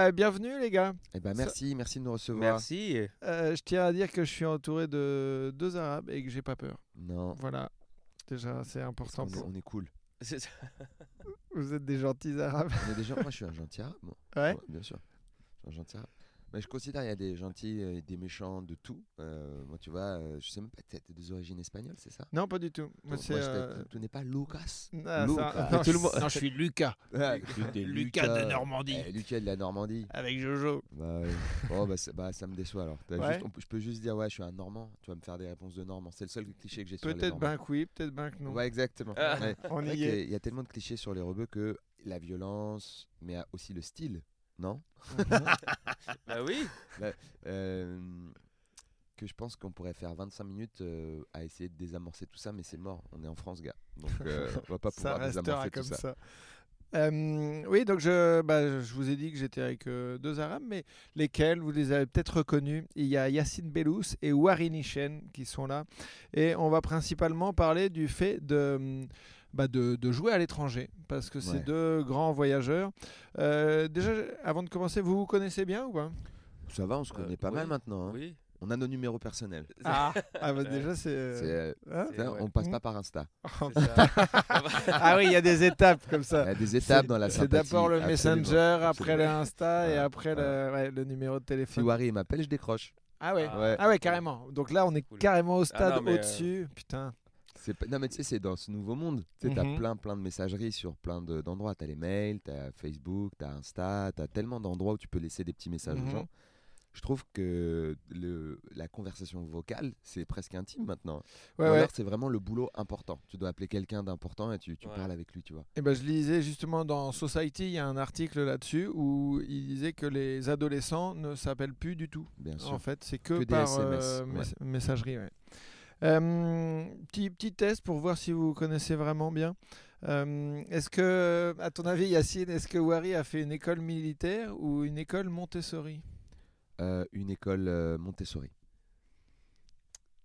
bah, bienvenue les gars. Eh ben, merci, merci de nous recevoir. Merci. Euh, je tiens à dire que je suis entouré de deux Arabes et que j'ai pas peur. Non, Voilà. Déjà, c'est important on est, pour. on est cool. Ça. Vous êtes des gentils Arabes. On est des gens. Moi, je suis un gentil arabe. moi. Ouais. Ouais, bien sûr. Je suis un gentil arabe. Mais je considère qu'il y a des gentils et des méchants de tout. Euh, moi, tu vois, euh, je sais même pas, t'es t'es des origines espagnoles, c'est ça? Non, pas du tout. Moi, Moi, euh, Tu n'es pas Lucas ah, Lucas. ça- Mais Non, tout le je- monde- non, je suis Lucas. Ouais, t'es Lucas de Normandie. Eh, Lucas de la Normandie. Avec Jojo. Bah, ouais. oh, bah, ça- bah, ça me déçoit alors. T'as Ouais. juste- on peut- je peux juste dire, ouais, je suis un Normand. Tu vas me faire des réponses de Normand. C'est le seul cliché que j'ai sur les Peut-être ben que oui, peut-être ben que non. Ouais, exactement. Ah. Ouais. On y est. Il y a tellement de clichés sur les rebeux que la violence, mais aussi le style, non? Bah oui. Euh, Que je pense qu'on pourrait faire 25 minutes euh, à essayer de désamorcer tout ça, mais c'est mort. On est en France, gars. Donc euh, on va pas pouvoir désamorcer comme tout ça. ça. Euh, oui, donc je, bah, je vous ai dit que j'étais avec euh, deux Arabes, mais lesquels vous les avez peut-être reconnus. Il y a Yassine Bellous et Warin Ishen qui sont là. Et on va principalement parler du fait de, bah, de, de jouer à l'étranger, parce que c'est Ouais. deux grands voyageurs. Euh, déjà, avant de commencer, vous vous connaissez bien ou pas? Ça va, on se connaît Euh, pas oui. mal maintenant. hein. Oui. On a nos numéros personnels. Ah, ah bah déjà, c'est. euh, hein? ça, ouais. On passe Mm. pas par Insta. Ça. ah oui, il y a des étapes comme Il y ça. a des étapes dans la C'est d'abord le absolument, Messenger, après le absolument. Insta et après le, ouais, le numéro de Si téléphone. Wari m'appelle, je décroche. Ah ouais. Ah. Ouais. Ah ouais, carrément. Donc là, on est Cool. carrément au Ah stade euh, au-dessus. Putain. Pas- Non, mais tu sais, c'est dans ce nouveau monde. Tu sais, t'as plein, plein de messageries sur plein de- d'endroits. T'as les mails, t'as Facebook, t'as Insta, t'as tellement d'endroits où tu peux laisser des petits messages aux gens. Je trouve que le, la conversation vocale, c'est presque intime maintenant. Ouais, Ou ouais. alors, c'est vraiment le boulot important. Tu dois appeler quelqu'un d'important et tu, tu Ouais. parles avec lui, tu vois. Et ben, je lisais justement dans Society, il y a un article là-dessus où il disait que les adolescents ne s'appellent plus du tout. Bien sûr. En fait, c'est que, Que des par SMS, euh, mes- messagerie. Euh, petit, petit test pour voir si vous connaissez vraiment bien. Euh, est-ce que, à ton avis, Yacine, est-ce que Wari a fait une école militaire ou une école Montessori? Euh, une école euh, Montessori.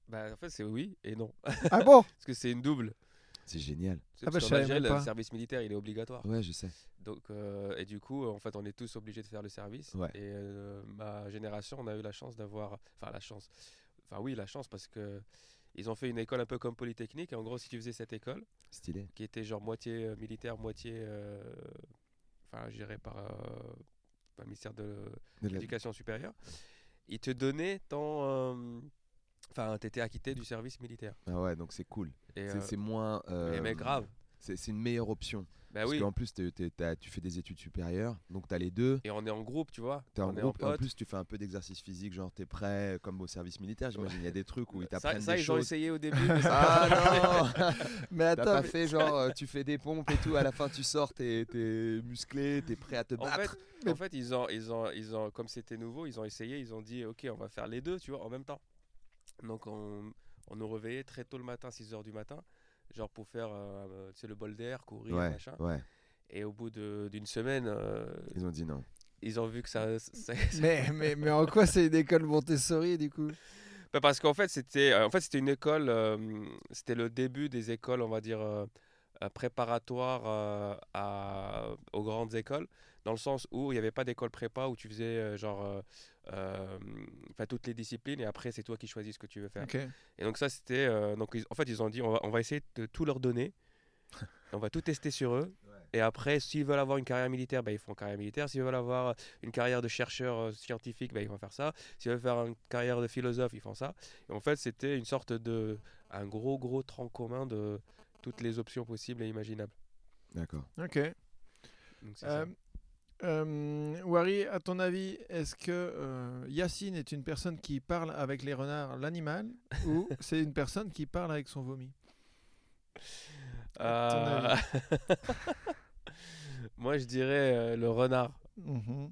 Bah en fait c'est oui et non. Ah bon? Parce que c'est une double. C'est génial. C'est Ah bah, Algérie, le service militaire il est obligatoire. Ouais, je sais. Donc, euh, et du coup, en fait, on est tous obligés de faire le service. Ouais. Et euh, ma génération, on a eu la chance d'avoir. Enfin, la chance. Enfin, oui, la chance parce que. Ils ont fait une école un peu comme Polytechnique. Et en gros, si tu faisais cette école, Stylé. qui était genre moitié euh, militaire, moitié. euh, Enfin, gérée par, euh, par le ministère de l'éducation supérieure, ils te donnaient ton. euh, Enfin, t'étais acquitté du service militaire. Ah ouais, donc c'est cool. C'est- euh, moins. euh, mais grave. C'est une meilleure option. Bah Parce oui. qu'en plus, tu fais des études supérieures, donc tu as les deux. Et on est en groupe, tu vois. Es en on est groupe, en plus tu fais un peu d'exercice physique, genre tu es prêt comme au service militaire. J'imagine il y a des trucs où ils Ça, t'apprennent ça, des ils ont essayé au début. mais ça- Ah non Mais attends, pas mais- fait genre euh, tu fais des pompes et tout, à la fin tu sors, t'es es musclé, t'es prêt à te En battre. en fait, ils ont, ils ont, ils ont, comme c'était nouveau, ils ont essayé, ils ont dit, ok, on va faire les deux, tu vois, en même temps. Donc on, on nous réveillait très tôt le matin, 6 heures du matin, genre pour faire, euh, tu sais, le bol d'air, courir, ouais, machin. ouais, Et au bout de- d'une semaine, euh, ils ont dit non. ils ont vu que ça, ça- mais, mais, mais en quoi c'est une école Montessori du coup? Bah, parce qu'en fait, c'était, en fait, c'était une école, euh, c'était le début des écoles, on va dire, euh, euh, préparatoires euh, à, aux grandes écoles, dans le sens où il n'y avait pas d'école prépa où tu faisais euh, genre, euh, euh, enfin, toutes les disciplines et après c'est toi qui choisis ce que tu veux faire. Ok. Et donc ça, c'était, euh, donc ils- en fait, ils ont dit, on va, on va essayer de tout leur donner, on va tout tester sur eux. Et après, s'ils veulent avoir une carrière militaire, bah, ils font une carrière militaire. S'ils veulent avoir une carrière de chercheur euh, scientifique, bah, ils vont faire ça. S'ils veulent faire une carrière de philosophe, ils font ça. Et en fait, c'était une sorte de. un gros, gros tronc commun de toutes les options possibles et imaginables. Ok. D'accord. Donc, c'est Euh, ça. Euh, Wari, à ton avis, est-ce que euh, Yacine est une personne qui parle avec les renards, l'animal, ou c'est une personne qui parle avec son vomi? Euh, Moi, je dirais euh, le renard. Mhm.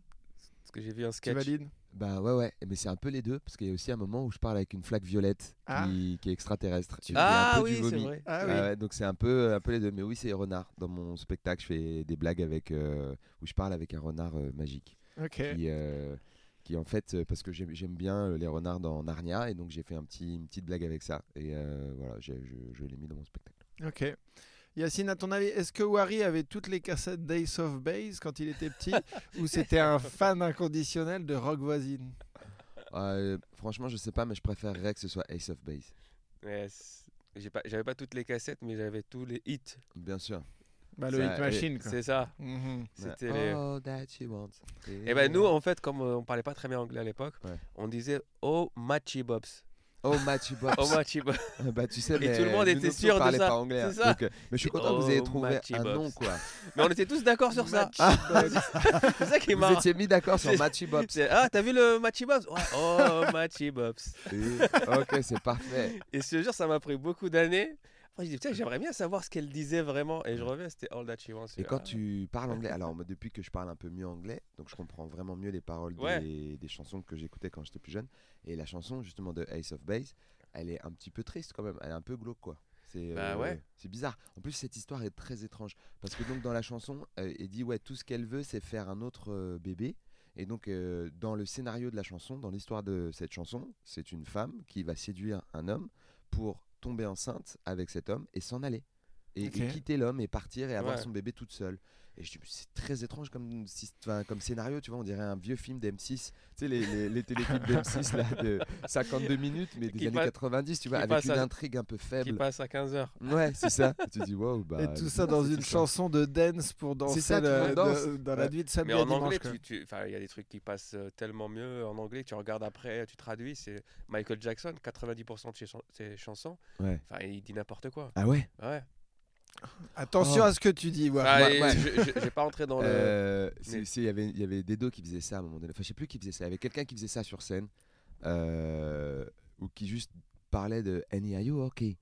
Parce que j'ai vu un Tu sketch. valides? Bah ouais, ouais, mais c'est un peu les deux, parce qu'il y a aussi un moment où je parle avec une flaque violette Ah. qui, qui est extraterrestre. A Ah un peu du oui, c'est vomi. vrai. Ah Ah oui. ouais, donc c'est un peu, un peu les deux. Mais oui, c'est renard. Dans mon spectacle, je fais des blagues avec, euh, où je parle avec un renard euh, magique. Ok. Qui, euh, qui en fait, parce que j'aime bien les renards dans Narnia, et donc j'ai fait un petit, une petite blague avec ça. Et voilà, je, je l'ai mis dans mon spectacle. Ok. Yacine, à ton avis, est-ce que Wari avait toutes les cassettes d'Ace of Base quand il était petit ou c'était un fan inconditionnel de rock voisine? Euh, franchement, je sais pas, mais je préférerais que ce soit Ace of Base. Pas- J'avais pas toutes les cassettes, mais j'avais tous les hits. Bien sûr. bah, Le Hit Machine, quoi. C'est ça. Mhm. C'était Ouais. les- All that she wants. Et ben nous, en fait, comme euh, on parlait pas très bien anglais à l'époque, Ouais. on disait Oh Matchy Bobs. Oh, Matchy Box. Oh Matchy Bobs. bah, tu sais, Et mais tout le monde était sûr de ça. pas anglais. hein. Ça. Donc, euh, mais je suis content que vous ayez trouvé un Bobs. nom, quoi. Mais on était tous d'accord sur ça. Matchy Box. C'est ça qui est Vous marrant. étiez mis d'accord sur Matchy Box. Ah, t'as vu le Matchy Bobs Ouais. Oh, Matchy Bobs. ok, c'est parfait. Et ce jour, ça m'a pris beaucoup d'années. Je dis, j'aimerais bien savoir ce qu'elle disait vraiment. Et je reviens, c'était All That She Wants. Et quand Ah. tu parles anglais, alors moi, depuis que je parle un peu mieux anglais, donc je comprends vraiment mieux les paroles Ouais. des, des chansons que j'écoutais quand j'étais plus jeune. Et la chanson justement de Ace of Base, elle est un petit peu triste quand même, elle est un peu glauque quoi. C'est Bah euh, ouais. c'est bizarre. En plus, cette histoire est très étrange parce que donc dans la chanson, euh, elle dit ouais tout ce qu'elle veut, c'est faire un autre euh, bébé. Et donc euh, dans le scénario de la chanson, dans l'histoire de cette chanson, c'est une femme qui va séduire un homme pour tomber enceinte avec cet homme et s'en aller. Et, quitter l'homme et partir et avoir Ouais. son bébé toute seule. Et je dis, c'est très étrange comme, comme scénario, tu vois, on dirait un vieux film d'M6. Tu sais, les, les, les téléfilms d'M6 là, de 52 minutes, mais des Qui années passe- 90, tu vois, qui avec une à- intrigue un peu Qui faible. passe à 15h. Ouais, c'est ça. tu te dis, wow, bah. Et tout ça dans une ça. chanson de dance pour danser ça, danse. de- dans la nuit de samedi Mais en dimanche. anglais, il y a des trucs qui passent euh, tellement mieux en anglais. Tu regardes après, tu traduis. C'est Michael Jackson, 90% de ses chansons. Ouais. Enfin, il dit n'importe quoi. Ah ouais? Ouais. Attention Oh. à ce que tu dis. Ah, et ouais. je- je- J'ai pas entré dans le. Euh, mais- Il y avait- il y avait des dos qui faisaient ça à un moment donné. Enfin, je sais plus qui faisait ça. Il y avait quelqu'un qui faisait ça sur scène. euh, ou qui juste parlait de Annie, are you okay?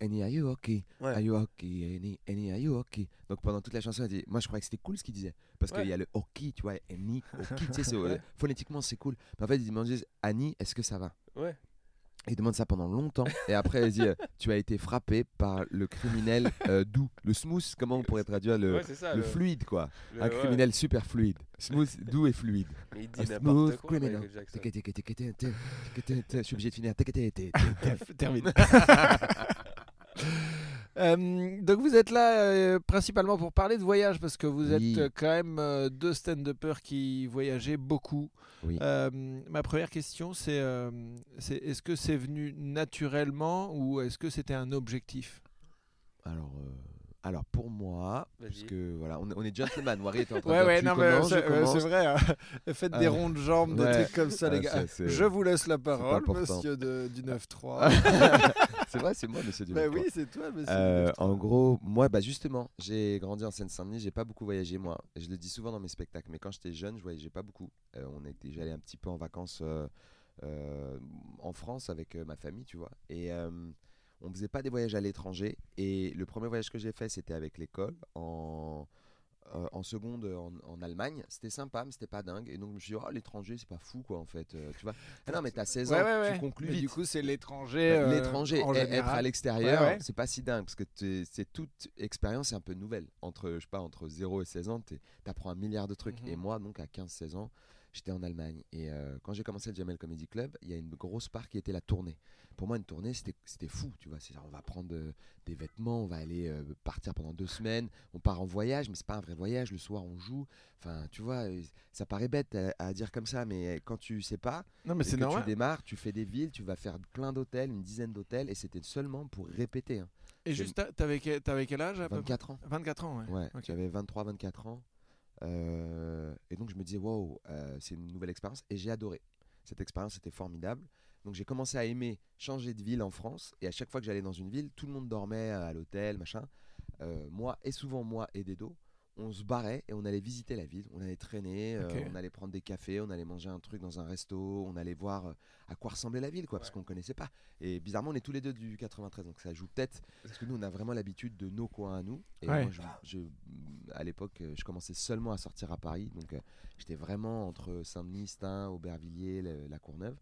Annie, are you okay? Ouais. Are you okay? Annie, Annie, are you okay? Donc pendant toute la chanson, elle dit, moi je croyais que c'était cool ce qu'il disait. Parce Ouais. qu'il y a le okay, tu vois, Annie, okay, tu sais, c'est- euh, phonétiquement c'est cool. Mais en fait, il demande juste, Annie, est-ce que ça va? Ouais. Il demande ça pendant longtemps. Et après, elle dit euh, Tu as été frappé par le criminel euh, doux. Le smooth, comment on pourrait traduire le, Ouais, c'est ça. le fluide, quoi. le- Un ouais. criminel super fluide. Smooth, doux et fluide. Mais il dit smooth quoi. criminal. Je suis obligé de finir. Termine. Euh, donc vous êtes là euh, principalement pour parler de voyage parce que vous êtes euh, quand même euh, deux stand-uppers qui voyageaient beaucoup. Oui. Ma première question c'est est-ce que c'est venu naturellement ou est-ce que c'était un objectif? Alors, alors pour moi, Vas-y. puisque voilà, on, est- on est gentleman. Wari était en train Ouais, de ouais, non, commences, c'est vrai. hein. Faites des ronds de jambes, des Ouais. trucs comme ça, Ah, les gars. ça, Je vous laisse la parole, monsieur de, du 9-3. c'est vrai, c'est moi, monsieur bah Dubois. oui, c'est toi, monsieur. Euh, du 9-3. en gros, moi, bah justement, j'ai grandi en Seine-Saint-Denis, j'ai pas beaucoup voyagé moi. Je le dis souvent dans mes spectacles, mais quand j'étais jeune, je voyageais pas beaucoup. Euh, on était, j'allais un petit peu en vacances euh, euh, en France avec ma famille, tu vois. Et on faisait pas des voyages à l'étranger. Et le premier voyage que j'ai fait, c'était avec l'école en euh, en seconde en, en Allemagne. C'était sympa, mais c'était pas dingue. Et donc je me suis dit, oh, l'étranger, c'est pas fou, quoi, en fait. Euh, tu vois. Ah non, mais t'as 16 ans, Ouais, ouais, ouais. tu conclus Mais vite. du coup, c'est l'étranger. Bah, euh, L'étranger, être à l'extérieur, Ouais, c'est pas si dingue parce que c'est toute expérience un peu nouvelle. Entre, je sais pas, entre 0 et 16 ans, tu apprends un milliard de trucs. Mhm. Et moi, donc à 15-16 ans, j'étais en Allemagne. Et euh, quand j'ai commencé le Jamel Comedy Club, il y a une grosse part qui était la tournée. Pour moi, une tournée, c'était fou, tu vois. On va prendre euh, des vêtements, on va aller euh, partir pendant deux semaines, on part en voyage, mais c'est pas un vrai voyage. Le soir, on joue. Enfin, tu vois, ça paraît bête à, à dire comme ça, mais quand tu sais pas, Non, mais et c'est que normal. tu démarres, tu fais des villes, tu vas faire plein d'hôtels, une dizaine d'hôtels, et c'était seulement pour répéter. hein. Et juste, t'avais quel, quel âge à peu 24 ans. près 24 ans, ouais. Ouais, Ok. j'avais 23-24 ans. Euh, et donc je me disais, wow, euh, c'est une nouvelle expérience. Et j'ai adoré. Cette expérience était formidable. Donc j'ai commencé à aimer changer de ville en France. Et à chaque fois que j'allais dans une ville, tout le monde dormait à l'hôtel, machin. Euh, moi, et souvent moi et Dedo, on se barrait et on allait visiter la ville. On allait traîner, euh, on allait prendre des cafés, on allait manger un truc dans un resto, on allait voir euh, à quoi ressemblait la ville, quoi, parce qu'on connaissait pas. Et bizarrement, on est tous les deux du 93, donc ça joue peut-être. Parce que nous, on a vraiment l'habitude de nos coins à nous. Et Ouais. moi, je, je- à l'époque, euh, je commençais seulement à sortir à Paris, donc euh, j'étais vraiment entre Saint-Denis, Stein, Aubervilliers, le- la Courneuve.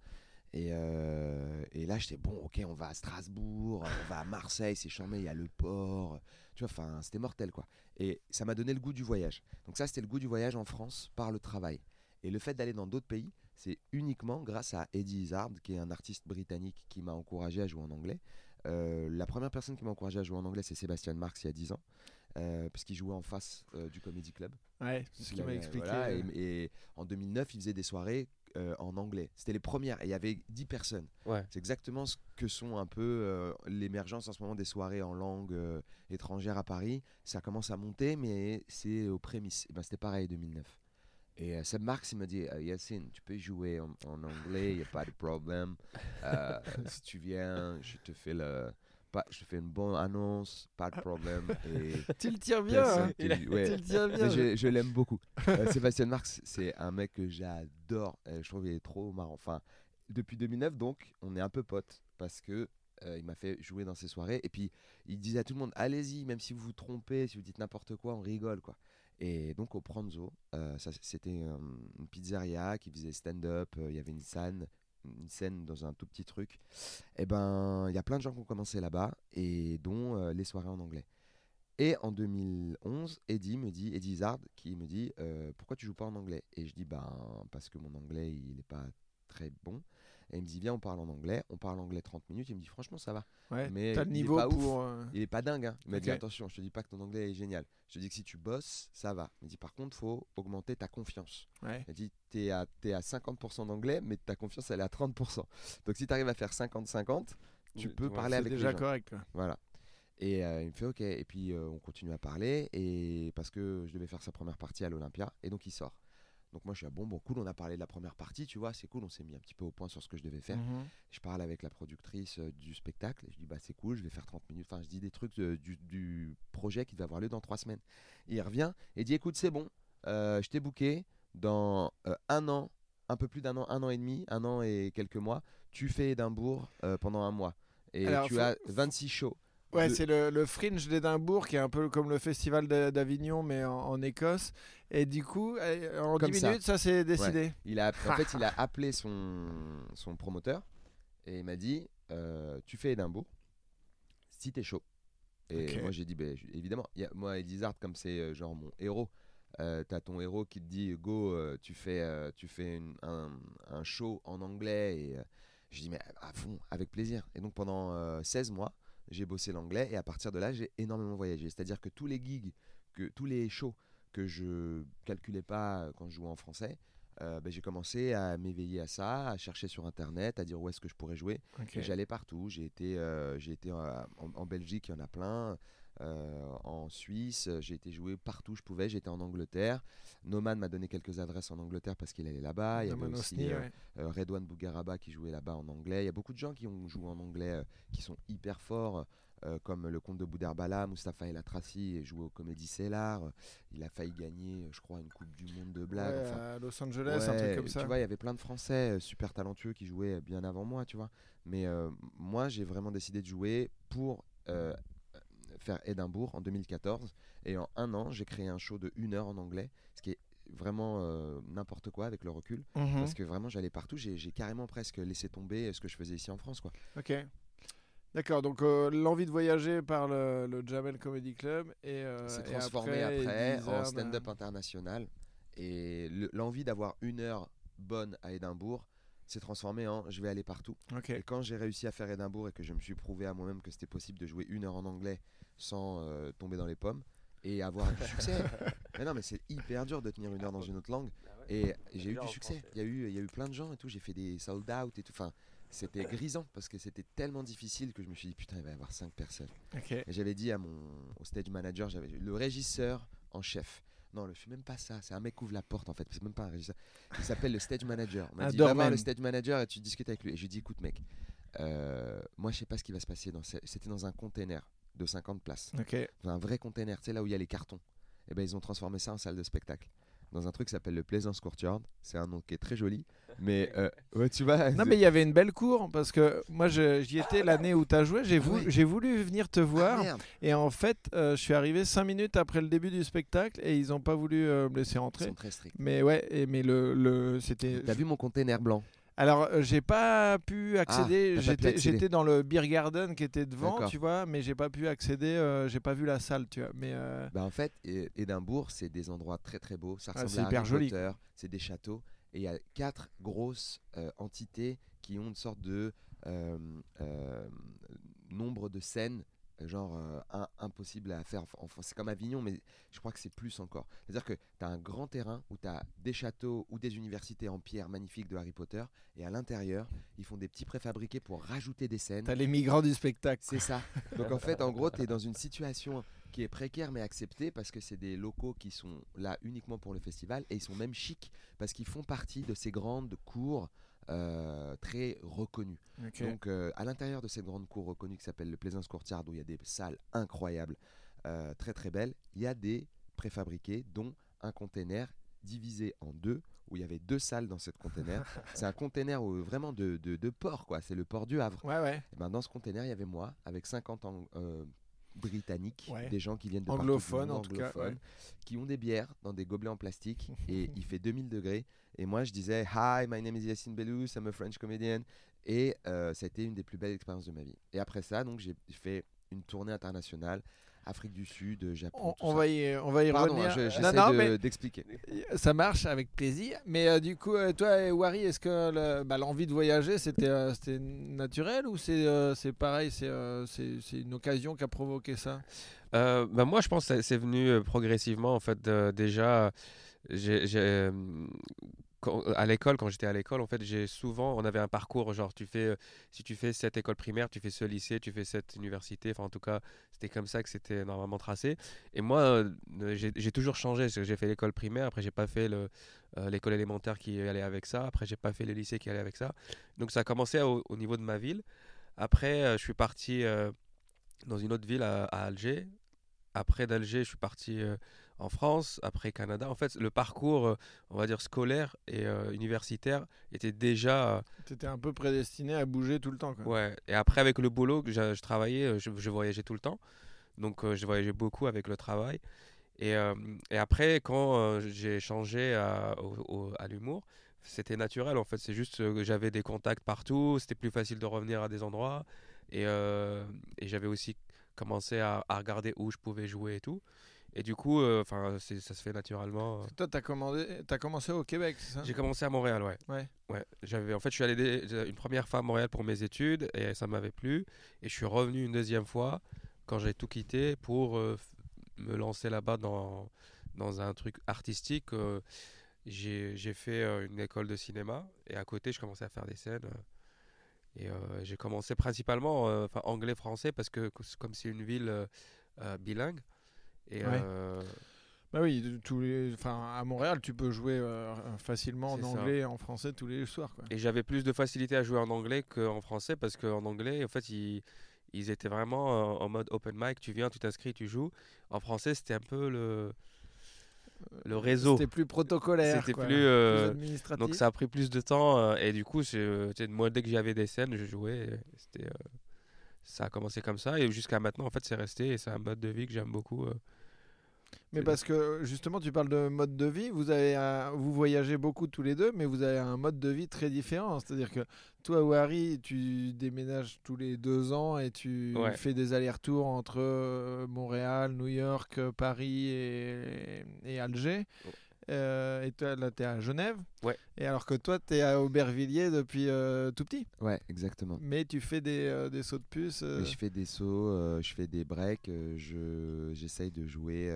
Et, et là, j'étais bon, ok, on va à Strasbourg, on va à Marseille, c'est charmé, il y a le port. Tu vois, enfin, c'était mortel, quoi. Et ça m'a donné le goût du voyage. Donc ça, c'était le goût du voyage en France par le travail. Et le fait d'aller dans d'autres pays, c'est uniquement grâce à Eddie Izzard, qui est un artiste britannique qui m'a encouragé à jouer en anglais. Euh, la première personne qui m'a encouragé à jouer en anglais, c'est Sébastien Marx il y a 10 ans, euh, parce qu'il jouait en face euh, du Comedy Club. Ouais, c'est ce Il qu'il m'a expliqué. voilà, et, et en 2009, il faisait des soirées euh, en anglais. C'était les premières, et il y avait 10 personnes. Ouais. C'est exactement ce que sont un peu euh, l'émergence en ce moment des soirées en langue euh, étrangère à Paris. Ça commence à monter, mais c'est aux prémices. Et ben, C'était pareil 2009. Et euh, Seb Marx, il m'a dit Yacine, tu peux jouer en, en anglais, il n'y a pas de problème. Si tu viens, je te fais le. Pas, je fais une bonne annonce, pas de problème. Et Tu le tires bien. hein. a- ouais. Tu le tires bien. Je, je l'aime beaucoup. Euh, Sébastien Marx, c'est un mec que j'adore. Je trouve qu'il est trop marrant. Enfin, depuis 2009, donc, on est un peu potes parce que euh, il m'a fait jouer dans ses soirées. Et puis, il disait à tout le monde allez-y, même si vous vous trompez, si vous dites n'importe quoi, on rigole, quoi. Et donc, au Pranzo, euh, c'était une pizzeria qui faisait stand-up. Il y avait une scène, une scène dans un tout petit truc. Et ben, il y a plein de gens qui ont commencé là-bas, et dont euh, les soirées en anglais. Et en 2011, Eddie me dit, Eddie Izzard, qui me dit euh, pourquoi tu joues pas en anglais? Et je dis ben parce que mon anglais il n'est pas très bon. Et il me dit viens on parle en anglais, on parle anglais 30 minutes. Il me dit franchement ça va. Ouais, mais t'as le il est niveau pas ouf. pour. euh, Il est pas dingue. Hein. Il m'a dit Ok. attention, je te dis pas que ton anglais est génial. Je te dis que si tu bosses, ça va. Il me dit par contre faut augmenter ta confiance. Ouais. Il dit t'es à, t'es à 50% d'anglais, mais ta confiance elle est à 30%. Donc si tu arrives à faire 50-50, tu peux parler avec les déjà gens. correct. quoi. Voilà. Et euh, il me fait OK. Et puis euh, on continue à parler. Et parce que je devais faire sa première partie à l'Olympia. Et donc il sort. Donc moi je suis ah, bon, bon, cool. On a parlé de la première partie, tu vois, c'est cool. On s'est mis un petit peu au point sur ce que je devais faire. Mhm. Je parle avec la productrice euh, du spectacle. Et je dis bah c'est cool, je vais faire 30 minutes. Enfin, je dis des trucs de- du, du projet qui va avoir lieu dans trois semaines. Et il revient et dit écoute, c'est bon. euh, je t'ai booké dans euh, un an, un peu plus d'un an, un an et demi, un an et quelques mois. Tu fais Édimbourg euh, pendant un mois. Et Alors, tu faut- as 26 shows. Ouais, de- c'est le, le Fringe d'Édimbourg qui est un peu comme le festival d'A- d'Avignon mais en, en Écosse. Et du coup, euh, en Comme 10 ça. minutes, ça c'est décidé. Il a, en fait, il a appelé son, son promoteur et il m'a dit euh, Tu fais Édimbourg si t'es chaud. Et moi, j'ai dit j- Évidemment, y a- moi, Elizard, comme c'est euh, genre mon héros, euh, t'as ton héros qui te dit Go, euh, tu fais, tu fais une- un, un show en anglais. Et je dis Mais à fond, avec plaisir. Et donc, pendant euh, 16 mois, j'ai bossé l'anglais et à partir de là, j'ai énormément voyagé. C'est-à-dire que tous les gigs, que, tous les shows que je calculais pas quand je jouais en français, euh, ben, j'ai commencé à m'éveiller à ça, à chercher sur internet, à dire où est-ce que je pourrais jouer. J'allais partout. J'ai été, euh, j'ai été euh, en, en Belgique, il y en a plein. Euh, en Suisse, j'ai été jouer partout où je pouvais. J'étais en Angleterre. Noman m'a donné quelques adresses en Angleterre parce qu'il allait là-bas. Il y avait aussi euh, ouais. euh, Redouane Bougaraba qui jouait là-bas en anglais. Il y a beaucoup de gens qui ont joué en anglais qui sont hyper forts, euh, comme le comte de Boudherbala, Mustapha El Atrassi, et joue au Comédie Cellar. Il a failli gagner, je crois, une Coupe du Monde de. Ouais, Enfin, à Los Angeles, un truc comme ça. Tu vois, il y avait plein de Français super talentueux qui jouaient bien avant moi, tu vois. Mais euh, moi, j'ai vraiment décidé de jouer pour euh, faire Édimbourg en 2014. Et en un an, j'ai créé un show de une heure en anglais, ce qui est vraiment euh, n'importe quoi avec le recul. Mhm. Parce que vraiment, j'allais partout. J'ai carrément presque laissé tomber ce que je faisais ici en France, quoi. Ok. D'accord, donc euh, l'envie de voyager par le, le Jamel Comedy Club et, euh, et transformé après, en stand-up international. Et le- l'envie d'avoir une heure bonne à Édimbourg s'est transformé en je vais aller partout. Ok. Et quand j'ai réussi à faire Édimbourg et que je me suis prouvé à moi-même que c'était possible de jouer une heure en anglais sans euh, tomber dans les pommes et avoir du succès. mais non, mais c'est hyper dur de tenir une heure dans une autre langue. Et j'ai eu du succès. Il y, a eu, il y a eu plein de gens et tout. J'ai fait des sold out et tout. Enfin, c'était grisant parce que c'était tellement difficile que je me suis dit putain, il va y avoir cinq personnes. Ok. Et j'avais dit à mon au stage manager, j'avais le régisseur en chef. Non, je suis même pas ça. C'est un mec qui ouvre la porte en fait. C'est même pas un régisseur. Il s'appelle le stage manager. On m'a dit va voir le stage manager et tu discutes avec lui. Et je lui dis écoute mec, euh, moi je sais pas ce qui va se passer. Dans ce- C'était dans un container de 50 places, Ok. dans un vrai container. Tu sais là où il y a les cartons. Et ben ils ont transformé ça en salle de spectacle. Dans un truc qui s'appelle le Plaisance Courtyard. C'est un nom qui est très joli. Mais euh, ouais, tu. Non, mais il y avait une belle cour parce que moi j'y étais l'année où tu as joué. J'ai Ah voulu, voulu venir te Ah, voir et en fait, euh, je suis arrivé 5 minutes après le début du spectacle et ils n'ont pas voulu euh, me laisser Ils rentrer. sont très stricts. Mais ouais, et, mais le, le c'était. T'as vu mon container blanc? Alors, euh, j'ai pas pu accéder. t'as pas pu J'étais accéder. j'étais dans le beer garden qui était devant, D'accord. tu vois, mais j'ai pas pu accéder. euh, j'ai pas vu la salle, tu vois. Mais euh, Bah en fait, é- Édimbourg, c'est des endroits très très beaux. Ça Ah, ressemble c'est à hyper Harry joli, Potter. C'est des châteaux. Et il y a quatre grosses euh, entités qui ont une sorte de, euh, euh, nombre de scènes genre euh, un- impossible à faire. Enfin, c'est comme Avignon, mais je crois que c'est plus encore. C'est-à-dire que tu as un grand terrain où tu as des châteaux ou des universités en pierre magnifiques de Harry Potter, et à l'intérieur, ils font des petits préfabriqués pour rajouter des scènes. T'as les migrants du spectacle. C'est ça. Donc en fait, en gros, tu es dans une situation qui est précaire mais acceptée parce que c'est des locaux qui sont là uniquement pour le festival et ils sont même chics parce qu'ils font partie de ces grandes cours euh, très reconnues. Ok. Donc euh, à l'intérieur de cette grande cour reconnue qui s'appelle le Plaisance Courtyard où il y a des salles incroyables, euh, très très belles, il y a des préfabriqués dont un container divisé en deux où il y avait deux salles dans cette container. c'est un container vraiment de, de, de port quoi, c'est le port du Havre. Ouais, ouais. Et ben, dans ce container, il y avait moi, avec 50 ans euh, britanniques, Ouais. des gens qui viennent de Anglophones, en tout cas, qui ont des bières dans des gobelets en plastique, et il fait 2000 degrés. Et moi, je disais Hi, my name is Yacine Bellous, I'm a French comedian. Et euh, ça a été une des plus belles expériences de ma vie. Et après ça, donc, j'ai fait une tournée internationale, Afrique du Sud, Japon. On, tout on ça. va y, on va y Pardon, revenir. hein, Non, j'essaie non, de- mais d'expliquer. ça marche avec plaisir. Mais euh, du coup, euh, toi, et Wari, est-ce que le- bah, l'envie de voyager, c'était euh, c'était naturel ou c'est euh, c'est pareil, c'est euh, c'est c'est une occasion qui a provoqué ça? Euh, bah, moi, je pense que c'est venu euh, progressivement. En fait, Euh, déjà, j'ai, euh, quand- à l'école, quand j'étais à l'école, en fait, j'ai souvent, on avait un parcours, genre, tu fais, euh, si tu fais cette école primaire, tu fais ce lycée, tu fais cette université. Enfin, en tout cas, c'était comme ça que c'était normalement tracé. Et moi, euh, j'ai, toujours changé. J'ai fait l'école primaire, après, j'ai pas fait le, euh, l'école élémentaire qui allait avec ça. Après, j'ai pas fait le lycée qui allait avec ça. Donc, ça a commencé au, au niveau de ma ville. Après, euh, je suis parti euh, dans une autre ville à, Alger. Après d'Alger, je suis parti euh, en France, après Canada. En fait, le parcours, euh, on va dire scolaire et euh, universitaire, était déjà. euh, Tu étais un peu prédestiné à bouger tout le temps. Quoi. ouais. Et après, avec le boulot je, je travaillais, je, je voyageais tout le temps. Donc, euh, je voyageais beaucoup avec le travail. Et, euh, et après, quand j'ai changé à, à l'humour, c'était naturel. En fait, c'est juste que j'avais des contacts partout. C'était plus facile de revenir à des endroits. Et, et j'avais aussi commencé à, à regarder où je pouvais jouer et tout. Et du coup, euh, enfin, ça se fait naturellement. Toi, tu as, as commencé au Québec, c'est ça? J'ai commencé à Montréal, ouais. Ouais. Ouais. J'avais, en fait, je suis allé une première fois à Montréal pour mes études et ça m'avait plu. Et je suis revenu une deuxième fois quand j'ai tout quitté pour euh, me lancer là-bas dans, dans un truc artistique. euh, j'ai, j'ai fait euh, une école de cinéma et à côté, je commençais à faire des scènes. euh, et euh, j'ai commencé principalement euh, anglais-français parce que comme c'est une ville euh, euh, bilingue. Et Ouais. euh, Bah oui, de- tous les, enfin, à Montréal, tu peux jouer euh, facilement en anglais et en français tous les soirs. Quoi. Et j'avais plus de facilité à jouer en anglais qu'en français parce qu'en anglais, en fait, ils, ils étaient vraiment en, en mode open mic. Tu viens, tu t'inscris, tu joues. En français, c'était un peu le, le réseau. C'était plus protocolaire. C'était plus, euh, administratif. Donc ça a pris plus de temps. euh, et du coup, euh, moi, dès que j'avais des scènes, je jouais. C'était, euh, ça a commencé comme ça. Et jusqu'à maintenant, en fait, c'est resté. Et c'est un mode de vie que j'aime beaucoup. euh. Mais parce que justement, tu parles de mode de vie. Vous avez, un- vous voyagez beaucoup tous les deux, mais vous avez un mode de vie très différent. C'est-à-dire que toi, Wari, tu déménages tous les deux ans et tu Ouais. fais des allers-retours entre euh, Montréal, New York, euh, Paris et, et Alger. Euh, et toi, là, tu es à Genève. Ouais. Et alors que toi, tu es à Aubervilliers depuis euh, tout petit. Ouais, exactement. Mais tu fais des, euh, des sauts de puce. Je fais des sauts, je fais des breaks, je, j'essaye de jouer.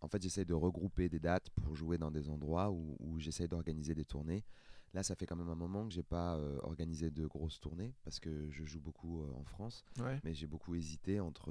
en fait, j'essaye de regrouper des dates pour jouer dans des endroits où, où j'essaye d'organiser des tournées. Là, ça fait quand même un moment que j'ai pas organisé de grosses tournées parce que je joue beaucoup en France, ouais. mais j'ai beaucoup hésité entre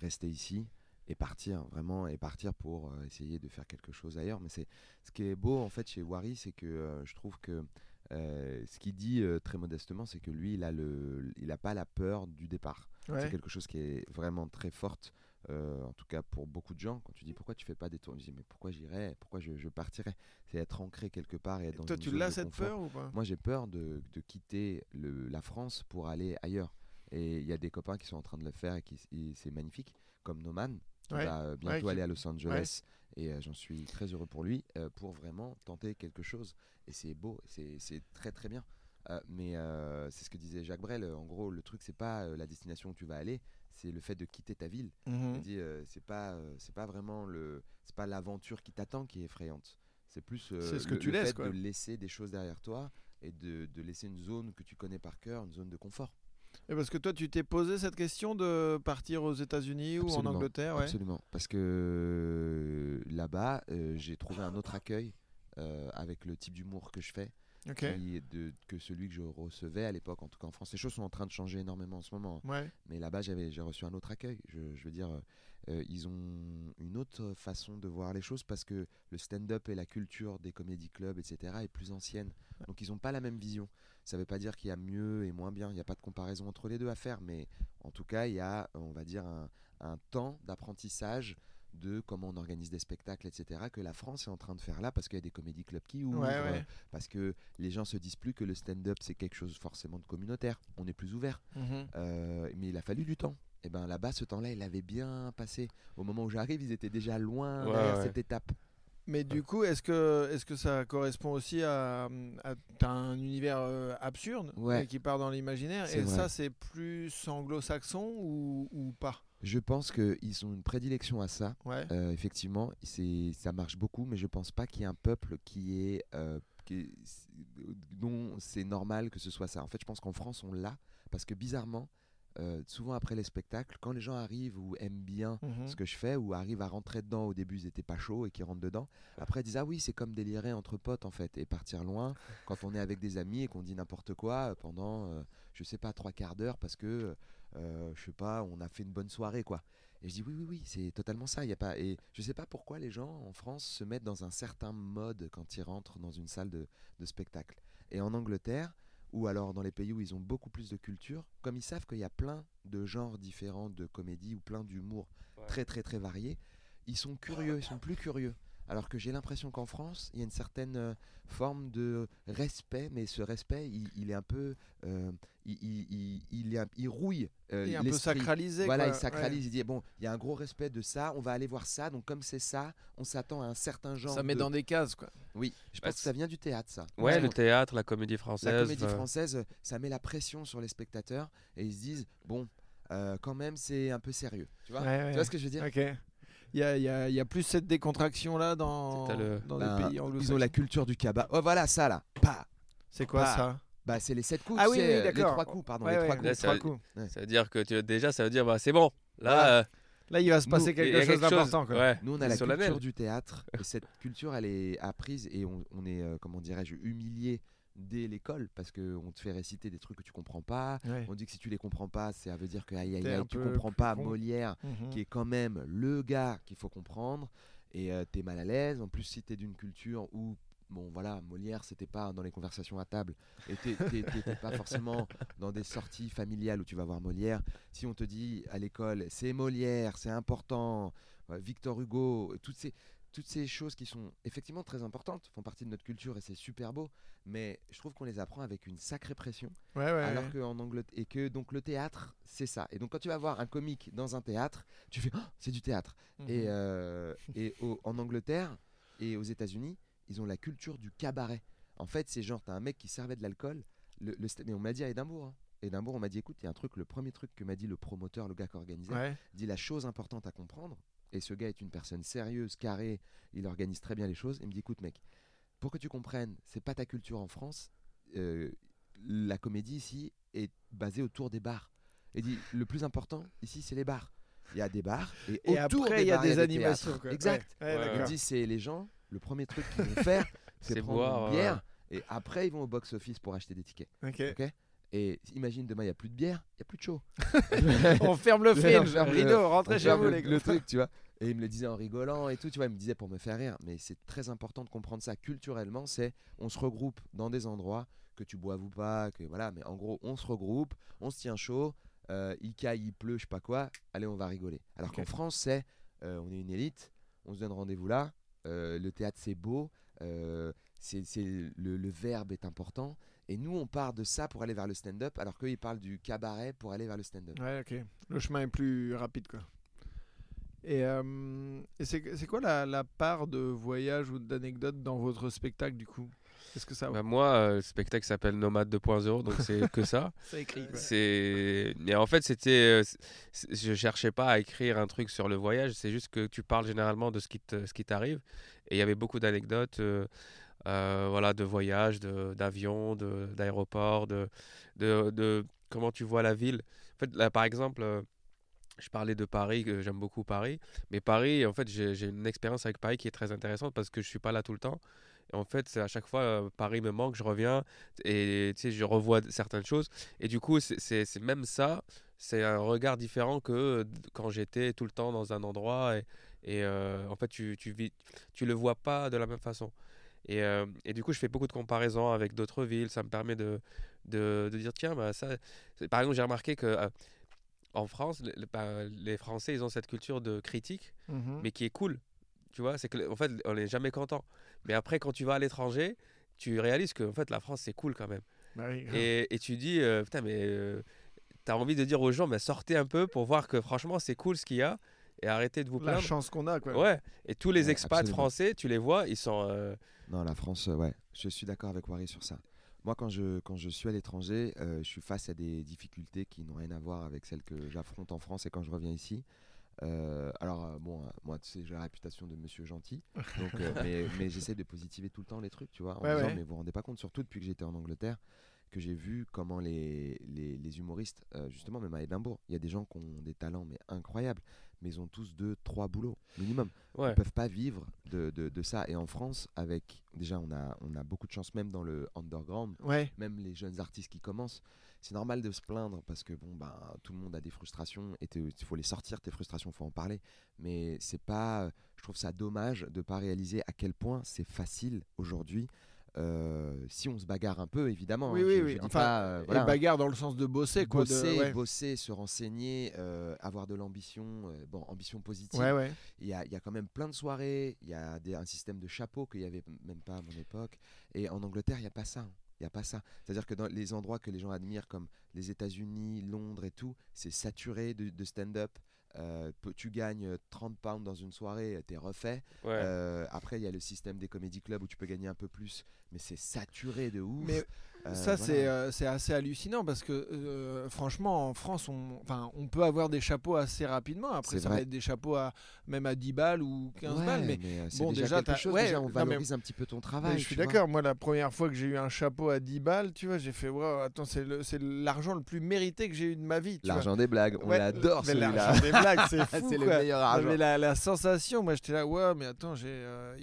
rester ici et partir vraiment et partir pour euh, essayer de faire quelque chose ailleurs. Mais c'est ce qui est beau en fait chez Wari, c'est que euh, je trouve que euh, ce qu'il dit euh, très modestement, c'est que lui, il a le, il a pas la peur du départ. Ouais. C'est quelque chose qui est vraiment très forte, euh, en tout cas pour beaucoup de gens. Quand tu dis pourquoi tu fais pas des tours, je dis mais pourquoi j'irais, pourquoi je, je partirais? C'est être ancré quelque part et être dans Toi, une tu l'as cette peur ou pas? Moi, j'ai peur de, de quitter le, la France pour aller ailleurs. Et il y a des copains qui sont en train de le faire et, qui, et c'est magnifique, comme Noman, qui Ouais. va euh, bientôt aller à Los Angeles. Et euh, j'en suis très heureux pour lui, euh, pour vraiment tenter quelque chose. Et c'est beau, c'est très très bien. Mais c'est ce que disait Jacques Brel. En gros, le truc, c'est pas la destination où tu vas aller, c'est le fait de quitter ta ville. Il dit, c'est pas, c'est pas vraiment le, c'est pas l'aventure qui t'attend qui est effrayante. C'est plus euh, C'est ce que le, tu le laisses, fait quoi. de laisser des choses derrière toi et de, de laisser une zone que tu connais par cœur, une zone de confort. Et parce que toi, tu t'es posé cette question de partir aux États-Unis ou en Angleterre ouais. Absolument. Parce que euh, là-bas, euh, j'ai trouvé un autre accueil euh, avec le type d'humour que je fais Ok. qui est de, que celui que je recevais à l'époque, en tout cas en France. Les choses sont en train de changer énormément en ce moment. Ouais. Mais là-bas, j'ai reçu un autre accueil. Je, je veux dire, euh, ils ont une autre façon de voir les choses parce que le stand-up et la culture des comédie clubs, etc., est plus ancienne. Donc, ils n'ont pas la même vision. Ça ne veut pas dire qu'il y a mieux et moins bien. Il n'y a pas de comparaison entre les deux à faire. Mais en tout cas, il y a, on va dire, un, un temps d'apprentissage de comment on organise des spectacles, etc., que la France est en train de faire là parce qu'il y a des comédie clubs qui ouvrent, Ouais, ouais. parce que les gens se disent plus que le stand-up c'est quelque chose forcément de communautaire. On est plus ouvert. Mhm. Euh, mais il a fallu du temps. Et ben là-bas, ce temps-là, il avait bien passé. Au moment où j'arrive, ils étaient déjà loin Ouais, derrière cette étape. Mais du coup, est-ce que, est que ça correspond aussi à, à t'as un univers euh, absurde Ouais. qui part dans l'imaginaire Et vrai. ça, c'est plus anglo-saxon ou, ou pas? Je pense qu'ils ont une prédilection à ça. Ouais. Euh, effectivement, ça marche beaucoup, mais je pense pas qu'il y ait un peuple qui est, euh, qui est- dont c'est normal que ce soit ça. En fait, je pense qu'en France, on l'a parce que bizarrement, euh, souvent après les spectacles, quand les gens arrivent ou aiment bien Mhm. ce que je fais ou arrivent à rentrer dedans au début ils étaient pas chauds et qui rentrent dedans après ils disent ah oui c'est comme délirer entre potes en fait et partir loin quand on est avec des amis et qu'on dit n'importe quoi euh, pendant euh, je sais pas trois quarts d'heure parce que euh, je sais pas on a fait une bonne soirée quoi et je dis oui oui oui c'est totalement ça il y a pas et je sais pas pourquoi les gens en France se mettent dans un certain mode quand ils rentrent dans une salle de, de spectacle et en Angleterre ou alors dans les pays où ils ont beaucoup plus de culture, comme ils savent qu'il y a plein de genres différents de comédie ou plein d'humour Ouais. très très très variés, ils sont curieux, ils sont plus curieux. Alors que j'ai l'impression qu'en France, il y a une certaine euh, forme de respect, mais ce respect, il, il est un peu, euh, il, il, il, il est un- il rouille euh, Il est un peu sacralisé. Voilà, quoi. il sacralise, il dit bon, il y a un gros respect de ça, on va aller voir ça, donc comme c'est ça, on s'attend à un certain genre. Ça met de- dans des cases, quoi. Oui, je Bah, pense que ça vient du théâtre, ça. Ouais, le théâtre, la comédie française. La comédie enfin, française, ça met la pression sur les spectateurs et ils se disent bon, euh, quand même, c'est un peu sérieux. Tu vois, Ouais, tu vois ce que je veux dire? Ok. Il y a, y a- il y a plus cette décontraction-là dans, T'as le- dans Ben, les pays Ils anglo-saxons. ont la culture du cabaret. Oh, voilà ça là. Pas. C'est quoi Bah, ça Bah, c'est les sept coups. Ah oui, oui, euh, Les d'accord. trois coups, pardon. Ouais, les ouais, trois Là, coups. ça- trois coups. Ça veut dire que tu, déjà, ça veut dire, bah, c'est bon. Là, Voilà. euh, Là, il va se passer quelque chose quelque chose. d'important. quoi. Ouais, Nous, on a la culture du théâtre. Et cette culture, elle est apprise et on, on est, euh, comment dirais-je, humilié dès l'école parce qu'on te fait réciter des trucs que tu comprends pas. Ouais. On dit que si tu les comprends pas, ça veut dire que aïe, aïe, aïe, tu comprends pas con. Molière. Mhm. qui est quand même le gars qu'il faut comprendre et euh, t'es mal à l'aise en plus si t'es d'une culture où bon voilà Molière c'était pas dans les conversations à table et t'étais pas forcément dans des sorties familiales où tu vas voir Molière si on te dit à l'école c'est Molière c'est important euh, Victor Hugo toutes ces toutes ces choses qui sont effectivement très importantes font partie de notre culture et c'est super beau mais je trouve qu'on les apprend avec une sacrée pression Ouais, ouais, alors ouais. que en Angleterre et que donc le théâtre c'est ça et donc quand tu vas voir un comique dans un théâtre tu fais Oh, c'est du théâtre et, Mhm. euh, et au- en Angleterre et aux États-Unis ils ont la culture du cabaret en fait c'est genre t'as un mec qui servait de l'alcool le, mais on m'a dit à Édimbourg hein. Édimbourg on m'a dit écoute il y a un truc le premier truc que m'a dit le promoteur le gars qui organisait dit la chose importante à comprendre et ce gars est une personne sérieuse carrée il organise très bien les choses il me dit écoute mec pour que tu comprennes c'est pas ta culture en France euh, la comédie ici est basée autour des bars et dit le plus important ici c'est les bars il y a des bars et, Et autour après, il y a des animations. quoi. exact Ouais, ouais, dit c'est les gens le premier truc qu'ils vont faire c'est prendre boire, une bière et après ils vont au box office pour acheter des tickets Ok. et imagine demain il y a plus de bière il y a plus de show On ferme le film. Rideau, rentrez chez vous, le, les gars. le truc, tu vois. Et il me le disait en rigolant et tout, tu vois, il me disait pour me faire rire. Mais c'est très important de comprendre ça culturellement. C'est on se regroupe dans des endroits que tu boives ou pas, que voilà. Mais en gros, on se regroupe, on se tient chaud. Euh, il caille, il pleut, je sais pas quoi. Allez, on va rigoler. Alors qu'en France, c'est euh, on est une élite, on se donne rendez-vous là. euh, le théâtre, c'est beau. euh, c'est- le, le verbe est important. Et nous, on part de ça pour aller vers le stand-up, alors qu'eux, ils parlent du cabaret pour aller vers le stand-up. Ouais, ok. Le chemin est plus rapide, quoi. Et, euh, et c'est c'est quoi la, la part de voyage ou d'anecdotes dans votre spectacle, du coup? Est-ce que ça... bah, moi, euh, le spectacle s'appelle Nomade 2.0, donc c'est que ça. ça écrit. C'est mais en fait c'était euh, c'est- je cherchais pas à écrire un truc sur le voyage, c'est juste que tu parles généralement de ce qui te- ce qui t'arrive et il y avait beaucoup d'anecdotes euh, euh, voilà, de voyage, de- d'avion, de- d'aéroport, de, de, de comment tu vois la ville. En fait, là, par exemple, euh, je parlais de Paris, que j'aime beaucoup Paris, mais Paris, en fait, j'ai une expérience avec Paris qui est très intéressante parce que je suis pas là tout le temps. En fait, à chaque fois, euh, Paris me manque, je reviens et tu sais, je revois certaines choses. Et du coup, c'est- même ça, c'est un regard différent que euh, quand j'étais tout le temps dans un endroit et, euh, en fait, tu, tu, vis, tu le vois pas de la même façon. Et, et du coup, je fais beaucoup de comparaisons avec d'autres villes. Ça me permet de, de, de dire, tiens, bah, ça. Par exemple, j'ai remarqué que euh, en France, le- bah, les Français, ils ont cette culture de critique, Mhm. mais qui est cool. Tu vois, c'est que en fait, on n'est jamais content. Mais après, quand tu vas à l'étranger, tu réalises que en fait, la France, c'est cool quand même. Bah oui. Et, et tu dis, euh, putain, mais euh, t'as envie de dire aux gens, mais sortez un peu pour voir que franchement, c'est cool ce qu'il y a et arrêtez de vous La plaindre. chance qu'on a, quoi. Ouais, et tous les Ouais, expats absolument. français, tu les vois, ils sont. euh, Non, la France, euh, ouais, je suis d'accord avec Wari sur ça. Moi, quand je, quand je suis à l'étranger, euh, je suis face à des difficultés qui n'ont rien à voir avec celles que j'affronte en France et quand je reviens ici. Euh, alors, euh, bon, moi, tu sais, j'ai la réputation de monsieur gentil, donc, mais, mais j'essaie de positiver tout le temps les trucs, tu vois, en Ouais, disant, ouais. mais vous vous rendez pas compte, surtout depuis que j'étais en Angleterre, que j'ai vu comment les, les, les humoristes, justement, même à Édimbourg, il y a des gens qui ont des talents mais incroyables, mais ils ont tous deux, trois boulots minimum Ouais, ne peuvent pas vivre de, de, de ça. Et en France, avec déjà, on a, on a beaucoup de chance, même dans le underground, Ouais. même les jeunes artistes qui commencent. C'est normal de se plaindre parce que bon, ben, tout le monde a des frustrations et il faut les sortir, tes frustrations, il faut en parler. Mais c'est pas, je trouve ça dommage de pas réaliser à quel point c'est facile aujourd'hui. Euh, si on se bagarre un peu, évidemment. Oui, hein, oui, je- oui. je dis Enfin, pas, euh, voilà, bagarre dans le sens de bosser, quoi. de- bosser, ouais. bosser, se renseigner, euh, avoir de l'ambition, euh, bon, ambition positive. ouais, ouais. Il y a, il y a quand même plein de soirées, il y a des- un système de chapeau qu'il n'y avait même pas à mon époque. Et en Angleterre, il n'y a pas ça. hein. Il n'y a pas ça. C'est-à-dire que dans les endroits que les gens admirent, comme les États-Unis, Londres et tout, c'est saturé de, de stand-up. Euh, tu gagnes euh, 30 pounds dans une soirée, t'es refait. ouais. Euh, après, il y a le système des comédie clubs où tu peux gagner un peu plus, mais c'est saturé de ouf. Mais Euh, ça, voilà. c'est euh, c'est assez hallucinant parce que, euh, franchement, en France, on, on peut avoir des chapeaux assez rapidement. Après, ça vrai. va être des chapeaux à même à 10 balles ou 15 Ouais, balles. Mais euh, bon, déjà, déjà, quelque chose. ouais, déjà, on non, mais- valorise un petit peu ton Mais travail. je suis d'accord. Moi, la première fois que j'ai eu un chapeau à 10 balles, tu vois, j'ai fait, wow, attends, c'est l'argent le plus mérité que j'ai eu de ma vie. L'argent des blagues, on Ouais, l'adore celui-là. l'argent des blagues, c'est fou. c'est le meilleur Non, argent. mais la, la sensation, moi j'étais là, ouais, mais attends, j'ai, euh,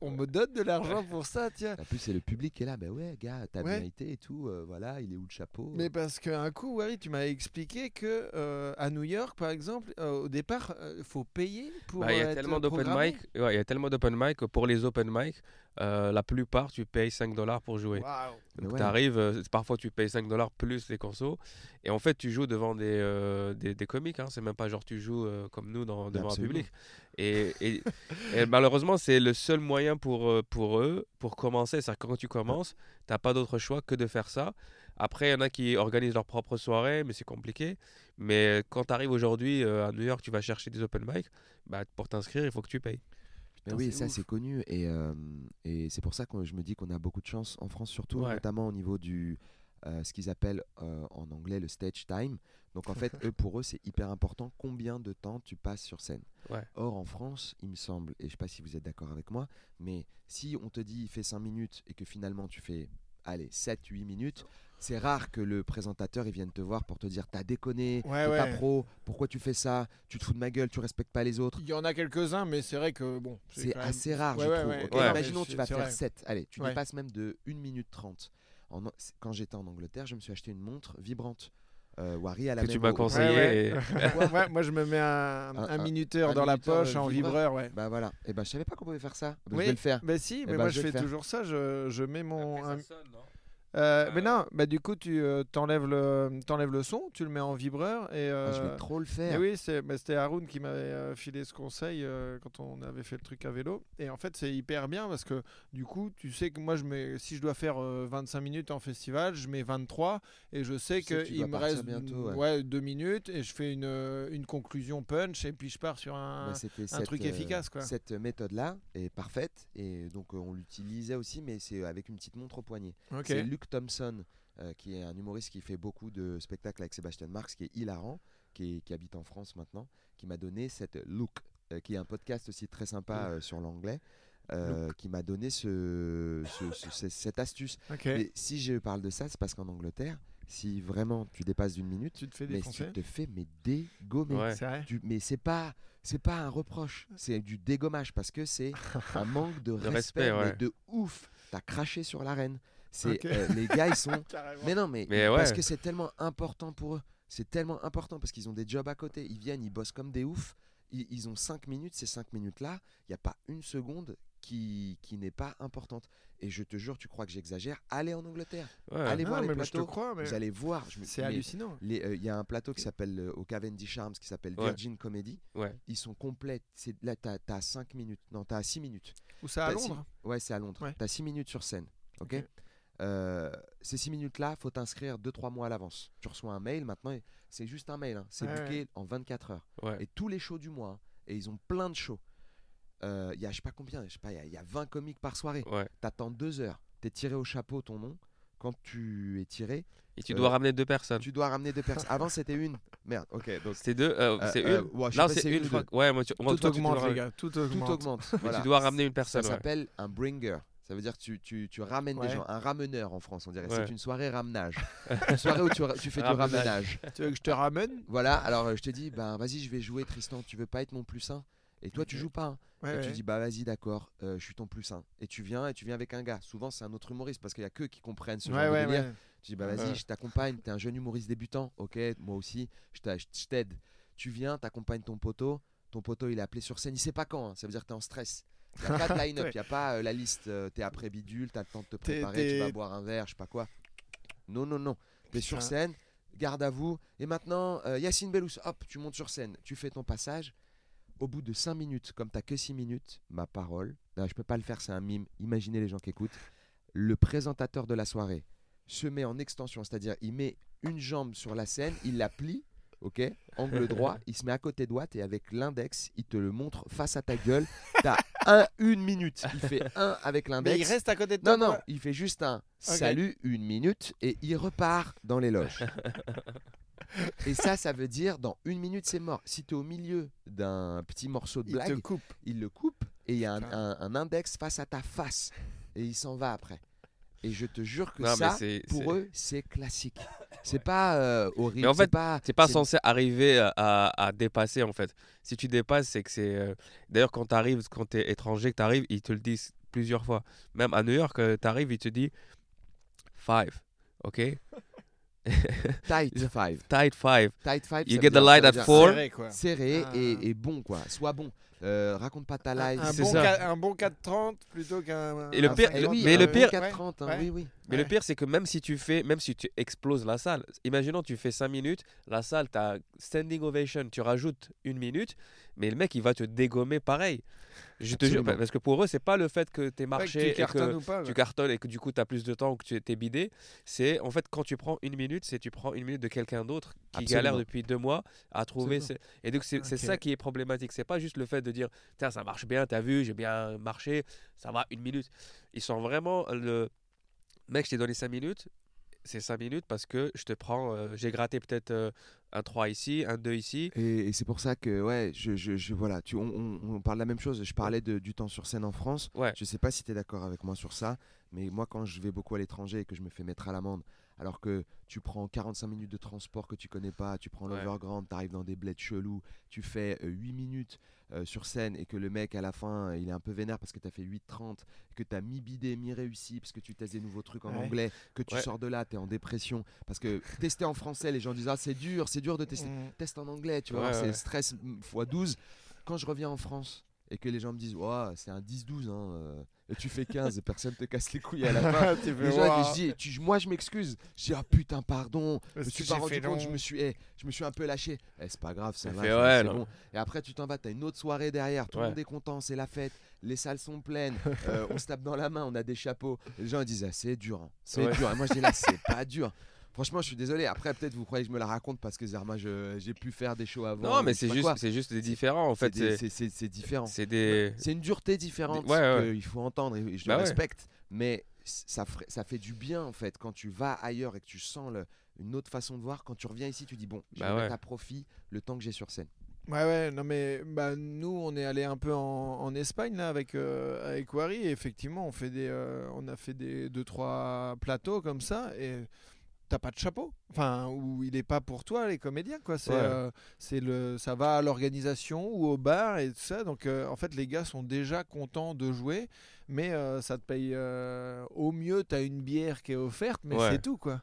on, me donne de l'argent pour ça, tiens. En plus, c'est le public qui est là. Ben ouais, gars, t'as mérité et tout. euh, voilà, il est où le chapeau Mais parce qu'un coup, Wally, tu m'as expliqué que euh, à New York, par exemple, euh, au départ, il faut payer pour. Bah, il y euh, a être tellement d'open mic, ouais, il y a tellement d'open mic que pour les open mic, euh, la plupart tu payes 5 dollars pour jouer. Donc ouais. tu arrives, parfois tu payes 5 dollars plus les consos, et en fait tu joues devant des, euh, des, des comiques, hein, c'est même pas genre tu joues euh, comme nous dans, devant Absolument. un public. Et, et- et malheureusement c'est le seul moyen pour, euh, pour eux, pour commencer, c'est-à-dire que quand tu commences, t'as pas d'autre choix que de faire ça. Après il y en a qui organisent leur propre soirée, mais c'est compliqué. Mais quand tu arrives aujourd'hui euh, à New York, tu vas chercher des open mic, bah, pour t'inscrire il faut que tu payes. Mais Putain, oui, c'est ça c'est connu et, euh, et c'est pour ça que je me dis qu'on a beaucoup de chance en France, surtout Ouais. notamment au niveau du euh, ce qu'ils appellent euh, en anglais le stage time. Donc en fait, eux pour eux c'est hyper important combien de temps tu passes sur scène. Ouais. Or en France, il me semble, et je sais pas si vous êtes d'accord avec moi, mais si on te dit il fait 5 minutes et que finalement tu fais allez 7-8 minutes, c'est rare que le présentateur il vienne te voir pour te dire t'as déconné, Ouais, t'es pas pro, pourquoi tu fais ça, tu te fous de ma gueule, tu respectes pas les autres. Il y en a quelques-uns, mais c'est vrai que bon. C'est même- assez rare, Ouais, je trouve. Imaginons, tu vas faire vrai. 7. Allez, tu dépasses même de 1 minute 30. En- quand j'étais en Angleterre, je me suis acheté une montre vibrante. Euh, Wari à la Que tu m'as conseillé. Ouais, et- ouais, moi je me mets un, Un- un un- minuteur un dans la poche euh, en vibreur. vibreur, ouais. Bah voilà. Et ben je savais pas qu'on pouvait faire ça. Bah, Oui. Je vais le faire. Bah si, mais ben, moi je fais toujours ça, je, je mets mon... Après, un- ça sonne, non? Euh, mais Euh, non, bah du coup tu euh, t'enlèves le, t'enlèves le son, tu le mets en vibreur et... Ah, je euh, vais trop le Et faire. oui, c'est- bah, c'était Haroun qui m'avait euh, filé ce conseil euh, quand on avait fait le truc à vélo. Et en fait, c'est hyper bien parce que du coup, tu sais que moi, je mets, si je dois faire euh, 25 minutes en festival, je mets 23 et je sais qu'il me reste bientôt, ouais. ouais, deux minutes et je fais une, euh, une conclusion punch et puis je pars sur un. Bah, un cette, truc euh, efficace, quoi. Cette méthode-là est parfaite et donc euh, on l'utilisait aussi, mais c'est avec une petite montre au poignet. Ok. C'est Luke Thompson, euh, qui est un humoriste qui fait beaucoup de spectacles avec Sébastien Marx, qui est hilarant, qui, est- qui habite en France maintenant, qui m'a donné cette look, euh, qui est un podcast aussi très sympa euh, sur l'anglais. qui m'a donné ce, ce- ce- ce- cette astuce. Si je parle de ça, c'est parce qu'en Angleterre, si vraiment tu dépasses d'une minute, Tu te fais mais tu te fais mais dégommer. Ouais. C'est vrai. Tu- mais c'est pas c'est pas un reproche, c'est du dégommage parce que c'est un manque de, respect, respect, ouais. mais de ouf. T'as craché sur l'arène. C'est euh, les gars ils sont mais non mais, Mais parce que c'est tellement important pour eux. C'est tellement important parce qu'ils ont des jobs à côté. Ils viennent, ils bossent comme des oufs. Ils, ils ont 5 minutes. Ces 5 minutes-là, il n'y a pas une seconde qui, qui n'est pas importante. Et je te jure, tu crois que j'exagère? Allez en Angleterre. Ouais. Allez Non, voir les mais je te plateaux. crois, mais Vous allez voir. c'est hallucinant. euh, Il y a un plateau qui s'appelle euh, au Cavendish Arms qui s'appelle Ouais. Virgin Comedy. Ouais. Ils sont complets. C'est- Là, tu as, 5 minutes. Non, tu as 6 minutes. Où ça à Londres? Ouais, c'est à Londres. Tu as 6 minutes sur scène. Ok, Ok. Euh, Ces 6 minutes-là, faut t'inscrire 2-3 mois à l'avance. Tu reçois un mail maintenant. C'est juste un mail. hein. C'est Ouais, booké en 24 heures. Ouais. Et tous les shows du mois. hein. Et ils ont plein de shows. Euh, Il y a je sais pas combien. Je sais pas. Il y a- il y, a 20 comiques par soirée. Ouais. T'attends 2 heures. T'es tiré au chapeau ton nom. Quand tu es tiré, Et tu Euh, dois ramener deux personnes. tu dois ramener deux personnes. Avant c'était une. Merde. Ok. Donc C'est deux C'est euh, une ouais, Non, c'est une une fois. ou deux. Ouais, moi, tu, moi, Tout toi, tu augmente, dois- les gars. Tout tout augmente. augmente. Mais Voilà. tu dois ramener une Ça personne. ouais. s'appelle un bringer. Ça veut dire que tu, tu, tu ramènes Ouais. des gens. Un rameneur en France, on dirait. Ouais. C'est une soirée ramenage. une soirée où tu, tu fais du Ramenage. Tu veux que je te ramène? Voilà, alors euh, je te dis, ben vas-y, je vais jouer Tristan. Tu veux pas être mon plus 1 Et toi, tu joues pas. hein. Ouais, et tu ouais. dis, bah vas-y, d'accord, euh, je suis ton plus 1. Et tu viens et tu viens avec un gars. Souvent, c'est un autre humoriste parce qu'il y a que qui comprennent ce Ouais, genre de délire. Tu dis, bah vas-y, je t'accompagne, t'es un jeune humoriste débutant, ok, moi aussi, je t'aide. Tu viens, t'accompagnes ton poteau, ton poteau il est appelé sur scène, il sait pas quand, hein, ça veut dire que t'es en stress. Il n'y a pas de line-up, il n'y a pas euh, la liste, euh, t'es après bidule, t'as le temps de te T'es- préparer, tu vas boire un verre, je sais pas quoi. Non, non, non. T'es sur Putain. scène, garde à vous. Et maintenant, euh, Yacine Bellous, hop, tu montes sur scène, tu fais ton passage. Au bout de 5 minutes, comme t'as que 6 minutes, ma parole, là, je peux pas le faire, c'est un mime, imaginez les gens qui écoutent. Le présentateur de la soirée se met en extension, c'est-à-dire il met une jambe sur la scène, il la plie, ok, angle droit, il se met à côté droite et avec l'index, il te le montre face à ta gueule. T'as un, une minute, il fait un avec Mais l'index. il reste à côté de toi. Non, non, il fait juste un salut, une minute, et il repart dans les loges. et ça, ça veut dire dans une minute, c'est mort. Si tu es au milieu d'un petit morceau de Il te blague, coupe. il le coupe et il y a un, Putain. un- un index face à ta face. Et il s'en va après. Et je te jure que Non, ça, pour eux, c'est classique. C'est pas euh, horrible. Mais en c'est fait, pas, C'est pas c'est- censé arriver à, dépasser en fait. Si tu dépasses, c'est que c'est. euh, D'ailleurs, quand tu arrives, quand tu es étranger, que tu arrives, ils te le disent plusieurs fois. Même à New York, tu arrives, ils te disent five. Ok? tight five. Tight five. Tight five. You get the light at four. Serré, quoi. Serré Ah. et, et bon, quoi. Sois bon. Euh, raconte pas ta life. un c'est bon un bon 4,30 plutôt qu'un. Et le pire- 50, oui, mais le pire- 4,30, hein, Ouais. oui, oui. Mais Ouais. le pire, c'est que même si tu fais, même si tu exploses la salle, imaginons tu fais 5 minutes, la salle, tu as standing ovation, tu rajoutes une minute, mais le mec, il va te dégommer pareil. Je te jure, parce que pour eux, c'est pas le fait que tu Ouais, es que marché tu et que pas. tu cartonnes et que du coup tu as plus de temps ou que tu es bidé. C'est en fait quand tu prends une minute, c'est tu prends une minute de quelqu'un d'autre qui Absolument. galère depuis deux mois à trouver. Ses- Et donc c'est ça qui est problématique. C'est pas juste le fait de dire tiens ça marche bien, t'as vu, j'ai bien marché, ça va une minute. Ils sont vraiment le mec, je t'ai donné 5 minutes. C'est 5 minutes parce que je te prends, euh, j'ai gratté peut-être euh, un 3 ici, un 2 ici. Et, et c'est pour ça que, ouais, je, je, je- voilà, tu, on, on- on parle de la même chose. Je parlais de- du temps sur scène en France. Ouais. Je sais pas si tu es d'accord avec moi sur ça, mais moi, quand je vais beaucoup à l'étranger et que je me fais mettre à l'amende, alors que tu prends 45 minutes de transport que tu connais pas, tu prends l'overground, tu arrives dans des bleds chelous, tu fais euh, 8 minutes euh, sur scène et que le mec à la fin il est un peu vénère parce que tu as fait 8-30, que tu as mi-bidé, mi-réussi parce que tu testes des nouveaux trucs en Ouais. anglais, que tu Ouais. sors de là, tu es en dépression. Parce que tester en français, les gens disent Ah, c'est dur, c'est dur de tester Mm. teste en anglais, tu Ouais, voir, c'est stress x 12. Quand je reviens en France et que les gens me disent, c'est un 10-12, hein, euh, tu fais 15 et personne te casse les couilles à la fin. Tu Les gens, Ouah. je dis, tu- moi je m'excuse. Je dis, ah putain, pardon. Je me suis pas rendu compte, je me suis, eh, je me suis un peu lâché. Eh, c'est pas grave, ça va. bon. Et après, tu t'en vas, t'as une autre soirée derrière. Tout le Ouais. monde est content, c'est la fête. Les salles sont pleines. euh, on se tape dans la main, on a des chapeaux. Les gens ils disent, ah, c'est dur. hein, c'est Ouais. dur. Et moi, je dis là, c'est pas dur. Franchement, je suis désolé. Après, peut-être vous croyez que je me la raconte parce que Zerma, j'ai pu faire des shows avant. Non, mais c'est juste, c'est juste des différents en C'est fait. c'est- différent. C'est des. C'est une dureté différente Ouais, ouais. qu'il faut entendre et je Bah le ouais. respecte. Mais ça, ça fait du bien en fait quand tu vas ailleurs et que tu sens le- une autre façon de voir. Quand tu reviens ici, tu dis bon, je Bah vais ouais. mettre à profit le temps que j'ai sur scène. Ouais, ouais, non mais bah, nous on est allé un peu en, en Espagne là avec euh, avec Wari et effectivement on fait des euh, on a fait des deux trois plateaux comme ça et t'as pas de chapeau enfin où il est pas pour toi les comédiens quoi c'est Ouais. euh, le ça va à l'organisation ou au bar et tout ça donc euh, en fait les gars sont déjà contents de jouer mais euh, ça te paye euh, au mieux t'as une bière qui est offerte mais Ouais. c'est tout quoi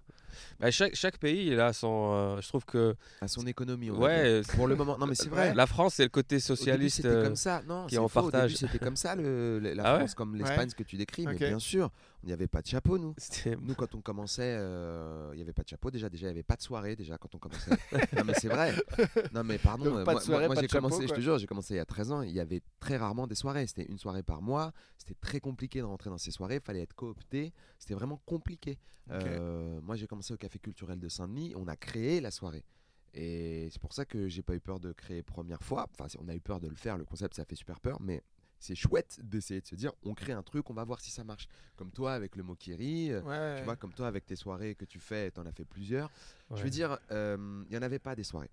Bah, chaque, chaque pays, il a son. euh, je trouve que. À son économie. Ouais. Pour le moment. Non, mais c'est Ouais. vrai. La France, c'est le côté Au début, socialiste. c'était euh, comme ça. Non, qui c'est en faux. Au partage. début, c'était comme ça, le, le- la Ah ouais France, comme l'Espagne, ce que tu décris. Ok. Mais bien sûr, il n'y avait pas de chapeau, nous. c'était- Nous, quand on commençait, euh, il n'y avait pas de chapeau. Déjà, déjà, il n'y avait pas de soirée. Déjà, quand on commençait. non, mais c'est vrai. Non, mais pardon. Donc, euh, pas de moi, soirée, moi, pas j'ai de chapeau, commencé, je te jure, j'ai commencé il y a 13 ans. Il y avait très rarement des soirées. C'était une soirée par mois. C'était très compliqué de rentrer dans ces soirées. Il fallait être coopté. C'était vraiment compliqué. Euh, moi, j'ai commencé au Café Culturel de Saint-Denis. On a créé la soirée. Et c'est pour ça que j'ai pas eu peur de créer première fois. Enfin, on a eu peur de le faire. Le concept, ça fait super peur. Mais c'est chouette d'essayer de se dire on crée un truc, on va voir si ça marche. Comme toi avec le Mokiri. euh, ouais, Tu vois, comme toi avec tes soirées que tu fais, tu en as fait plusieurs. Je veux dire, euh, il n'y en avait pas des soirées.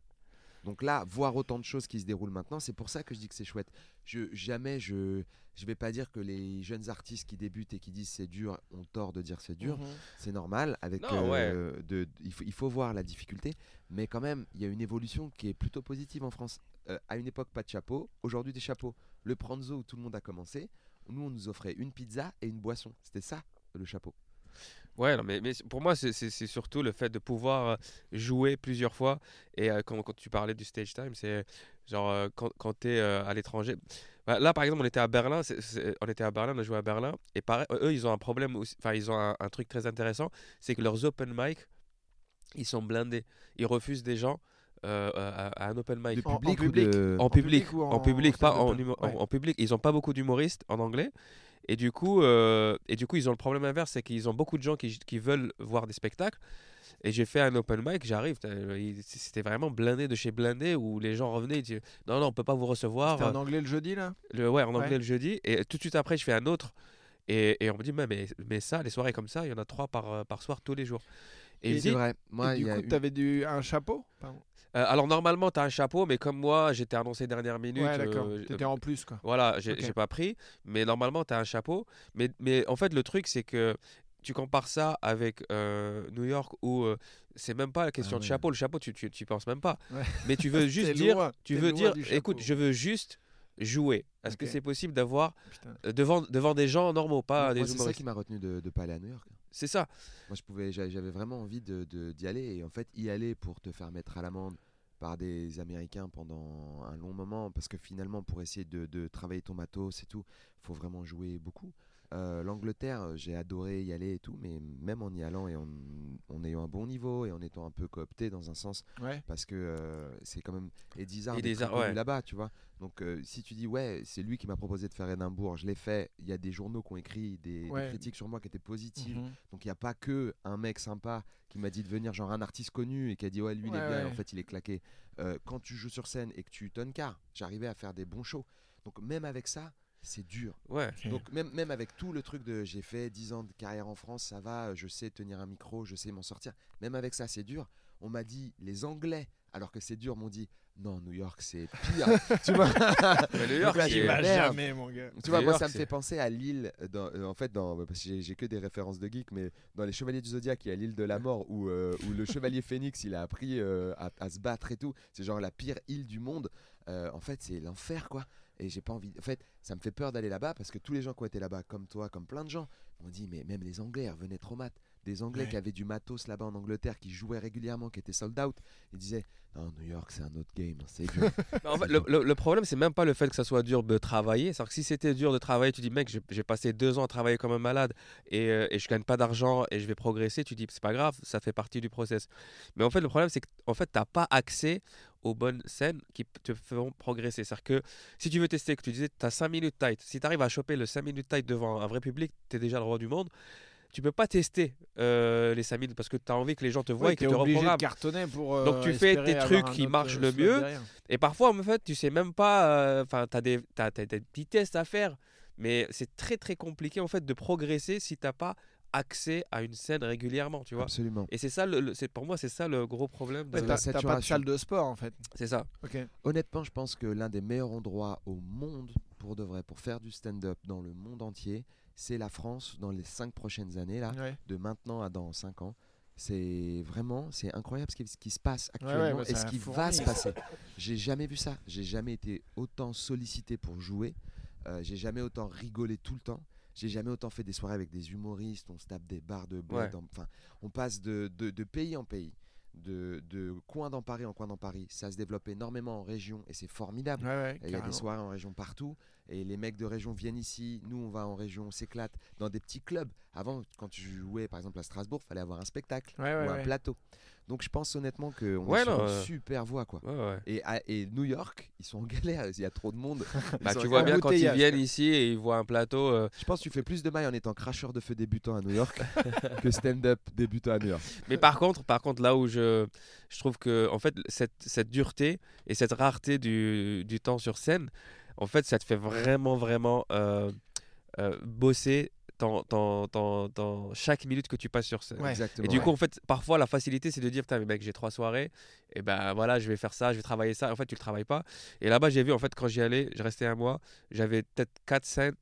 Donc là, voir autant de choses qui se déroulent maintenant, c'est pour ça que je dis que c'est chouette. Je, jamais je je vais pas dire que les jeunes artistes qui débutent et qui disent c'est dur ont tort de dire c'est dur. Mhm. C'est normal. Avec Non, euh, de, il, faut, il faut voir la difficulté, mais quand même, il y a une évolution qui est plutôt positive en France. Euh, à une époque, pas de chapeau. Aujourd'hui, des chapeaux. Le Pranzo où tout le monde a commencé. Nous, on nous offrait une pizza et une boisson. C'était ça le chapeau. Ouais, mais, pour moi, c'est- surtout le fait de pouvoir euh, jouer plusieurs fois. Et euh, quand, tu parlais du stage time, c'est genre euh, quand, tu es à l'étranger. Bah, là, par exemple, on était à Berlin. on était à Berlin, on a joué à Berlin. Et eux, ils ont un problème. Enfin, ils ont un, un truc très intéressant c'est que leurs open mic, ils sont blindés. Ils refusent des gens euh, à, à un open mic. En- en public, ou public. de- En public, en, public, pas en, stand-up humo- en- Ouais. en public. Ils ont pas beaucoup d'humoristes en anglais. Et du coup, euh, et du coup, ils ont le problème inverse, c'est qu'ils ont beaucoup de gens qui, qui veulent voir des spectacles. Et j'ai fait un open mic, j'arrive, il- c'était vraiment blindé de chez blindé où les gens revenaient, ils disaient non non, on peut pas vous recevoir. C'était en anglais le jeudi là? Le, ouais, en anglais Ouais. le jeudi. Et tout de suite après, je fais un autre. Et, et on me dit mais, mais, mais ça, les soirées comme ça, il y en a trois par, euh, par soir tous les jours. Et, C'est vrai. Moi, Et il du y coup, tu avais un chapeau Pardon. euh, alors normalement, tu as un chapeau, mais comme moi, j'étais annoncé dernière minute. Ouais, d'accord. euh, T'étais en plus, quoi. Voilà, j'ai Ok. j'ai pas pris, mais normalement, tu as un chapeau. Mais, mais en fait, le truc, c'est que tu compares ça avec euh, New York où euh, c'est même pas la question Ah de ouais. chapeau. Le chapeau, tu, tu, tu penses même pas. Ouais. Mais tu veux juste dire, loin, tu veux dire, écoute, je veux juste jouer. Est-ce que c'est possible d'avoir devant, devant des gens normaux, pas des c'est ça qui m'a retenu de ne pas aller à New York. C'est ça. Moi, je pouvais, j'a- j'avais vraiment envie de, d'y aller. Et en fait, y aller pour te faire mettre à l'amende par des Américains pendant un long moment, parce que finalement, pour essayer de, travailler ton matos et tout, faut vraiment jouer beaucoup. Euh, L'Angleterre, euh, j'ai adoré y aller et tout, mais même en y allant et en, en ayant un bon niveau et en étant un peu coopté dans un sens, Ouais. parce que euh, c'est quand même Eddie Izzard Eddie est ouais. là-bas, tu vois. Donc euh, si tu dis ouais, c'est lui qui m'a proposé de faire Édimbourg, je l'ai fait. Il y a des journaux qui ont écrit des, critiques sur moi qui étaient positives. Mhm. Donc il n'y a pas que un mec sympa qui m'a dit de venir, genre un artiste connu et qui a dit ouais lui il est bien et en fait il est claqué. Quand tu joues sur scène et que tu tonnes car, j'arrivais à faire des bons shows. Donc même avec ça, c'est dur. Ouais. Donc même, même avec tout le truc de j'ai fait 10 ans de carrière en France, ça va, je sais tenir un micro, je sais m'en sortir. Même avec ça, c'est dur. On m'a dit les Anglais, alors que c'est dur, m'ont dit non, New York c'est pire. tu vois Mais New York, j'y jamais, mon gars. Tu vois, New moi, York, ça me fait penser à l'île, euh, en fait, dans, parce que j'ai- que des références de geek, mais dans Les Chevaliers du Zodiaque, il y a l'île de la mort où, euh, où le chevalier Phénix, il a appris euh, à, à se battre et tout. C'est genre la pire île du monde. Euh, en fait, c'est l'enfer, quoi. Et j'ai pas envie. En fait, ça me fait peur d'aller là-bas parce que tous les gens qui ont été là-bas, comme toi, comme plein de gens, m'ont dit, mais même les Anglais revenaient trop mat. Des Anglais Ouais. qui avaient du matos là-bas en Angleterre, qui jouaient régulièrement, qui étaient sold out, ils disaient, non, New York, c'est un autre game, c'est dur. En fait, le, le- le problème, c'est même pas le fait que ça soit dur de travailler. C'est-à-dire que si c'était dur de travailler, tu dis, mec, j'ai- j'ai passé deux ans à travailler comme un malade et, euh, et je gagne pas d'argent et je vais progresser, tu dis, c'est pas grave, ça fait partie du process. Mais en fait, le problème, c'est que en fait, t'as pas accès aux bonnes scènes qui te feront progresser. C'est-à-dire que si tu veux tester, que tu disais, tu as 5 minutes tight, si tu arrives à choper le 5 minutes tight devant un vrai public, tu es déjà le roi du monde. Tu peux pas tester euh, les 5 minutes parce que tu as envie que les gens te voient Ouais, et que tu obligé de reprogrammes. cartonner pour. euh, Donc, tu fais tes trucs qui marchent euh, le mieux. derrière. Et parfois, en fait, tu sais même pas. euh, Enfin, tu as, des t'as des petits tests à faire, mais c'est très très compliqué en fait de progresser si t'as pas accès à une scène régulièrement, tu vois. Absolument. Et c'est ça, le, le- c'est pour moi, c'est ça le gros problème. de- la T'as t'as pas de saturation. salle de sport en fait. c'est ça. Ok. Honnêtement, je pense que l'un des meilleurs endroits au monde, pour de vrai, pour faire du stand-up dans le monde entier, c'est la France dans les cinq prochaines années, là, Ouais. de maintenant à dans cinq ans. C'est vraiment, c'est incroyable ce qui, ce qui se passe ouais, actuellement bah, et ce qui va se passer. J'ai jamais vu ça. J'ai jamais été autant sollicité pour jouer. Euh, J'ai jamais autant rigolé tout le temps. J'ai jamais autant fait des soirées avec des humoristes. On se tape des bars de bled. Ouais. Enfin, on passe de, de- de pays en pays, de, de coin dans Paris en coin dans Paris. Ça se développe énormément en région et c'est formidable. Ouais, ouais, Il y a des soirées en région partout et les mecs de région viennent ici. Nous, on va en région, on s'éclate dans des petits clubs. Avant, quand tu jouais par exemple à Strasbourg, fallait avoir un spectacle Ouais, ou un plateau. Donc je pense honnêtement qu'on Ouais, est sur une super voie quoi. Ouais. Et, à- et New York, ils sont en galère, il y a trop de monde. Bah, tu vois bien quand ils viennent ici et ils voient un plateau. euh, Je pense que tu fais plus de mailles en étant cracheur de feu débutant à New York que stand-up débutant à New York. Mais par contre, par contre, là où je, je trouve que en fait cette, cette dureté et cette rareté du, du temps sur scène, en fait, ça te fait vraiment, vraiment euh, euh, bosser dans chaque minute que tu passes sur scène. Ouais. Exactement. Et du coup, en fait, parfois, la facilité, c'est de dire, putain, mais mec, j'ai trois soirées, et ben voilà, je vais faire ça, je vais travailler ça. En fait, tu le travailles pas. Et là-bas, j'ai vu, en fait, quand j'y allais, je restais un mois, j'avais peut-être quatre scènes,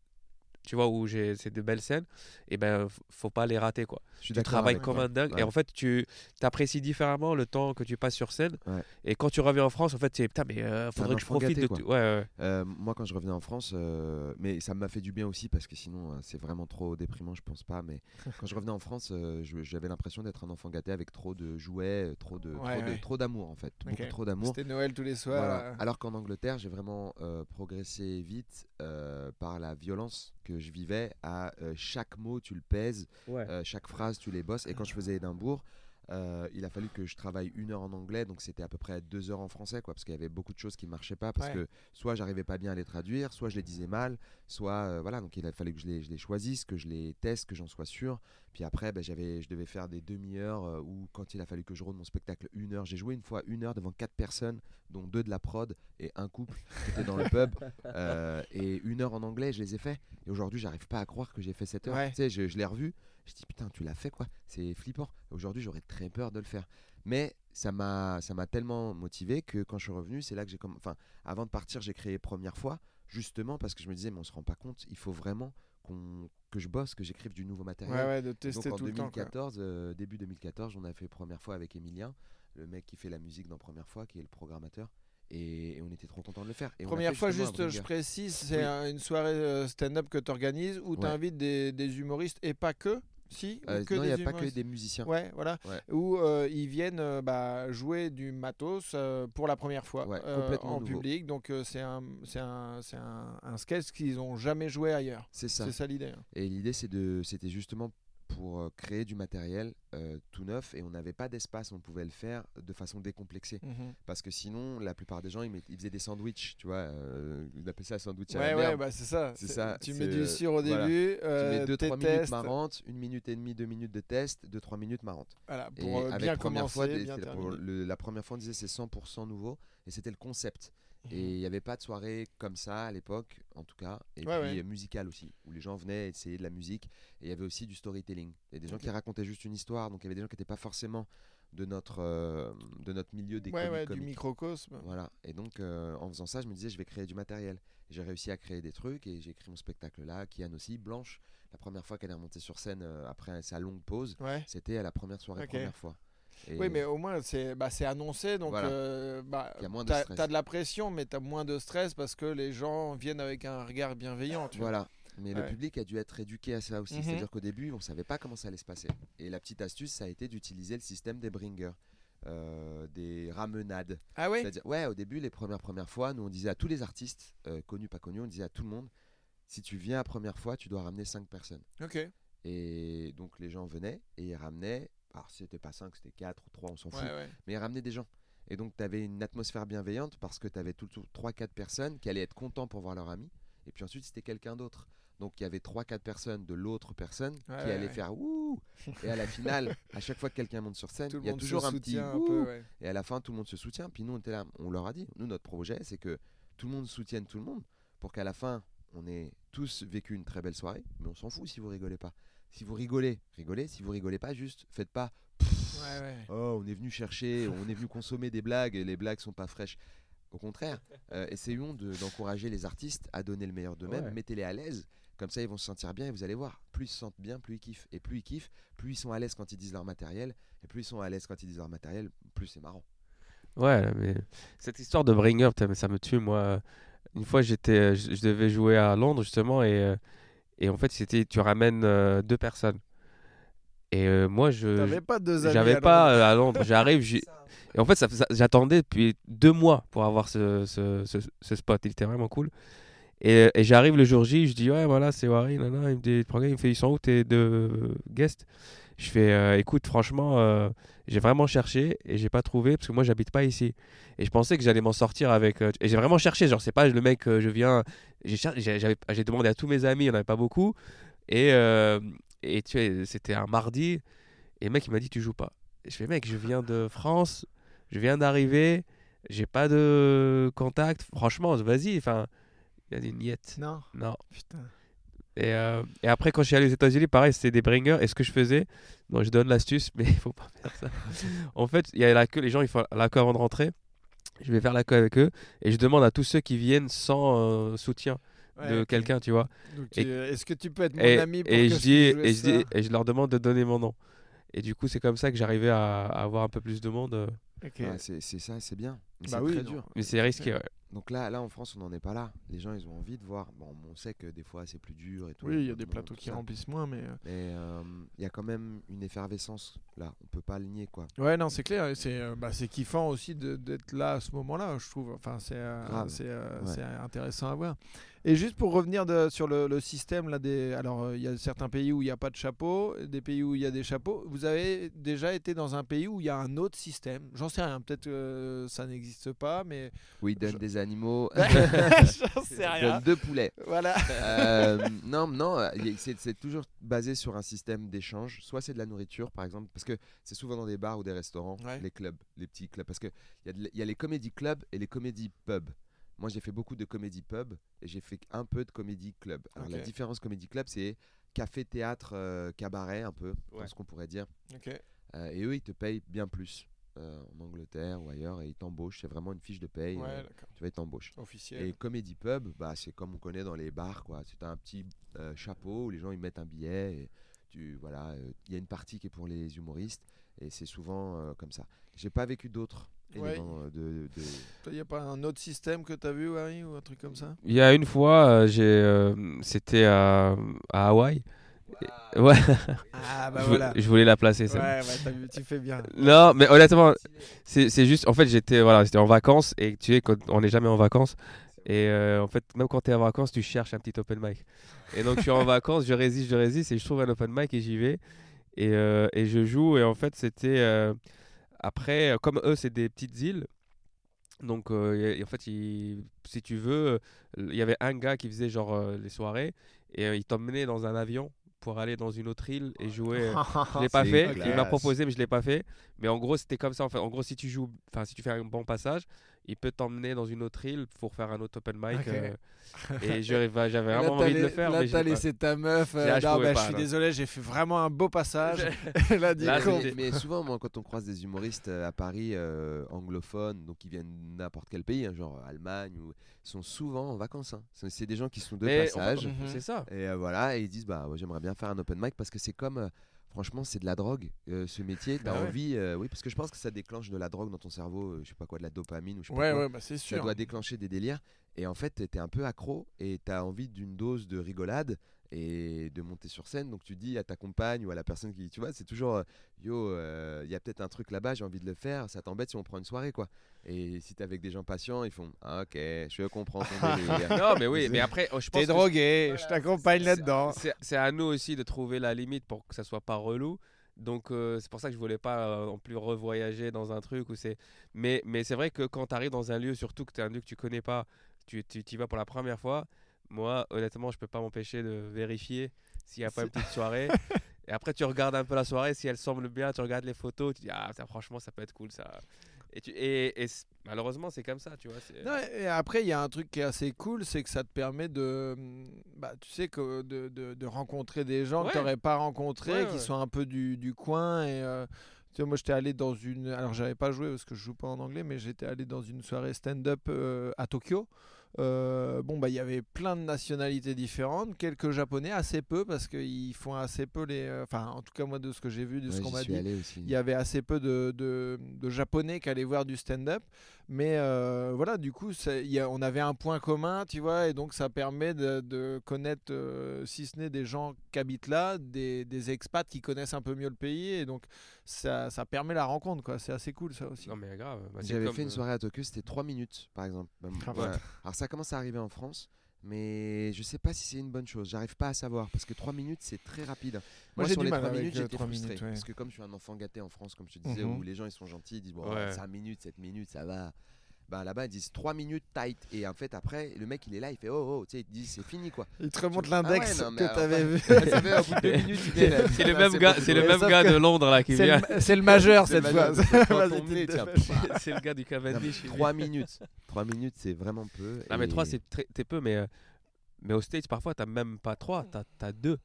tu vois, où j'ai c'est de belles scènes, et ben, f- faut pas les rater, quoi. je suis Tu travailles comme un dingue, Ouais. et en fait, tu apprécies différemment le temps que tu passes sur scène. Ouais. Et quand tu reviens en France, en fait, c'est putain, mais euh, faudrait que je profite gâté, de tout. Ouais, ouais. Euh, moi, quand je revenais en France, euh, mais ça m'a fait du bien aussi parce que sinon, euh, c'est vraiment trop déprimant, je pense pas. Mais quand je revenais en France, euh, j'avais l'impression d'être un enfant gâté avec trop de jouets, trop de, Ouais, trop de- ouais. trop d'amour en fait, beaucoup trop d'amour. C'était Noël tous les soirs. Voilà. Alors qu'en Angleterre, j'ai vraiment euh, progressé vite euh, par la violence que je vivais. À euh, chaque mot, tu le pèses, euh, chaque phrase, tu les bosses. Et quand je faisais Édimbourg, euh, il a fallu que je travaille une heure en anglais, donc c'était à peu près deux heures en français, quoi, parce qu'il y avait beaucoup de choses qui marchaient pas, parce Ouais. que soit j'arrivais pas bien à les traduire, soit je les disais mal, soit euh, voilà, donc il a fallu que je les, je les choisisse, que je les teste, que j'en sois sûr. Puis après, ben, j'avais, je devais faire des demi-heures euh, ou quand il a fallu que je rôde mon spectacle une heure, j'ai joué une fois une heure devant quatre personnes, dont deux de la prod et un couple qui était dans le pub, euh, et une heure en anglais, je les ai fait. Et aujourd'hui, j'arrive pas à croire que j'ai fait cette heure. Ouais. Tu sais, je, je l'ai revu. Je dis putain, tu l'as fait quoi C'est flippant. Aujourd'hui, j'aurais très peur de le faire. Mais ça m'a, ça m'a tellement motivé que quand je suis revenu, c'est là que j'ai comme, enfin, avant de partir, j'ai créé première fois, justement parce que je me disais, mais on se rend pas compte, il faut vraiment qu'on, que je bosse, que j'écrive du nouveau matériel. Ouais, ouais, de Donc tester en tout le temps. 2014, euh, début 2014, on a fait première fois avec Emilien, le mec qui fait la musique dans première fois, qui est le programmateur. Et, et on était trop content de le faire. Et Première fois, juste, je précise, c'est Oui. une soirée euh, stand-up que tu organises où tu Ouais. invites des, des humoristes et pas que Si Euh, que non, il n'y a pas que des musiciens. Ouais, voilà. Ouais. Où euh, ils viennent euh, bah, jouer du matos pour la première fois Ouais, en nouveau. public. Donc c'est un, c'est un, un, un sketch qu'ils n'ont jamais joué ailleurs. C'est ça. C'est ça l'idée. hein. Et l'idée, c'est de, c'était justement pour euh, créer du matériel euh, tout neuf et on n'avait pas d'espace, on pouvait le faire de façon décomplexée. Mhm. Parce que sinon, la plupart des gens, ils, met- ils faisaient des sandwichs, tu vois, euh, ils appelaient ça sandwich à Ouais, la ouais, bah, c'est ça. Ça, Tu mets du euh, cire au voilà. début, tu euh, mets 2-3 tes minutes marrantes, une minute et demie, deux minutes de test, 2-3 minutes marrantes. Voilà, Et pour avec bien première fois, bien pour le- la première fois, on disait c'est 100% nouveau et c'était le concept. Mhm. Et il n'y avait pas de soirée comme ça à l'époque, en tout cas. Et Ouais, puis ouais. euh, musicale aussi, où les gens venaient essayer de la musique. Et il y avait aussi du storytelling. Il y a des gens qui racontaient juste une histoire, donc il y avait des gens qui n'étaient pas forcément de notre, euh, de notre milieu des Ouais, ouais, du microcosme. Voilà. Et donc, euh, en faisant ça, je me disais, je vais créer du matériel. J'ai réussi à créer des trucs et j'ai écrit mon spectacle là. Kian aussi, Blanche, la première fois qu'elle est remontée sur scène euh, après sa longue pause, c'était à la première soirée, première fois. Et Oui, mais au moins, c'est bah, annoncé. Donc, Voilà. euh, bah, Il y a moins de la pression, mais t'as moins de stress parce que les gens viennent avec un regard bienveillant. Tu vois. Voilà. Mais le public a dû être éduqué à ça aussi. Mhm. C'est-à-dire qu'au début, on savait pas comment ça allait se passer. Et la petite astuce, ça a été d'utiliser le système des bringers, euh, des ramenades. Ah C'est-à-dire, ouais, au début, les premières premières fois, nous on disait à tous les artistes, euh, connus pas connus, on disait à tout le monde, si tu viens la première fois, tu dois ramener 5 personnes. Ok. Et donc les gens venaient et ils ramenaient. Alors si c'était pas 5, c'était 4 ou 3, on s'en fout. Ouais, ouais. Mais des gens. Et donc tu avais une atmosphère bienveillante parce que tu avais tout, 3-4 personnes qui allaient être contents pour voir leur ami. Et puis ensuite c'était quelqu'un d'autre. Donc il y avait 3-4 personnes de l'autre personne Ouais, qui allaient faire ouh. Et à la finale, à chaque fois que quelqu'un monte sur scène, Tout il y a toujours un petit un peu. Et à la fin, tout le monde se soutient. Puis nous, on était là, on leur a dit, nous, notre projet, c'est que tout le monde soutienne tout le monde pour qu'à la fin, on ait tous vécu une très belle soirée. Mais on s'en fout si vous rigolez pas. Si vous rigolez, rigolez. Si vous rigolez pas, juste faites pas. Ouais, ouais. Oh, on est venu chercher, on est venu consommer des blagues et les blagues sont pas fraîches. Au contraire, euh, essayons de- d'encourager les artistes à donner le meilleur d'eux-mêmes. Ouais. Mettez-les à l'aise. Comme ça, ils vont se sentir bien et vous allez voir. Plus ils se sentent bien, plus ils kiffent. Et plus ils kiffent, plus ils sont à l'aise quand ils disent leur matériel. Et plus ils sont à l'aise quand ils disent leur matériel, plus c'est marrant. Ouais, mais cette histoire de bringer, putain, mais ça me tue, moi. Une fois, j'étais, je, je devais jouer à Londres, justement, et, euh, et en fait, c'était, tu ramènes euh, deux personnes. Et euh, moi, je, T'avais pas deux amis. j'avais pas euh, à Londres. J'arrive, j'ai- et en fait, ça, ça- j'attendais depuis deux mois pour avoir ce, ce, ce, ce spot. Il était vraiment cool. Et, et j'arrive le jour J, je dis, ouais, voilà, c'est Wari. Il me dit, il me fait, ils sont où tes deux guests Je fais, euh, écoute, franchement, euh, j'ai vraiment cherché et j'ai pas trouvé parce que moi, j'habite pas ici. Et je pensais que j'allais m'en sortir avec. euh, et j'ai vraiment cherché, genre, c'est pas le mec, je viens. J'ai demandé à tous mes amis, il n'y en avait pas beaucoup. Et, et tu sais, c'était un mardi. Et le mec, il m'a dit, tu joues pas. Et je fais, mec, je viens de France, je viens d'arriver, j'ai pas de contact. Franchement, vas-y. Enfin, il a dit, niette. Non, Non. putain. Et, euh, et après, quand je suis allé aux États-Unis, pareil, c'était des bringers. Et ce que je faisais, bon, je donne l'astuce, mais il faut pas faire ça. en fait, il y a la queue, les gens, ils font la queue avant de rentrer. Je vais faire la queue avec eux et je demande à tous ceux qui viennent sans euh, soutien Ouais, de quelqu'un, tu vois. Est-ce que tu peux être mon Et, ami pour et que je dis, et je dis, ça et je leur demande de donner mon nom. Et du coup, c'est comme ça que j'arrivais à, à avoir un peu plus de monde. euh. Ok. Ouais, c'est ça, c'est bien. Mais Bah c'est oui, très non. dur. Mais c'est risqué, ouais. Donc là, là, en France, on n'en est pas là. Les gens, ils ont envie de voir. Bon, on sait que des fois, c'est plus dur et tout. Oui, il y a des plateaux qui ça. remplissent moins, mais. euh, Mais euh, il y a quand même une effervescence là. On peut pas le nier, quoi. Ouais, non, c'est clair. C'est euh, bah, kiffant aussi d'être là à ce moment-là, je trouve. Enfin, c'est euh, euh, Ouais. intéressant à voir. Et juste pour revenir de- sur le, le système, là, des... alors il y a certains pays où il n'y a pas de chapeau, des pays où il y a des chapeaux. Vous avez déjà été dans un pays où il y a un autre système? J'en sais rien, peut-être que ça n'existe pas, mais. Oui, donne Je- des animaux. J'en sais rien. donne deux poulets. Voilà. Euh, non, non, c'est toujours basé sur un système d'échange. Soit c'est de la nourriture, par exemple, parce que c'est souvent dans des bars ou des restaurants, Ouais. les clubs, les petits clubs. Parce qu'il y, a de- y a les comédies clubs et les comédies pub. Moi, j'ai fait beaucoup de comédie pub et j'ai fait un peu de comédie club. Alors, la différence comédie club, c'est café, théâtre, euh, cabaret, un peu, Ouais. ce qu'on pourrait dire. Euh, et eux, ils te payent bien plus euh, en Angleterre ou ailleurs et ils t'embauchent. C'est vraiment une fiche de paye. Ouais, euh, tu vois, ils t'embauchent. Officiel. Et comédie pub, bah, c'est comme on connaît dans les bars, quoi. C'est un petit euh, chapeau où les gens ils mettent un billet. Et tu, voilà, euh, il y a une partie qui est pour les humoristes et c'est souvent euh, comme ça. J'ai pas vécu d'autres Ouais. éléments de, de- Il n'y a pas un autre système que tu as vu, Harry, ou un truc comme ça? Il y a une fois, euh, j'ai, euh, c'était à, à Hawaï. Ouais, Ah, bah je, voilà. vou- je voulais la placer. Ouais, ouais, vu, tu fais bien. Non, mais honnêtement, c'est juste, en fait, j'étais voilà, en vacances et tu sais, quand on n'est jamais en vacances. Et euh, en fait, même quand tu es en vacances, tu cherches un petit open mic. Et donc, je suis en vacances, je résiste, je résiste et je trouve un open mic et j'y vais. Et, euh, et je joue. Et en fait, c'était. euh, après, comme eux, c'est des petites îles. Donc, euh, en fait, il- si tu veux, il y avait un gars qui faisait genre euh, les soirées et euh, il t'emmenait dans un avion pour aller dans une autre île et jouer. je l'ai pas fait. classe. Il m'a proposé, mais je l'ai pas fait. Mais en gros, c'était comme ça. En, fait. en gros, si tu joues, enfin, si tu fais un bon passage, il peut t'emmener dans une autre île pour faire un autre open mic. Euh, et j'avais vraiment envie de le faire, Là, t'as laissé ta meuf. euh, Là, je non, bah, pas, je suis non. désolé, j'ai fait vraiment un beau passage. Là, Là, mais, mais souvent, moi, quand on croise des humoristes euh, à Paris euh, anglophones, donc ils viennent de n'importe quel pays, hein, genre Allemagne, ou sont souvent en vacances. hein. C'est des gens qui sont de Mais, passage. Mhm. C'est ça. Et euh, voilà, et ils disent bah ouais, j'aimerais bien faire un open mic parce que c'est comme euh, franchement c'est de la drogue euh, ce métier. T'as Bah ouais. envie, euh, oui parce que je pense que ça déclenche de la drogue dans ton cerveau, euh, je sais pas quoi, de la dopamine ou je sais pas quoi. ouais, bah, c'est Ça sûr. doit déclencher des délires. Et en fait t'es un peu accro et t'as envie d'une dose de rigolade et de monter sur scène. Donc tu dis à ta compagne ou à la personne qui, tu vois, c'est toujours euh, yo, il y a peut-être un truc là-bas, j'ai envie de le faire. Ça t'embête si on prend une soirée quoi. Et si t'es avec des gens patients, ils font ah, ok, je comprends ton délire. Non, mais oui, mais après, oh, je pense T'es que drogué, je t'accompagne là-dedans. c'est à nous aussi de trouver la limite pour que ça soit pas relou. Donc euh, c'est pour ça que je voulais pas euh, non plus revoyager dans un truc où c'est. Mais mais c'est vrai que quand tu arrives dans un lieu, surtout que tu es un lieu que tu connais pas, tu tu y vas pour la première fois. Moi, honnêtement, je peux pas m'empêcher de vérifier s'il n'y a pas une petite soirée. Et après, tu regardes un peu la soirée, si elle semble bien, tu regardes les photos, tu dis, ah, ça, franchement, ça peut être cool, ça. Et, tu, et, et c- malheureusement, c'est comme ça, tu vois. Non, et après, il y a un truc qui est assez cool, c'est que ça te permet de, bah, tu sais, que de, de, de rencontrer des gens que tu n'aurais pas rencontrés, Ouais, qui sont un peu du, du coin. Et euh, tu sais, moi, j'étais allé dans une, alors j'avais pas joué parce que je joue pas en anglais, mais j'étais allé dans une soirée stand-up euh, à Tokyo. Euh, bon, bah, il y avait plein de nationalités différentes, quelques japonais, assez peu parce qu'ils font assez peu les, euh, enfin, en tout cas moi de ce que j'ai vu, de ce qu'on m'a dit, il y avait assez peu de, de, de japonais qui allaient voir du stand-up. Mais euh, voilà, du coup, ça- il y a- on avait un point commun, tu vois, et donc ça permet de, de connaître, euh, si ce n'est des gens qui habitent là, des, des expats qui connaissent un peu mieux le pays, et donc ça, ça permet la rencontre, quoi. C'est assez cool, ça aussi. Non, mais grave. bah, J'avais fait une euh, soirée à Tokyo, c'était 3 minutes par exemple. Ah, voilà. Alors ça commence à arriver en France, mais je sais pas si c'est une bonne chose. J'arrive pas à savoir parce que 3 minutes c'est très rapide. Moi, j'ai sur les mal 3 avec, minutes euh, j'étais frustré minutes, ouais. parce que comme je suis un enfant gâté en France, comme je te disais, Mhm. où les gens ils sont gentils, ils disent bon Ouais. 5 minutes, 7 minutes, ça va. Bah là-bas ils disent 3 minutes tight et en fait après le mec il est là, il fait oh oh, tu sais, il te dit c'est fini quoi. Il te remonte l'index Ah ouais, que alors, tu avais ouais. vu. Au C'est le même gars, c'est le même gars de Londres là qui vient. c'est le majeur C'est cette le fois. c'est le gars du Cavendish. il 3 minutes. 3 minutes c'est vraiment peu. Non, mais et- 3, c'est très- t'es peu, mais, euh, mais aux States, parfois, t'as même pas 3, t'as as 2.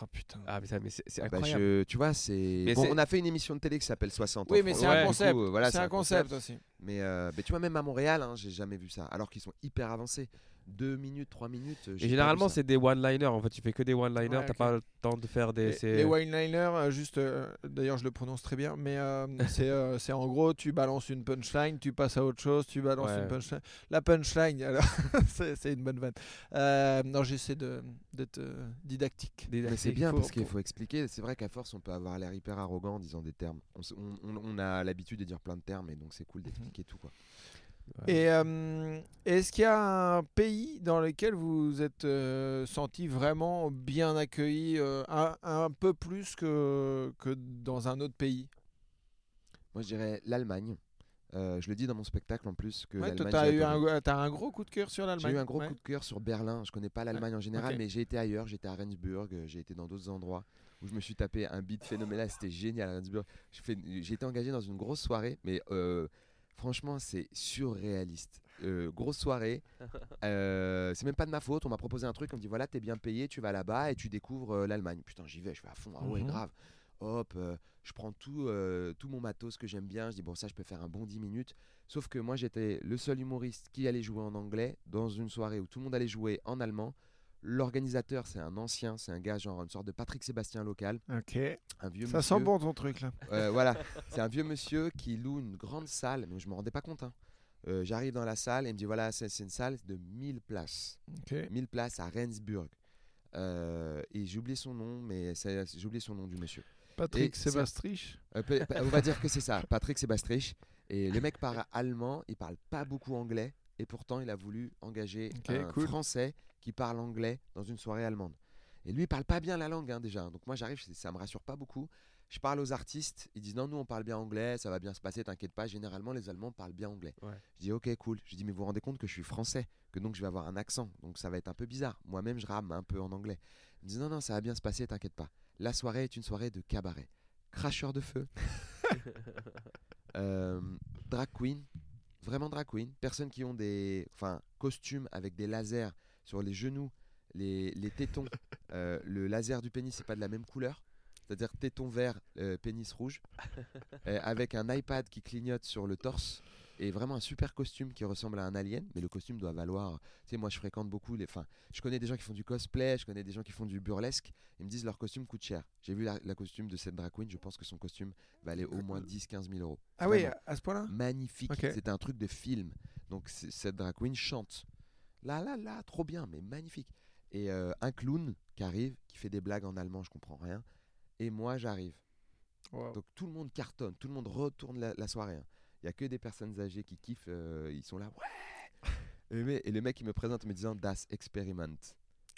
Oh, putain. Ah, mais, ça- mais c'est c'est Bah, incroyable. je, tu vois, c'est. Bon, on a fait une émission de télé qui s'appelle 60 en Oui, mais c'est Ouais, un concept. coup, euh, voilà, c'est un concept aussi. Mais, euh, mais tu vois, même à Montréal, hein, j'ai jamais vu ça. Alors qu'ils sont hyper avancés. 2 minutes, 3 minutes. euh, Et généralement, c'est des one-liners. En fait, tu fais que des one-liners, Ouais, t'as ok. pas le temps de faire des. Les, wineliners, euh, juste, euh, d'ailleurs je le prononce très bien, mais euh, c'est euh, c'est en gros, tu balances une punchline, tu passes à autre chose, tu balances Ouais. une punchline. La punchline, alors, c'est une bonne vanne. Euh, non, j'essaie de- d'être euh, didactique. Mais c'est bien faut- parce qu'il faut- expliquer. C'est vrai qu'à force, on peut avoir l'air hyper arrogant en disant des termes. On- on a l'habitude de dire plein de termes et donc c'est cool d'expliquer tout. Quoi. Ouais. Et euh, est-ce qu'il y a un pays dans lequel vous vous êtes euh, senti vraiment bien accueilli, euh, un, un peu plus que, que dans un autre pays? Moi, je dirais l'Allemagne. Euh, je le dis dans mon spectacle en plus que Ouais, t'as eu un, t'as un gros coup de cœur sur l'Allemagne. J'ai eu un gros ouais. coup de cœur sur Berlin. Je connais pas l'Allemagne en général, mais j'ai été ailleurs. J'étais à Rendsburg, j'ai été dans d'autres endroits où je me suis tapé un beat phénoménal. C'était génial à Rendsburg. J'ai été engagé dans une grosse soirée, mais euh, franchement, c'est surréaliste. Euh, grosse soirée. Euh, c'est même pas de ma faute. On m'a proposé un truc. On me dit voilà, t'es bien payé, tu vas là-bas et tu découvres euh, l'Allemagne. Putain, j'y vais, je vais à fond. Ah ouais, Mhm. grave. Hop, je prends tout, tout mon matos que j'aime bien. Je dis bon, ça, je peux faire un bon 10 minutes. Sauf que moi, j'étais le seul humoriste qui allait jouer en anglais dans une soirée où tout le monde allait jouer en allemand. L'organisateur, c'est un ancien, c'est un gars genre une sorte de Patrick Sébastien local, Ok. un vieux Ça monsieur. sent bon ton truc là. Euh, voilà, c'est un vieux monsieur qui loue une grande salle, mais je me rendais pas compte. hein. Euh, J'arrive dans la salle et il me dit voilà, c'est c'est une salle de 1000 places. Ok. 1000 places à Rendsburg. Euh, et j'ai oublié son nom, mais c'est- j'ai oublié son nom du monsieur. Patrick Et c'est- Sébastrich. Euh, peut- on va dire que c'est ça, Patrick Sébastrich. Et le mec parle allemand, il parle pas beaucoup anglais, et pourtant il a voulu engager Ok, un cool. français qui parle anglais dans une soirée allemande. Et lui, il parle pas bien la langue hein, déjà. Donc moi j'arrive, ça me rassure pas beaucoup. Je parle aux artistes, ils disent non, nous on parle bien anglais, ça va bien se passer, t'inquiète pas. Généralement, les Allemands parlent bien anglais. Ouais. Je dis ok, cool. Je dis mais vous vous rendez compte que je suis français, que donc je vais avoir un accent, donc ça va être un peu bizarre. Moi-même, je rame un peu en anglais. Ils me disent non, non, ça va bien se passer, t'inquiète pas. La soirée est une soirée de cabaret. Cracheur de feu, euh, drag queen, vraiment drag queen, personnes qui ont des enfin, costumes avec des lasers sur les genoux, les, les tétons. Euh, le laser du pénis, c'est pas de la même couleur, c'est-à-dire téton vert, euh, pénis rouge, Euh, avec un iPad qui clignote sur le torse. Et vraiment un super costume qui ressemble à un alien, mais le costume doit valoir. Tu sais, moi je fréquente beaucoup les. Enfin, je connais des gens qui font du cosplay, je connais des gens qui font du burlesque. Ils me disent leur costume coûte cher. J'ai vu la, la costume de cette drag queen, je pense que son costume valait au moins 10-15 000 euros. Ah oui, à ce point-là? Magnifique. Ok. C'était un truc de film. Donc cette drag queen chante. Là, là, là, trop bien, mais magnifique. Et euh, un clown qui arrive, qui fait des blagues en allemand, je comprends rien. Et moi, j'arrive. Wow. Donc tout le monde cartonne, tout le monde retourne la, la soirée. hein. Il y a que des personnes âgées qui kiffent, euh, ils sont là, ouais. Et le, mec, et le mec, il me présente en me disant Das Experiment.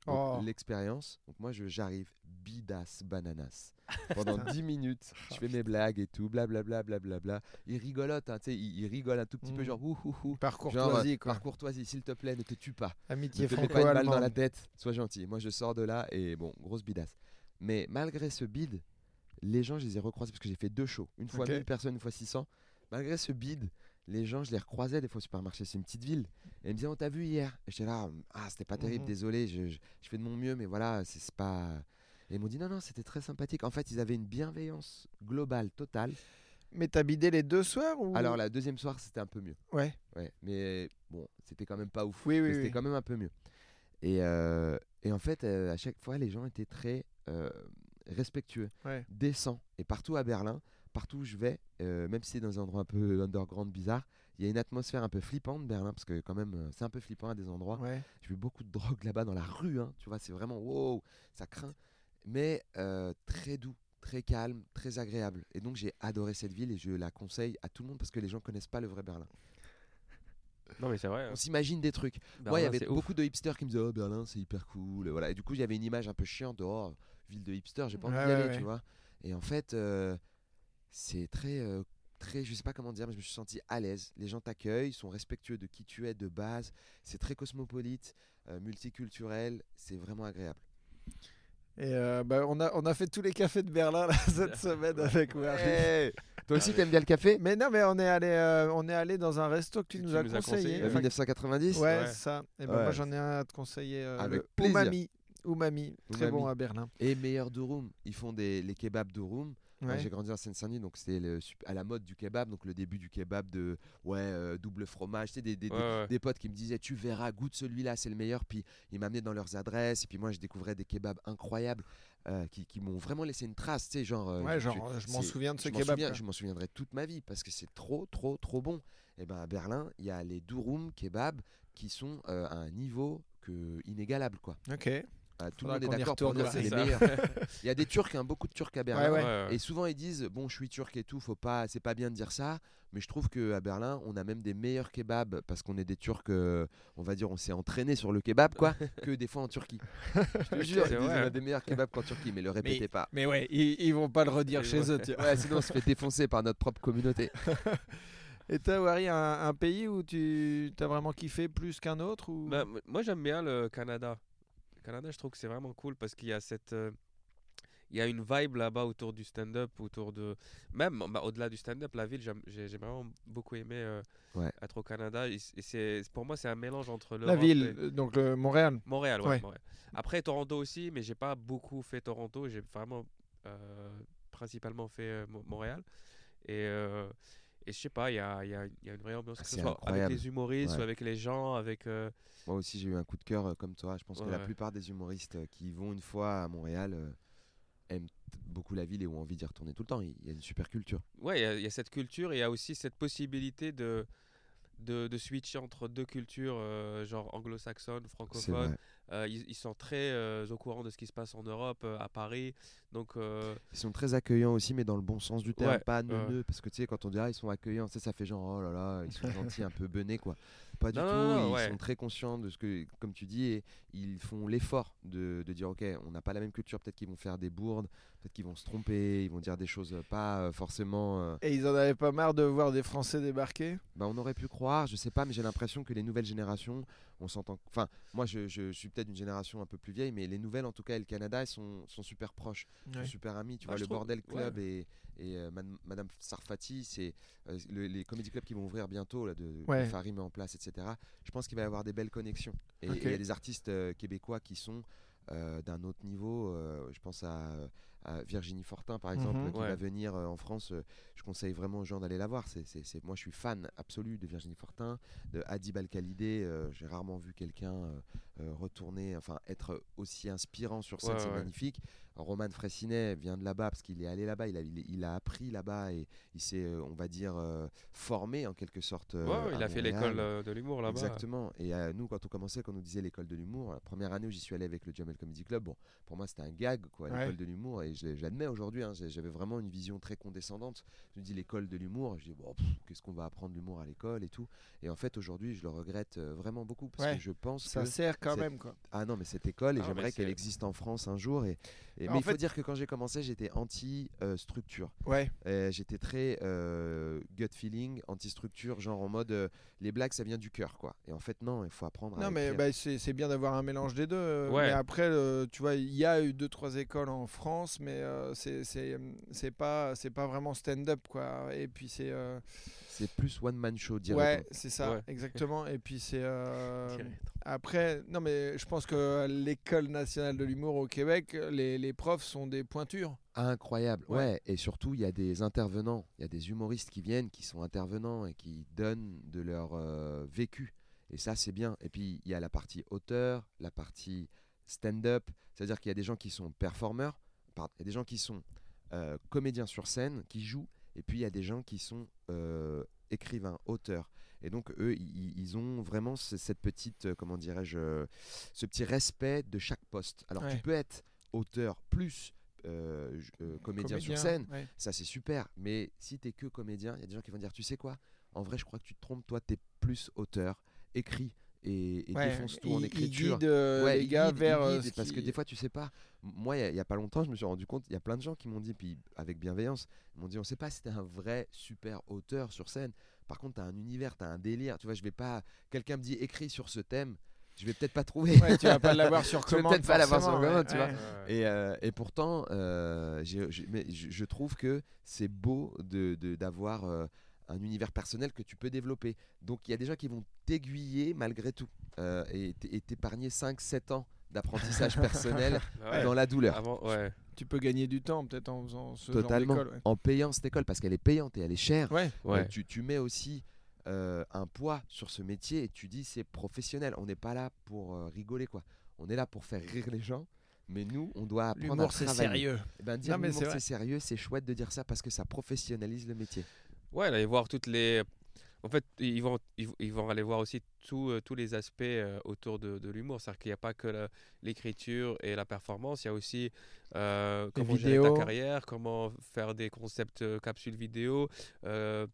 Oh. L'expérience. Donc moi, j'arrive, bidas bananas. Pendant 10 minutes, je fais mes blagues et tout, blablabla, blablabla. Il rigolote, hein, tu sais, il, il rigole un tout petit peu, Mm. genre, ouh, ouh, ouh. Par Genre, courtoisie, euh, quoi. par courtoisie, s'il te plaît, ne te tue pas. Amitié Ne te mets pas une balle dans la tête, sois gentil. Moi, je sors de là et bon, grosse bidasse. Mais malgré ce bid, les gens, je les ai recroisés parce que j'ai fait deux shows. Une fois Ok. 1000 personnes, une fois 600. Malgré ce bid, les gens, je les recroisais des fois au supermarché. C'est une petite ville. Et ils me disaient, on t'a vu hier. Et j'étais là, ah, c'était pas terrible, Mhm. désolé, je, je- je fais de mon mieux, mais voilà, c'est pas. Et ils m'ont dit, non, non, c'était très sympathique. En fait, ils avaient une bienveillance globale, totale. Mais t'as bidé les deux soirs ou... Alors, la deuxième soir, c'était un peu mieux. Ouais. Ouais, mais bon, c'était quand même pas ouf. Oui, oui, c'était quand même un peu mieux. Et, euh, et en fait, euh, à chaque fois, les gens étaient très euh, respectueux, Ouais. décents. Et partout à Berlin, partout où je vais, euh, même si c'est dans un endroit un peu underground, bizarre, il y a une atmosphère un peu flippante, Berlin, parce que quand même, euh, c'est un peu flippant à des endroits. Ouais. J'ai vu beaucoup de drogue là-bas dans la rue, hein, tu vois, c'est vraiment wow, ça craint. Mais euh, très doux, très calme, très agréable. Et donc j'ai adoré cette ville et je la conseille à tout le monde parce que les gens connaissent pas le vrai Berlin. Non, mais c'est vrai. hein. On s'imagine des trucs. Berlin, Moi, il y avait ouf. beaucoup de hipsters qui me disaient Oh, Berlin, c'est hyper cool. Et Voilà. Et du coup, j'avais une image un peu chiante de oh, ville de hipsters, j'ai pas envie Ouais, d'y aller, ouais. tu vois. Et en fait, euh, c'est très, euh, très, je sais pas comment dire, mais je me suis senti à l'aise. Les gens t'accueillent, sont respectueux de qui tu es de base. C'est très cosmopolite, euh, multiculturel. C'est vraiment agréable. Et euh, bah, on, a, on a fait tous les cafés de Berlin là, cette semaine avec Wari. Hey Toi aussi, t'aimes bien le café? Mais non, mais on est allé, euh, on est allé dans un resto que tu, nous, tu as nous as conseillé. conseillé, Euh, Enfin, 1990 ouais, Ouais. c'est ça. Et ben Ouais. moi j'en ai un à te conseiller. euh, Avec le plaisir. Umami. Umami, très Umami. bon à Berlin. Et meilleur Durum. Ils font des, les kebabs Durum. Ouais. J'ai grandi en Seine-Saint-Denis, donc c'était à la mode du kebab, donc le début du kebab de ouais euh, double fromage, tu sais, des, des, des- Ouais, ouais. des potes qui me disaient tu verras, goûte celui-là, c'est le meilleur. Puis ils m'amenaient dans leurs adresses, et puis moi je découvrais des kebabs incroyables euh, qui, qui m'ont vraiment laissé une trace, tu sais, genre. euh, genre, je m'en souviens de ce je kebab. souviens- je m'en souviendrai toute ma vie parce que c'est trop, trop, trop bon. Et ben à Berlin, il y a les Durum kebab qui sont euh, à un niveau que inégalable quoi. Ok. Euh, tout le monde est d'accord pour dire c'est les meilleurs. Il y a des Turcs, hein, beaucoup de Turcs à Berlin. Ouais, ouais. Ouais, ouais. Et souvent ils disent bon je suis turc et tout, faut pas, c'est pas bien de dire ça, mais je trouve que à Berlin on a même des meilleurs kebabs parce qu'on est des Turcs, euh, on va dire on s'est entraîné sur le kebab quoi, que des fois en Turquie. Je te jure, ils disent, on a des meilleurs kebabs qu'en Turquie, mais le répétez pas. Mais ouais, ils, ils vont pas le redire Et chez ouais. eux. tu vois. Ouais, sinon on se fait défoncer par notre propre communauté. Et toi, Wari, un, un pays où tu as vraiment kiffé plus qu'un autre ou... Bah, moi, j'aime bien le Canada. Le Canada, je trouve que c'est vraiment cool parce qu'il y a cette. euh, il y a une vibe là-bas autour du stand-up, autour de. Même bah, au-delà du stand-up, la ville, j'ai vraiment beaucoup aimé euh, Ouais. être au Canada. Et c'est pour moi, c'est un mélange entre La l'Europe ville, et- euh, donc le Montréal. Montréal, ouais, Ouais. Montréal. Après Toronto aussi, mais j'ai pas beaucoup fait Toronto. J'ai vraiment euh, principalement fait euh, Mo- Montréal. Et, et je sais pas, il y a, y a- y a une vraie ambiance, Ah, que ce avec les humoristes ou avec les gens, avec. euh, Moi aussi j'ai eu un coup de cœur euh, comme toi. Je pense que la plupart des humoristes euh, qui vont une fois à Montréal aiment beaucoup la ville et ont envie d'y retourner tout le temps. Il y a une super culture. Ouais, il y a- il y, a cette culture et il y a aussi cette possibilité de, de, de switcher entre deux cultures, genre anglo-saxonne, francophone. Euh, ils, ils sont très euh, au courant de ce qui se passe en Europe, euh, à Paris. Donc, euh, Ils sont très accueillants aussi, mais dans le bon sens du terme, Ouais, pas neuneux. Parce que tu sais, quand on dit ah, ils sont accueillants, ça, ça fait genre oh là là, ils sont gentils, un peu benés quoi. Pas du Non, tout. non, non, ils ouais. sont très conscients de ce que, comme tu dis, et ils font l'effort de, de dire ok, on n'a pas la même culture, peut-être qu'ils vont faire des bourdes, peut-être qu'ils vont se tromper, ils vont dire des choses pas euh, forcément. euh, Et ils en avaient pas marre de voir des Français débarquer? Bah, on aurait pu croire, je sais pas, mais j'ai l'impression que les nouvelles générations, on s'entend. Enfin, moi, je, je suis peut-être une génération un peu plus vieille, mais les nouvelles, en tout cas, et le Canada, elles sont, sont super proches, sont super amis. Tu Ah, vois, le trouve- Bordel ouais. Club et, et euh, Madame- Sarfati, c'est euh, le- les comédie clubs qui vont ouvrir bientôt, là, de, Ouais. Farid met en place, etc. Je pense qu'il va y avoir des belles connexions. Et il y a des artistes euh, québécois qui sont d'un autre niveau. je pense à, à Virginie Fortin, par exemple, Mhm. qui Ouais. va venir euh, en France. euh, je conseille vraiment aux gens d'aller la voir. C'est, c'est- c'est- moi, je suis fan absolu de Virginie Fortin, de Adib Al-Khalidé. euh, j'ai rarement vu quelqu'un retourner, enfin, être aussi inspirant sur scène. Ouais, c'est ouais. magnifique. Roman Fressinet vient de là-bas parce qu'il est allé là-bas. Il a, il, il a appris là-bas et il s'est, on va dire, formé en quelque sorte. il a fait l'école de l'humour là-bas. Exactement. Et nous, quand on commençait, quand on nous disait l'école de l'humour, la première année où j'y suis allé avec le Jamel Comedy Club, bon, pour moi c'était un gag, quoi, l'école de l'humour. Et je l'admets aujourd'hui, hein, j'avais vraiment une vision très condescendante. Je me dis l'école de l'humour, je dis bon, qu'est-ce qu'on va apprendre l'humour à l'école et tout. Et en fait, aujourd'hui, je le regrette euh, vraiment beaucoup parce Ouais, que je pense Ça que sert quand même, quoi. ah non, mais cette école, et Ah, j'aimerais qu'elle existe en France un jour. Et, et- En mais il faut dire que quand j'ai commencé, j'étais anti-structure. Ouais. j'étais très euh, gut feeling, anti-structure, genre en mode euh, les blagues, ça vient du cœur, quoi. Et en fait, non, il faut apprendre à Non, mais bah, c'est bien d'avoir un mélange des deux. euh, Ouais. Mais après, euh, tu vois, il y a eu deux, trois écoles en France, mais euh, c'est- c'est c'est pas, c'est pas vraiment stand-up, quoi. Et puis c'est. euh, c'est plus one man show, dirait Ouais, c'est ça, Ouais. exactement. Et puis c'est. euh, après, non, mais je pense que l'école nationale de l'humour au Québec, les, les profs sont des pointures. Incroyable, Ouais. ouais. Et surtout, il y a des intervenants, il y a des humoristes qui viennent, qui sont intervenants et qui donnent de leur euh, vécu. Et ça, c'est bien. Et puis, il y a la partie auteur, la partie stand-up. C'est-à-dire qu'il y a des gens qui sont performeurs, pardon, il y a des gens qui sont euh, comédiens sur scène, qui jouent. Et puis, il y a des gens qui sont euh, écrivains, auteurs. Et donc, eux, ils, ils ont vraiment ce- cette petite, euh, comment dirais-je, ce petit respect de chaque poste. Alors, Ouais. tu peux être auteur plus euh, comédien, sur scène, ouais. ça c'est super. Mais si t'es que comédien, il y a des gens qui vont dire, tu sais quoi? En vrai, je crois que tu te trompes. Toi, t'es plus auteur, écrit et, et Ouais, défonce tout en il- il écriture. guide, euh, Ouais, les il gars guide, vers. euh, guide, parce que des fois, tu sais pas. Moi, il y y, a pas longtemps, je me suis rendu compte, il y a plein de gens qui m'ont dit, puis avec bienveillance, ils m'ont dit, on sait pas si t'es un vrai super auteur sur scène. Par contre, t'as un univers, t'as un délire. Tu vois, je vais pas. Quelqu'un me dit, écris sur ce thème. Je vais peut-être pas trouver. Ouais, tu vas pas l'avoir sur commande. peut-être pas l'avoir sur commande, ouais, tu vois. Et, euh, et pourtant, euh, mais je, je trouve que c'est beau de- d'avoir un univers personnel que tu peux développer. Donc il y a des gens qui vont t'aiguiller malgré tout euh, et t'épargner 5-7 ans d'apprentissage personnel ouais. dans la douleur. Avant, ouais. Tu peux gagner du temps peut-être en faisant ce Totalement. genre d'école. En payant cette école parce qu'elle est payante et elle est chère. Ouais. Euh, Ouais. tu, tu mets aussi euh, un poids sur ce métier et tu dis c'est professionnel. On n'est pas là pour euh, rigoler quoi. On est là pour faire rire les gens. Mais nous, on doit apprendre à c'est travailler. sérieux. Eh ben, dire Non, mais l'humour, c'est vrai. c'est sérieux, c'est chouette de dire ça parce que ça professionnalise le métier. Ouais, aller voir toutes les. En fait, ils vont, ils, vont- aller voir aussi tout, euh, tous les aspects euh, autour de, de l'humour. C'est-à-dire qu'il n'y a pas que l'écriture et la performance, il y a aussi euh, comment gérer ta carrière, comment faire des concepts capsules vidéo, euh,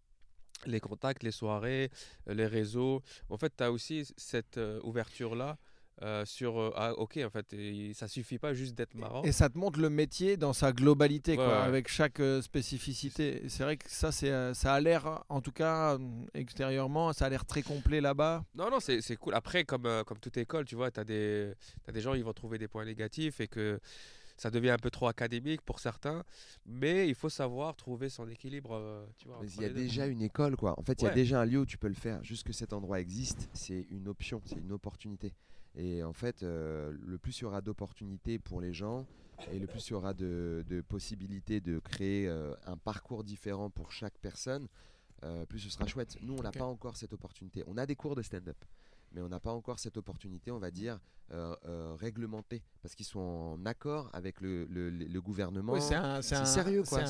les contacts, les soirées, les réseaux. En fait, tu as aussi cette ouverture-là euh, sur euh, ah, ok en fait et ça suffit pas juste d'être marrant Et ça te montre le métier dans sa globalité, quoi, Ouais, avec chaque euh, spécificité. C'est vrai que ça, c'est, ça a l'air, en tout cas extérieurement, ça a l'air très complet là-bas. Non, non, c'est c'est cool. Après, comme, euh, comme toute école, tu vois, tu as, des t'as des gens qui vont trouver des points négatifs et que ça devient un peu trop académique pour certains. Mais il faut savoir trouver son équilibre. tu vois, Mais il y a déjà une école, quoi. En fait, il y a déjà un lieu où tu peux le faire. Juste que cet endroit existe, c'est une option, c'est une opportunité. Et en fait, euh, le plus il y aura d'opportunités pour les gens, et le plus il y aura de, de possibilités de créer euh, un parcours différent pour chaque personne, euh, plus ce sera chouette. Nous, on n'a pas encore cette opportunité. On a des cours de stand-up, mais on n'a pas encore cette opportunité, on va dire, réglementée, parce qu'ils sont en accord avec le, le- le gouvernement. C'est, sérieux, quoi,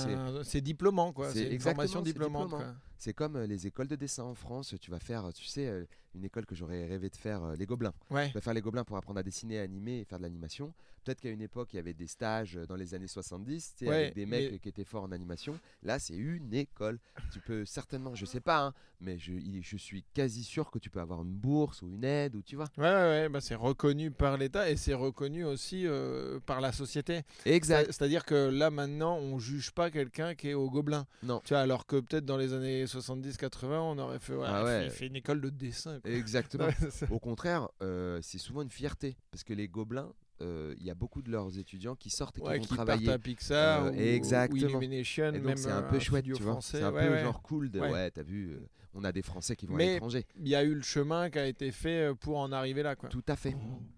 C'est, diplômant, quoi. c'est une formation diplômante. C'est comme euh, les écoles de dessin en France. Tu vas faire, tu sais, euh, une école que j'aurais rêvé de faire, euh, les Gobelins. Ouais. Tu vas faire les Gobelins pour apprendre à dessiner, à animer et faire de l'animation. Peut-être qu'à une époque, il y avait des stages dans les années 70, tu sais, Ouais, avec des mecs mais- qui étaient forts en animation. Là, c'est une école. tu peux certainement, je sais pas, hein, mais je suis quasi sûr que tu peux avoir une bourse ou une aide, ou tu vois. Ouais, ouais, ouais, bah, c'est reconnu par l'État et c'est reconnu aussi euh, par la société. Exact. C'est- C'est-à-dire que là, maintenant, on juge pas quelqu'un qui est au gobelin. Non. Tu vois, alors que peut-être dans les années 70-80, on aurait fait, ouais, Ah ouais. fait une école de dessin. quoi. Exactement. Au contraire, euh, c'est souvent une fierté parce que les Gobelins, euh, il y a beaucoup de leurs étudiants qui sortent et qui Ouais, vont qui travailler. partent à Pixar Euh, ou, exactement. ou Illumination, Et donc c'est un euh, peu chouette, tu vois. français. C'est un Ouais, peu ouais. genre cool de Ouais. ouais, t'as vu, euh, on a des Français qui vont à l'étranger. Il y a eu le chemin qui a été fait euh, pour en arriver là. Quoi. Tout à fait.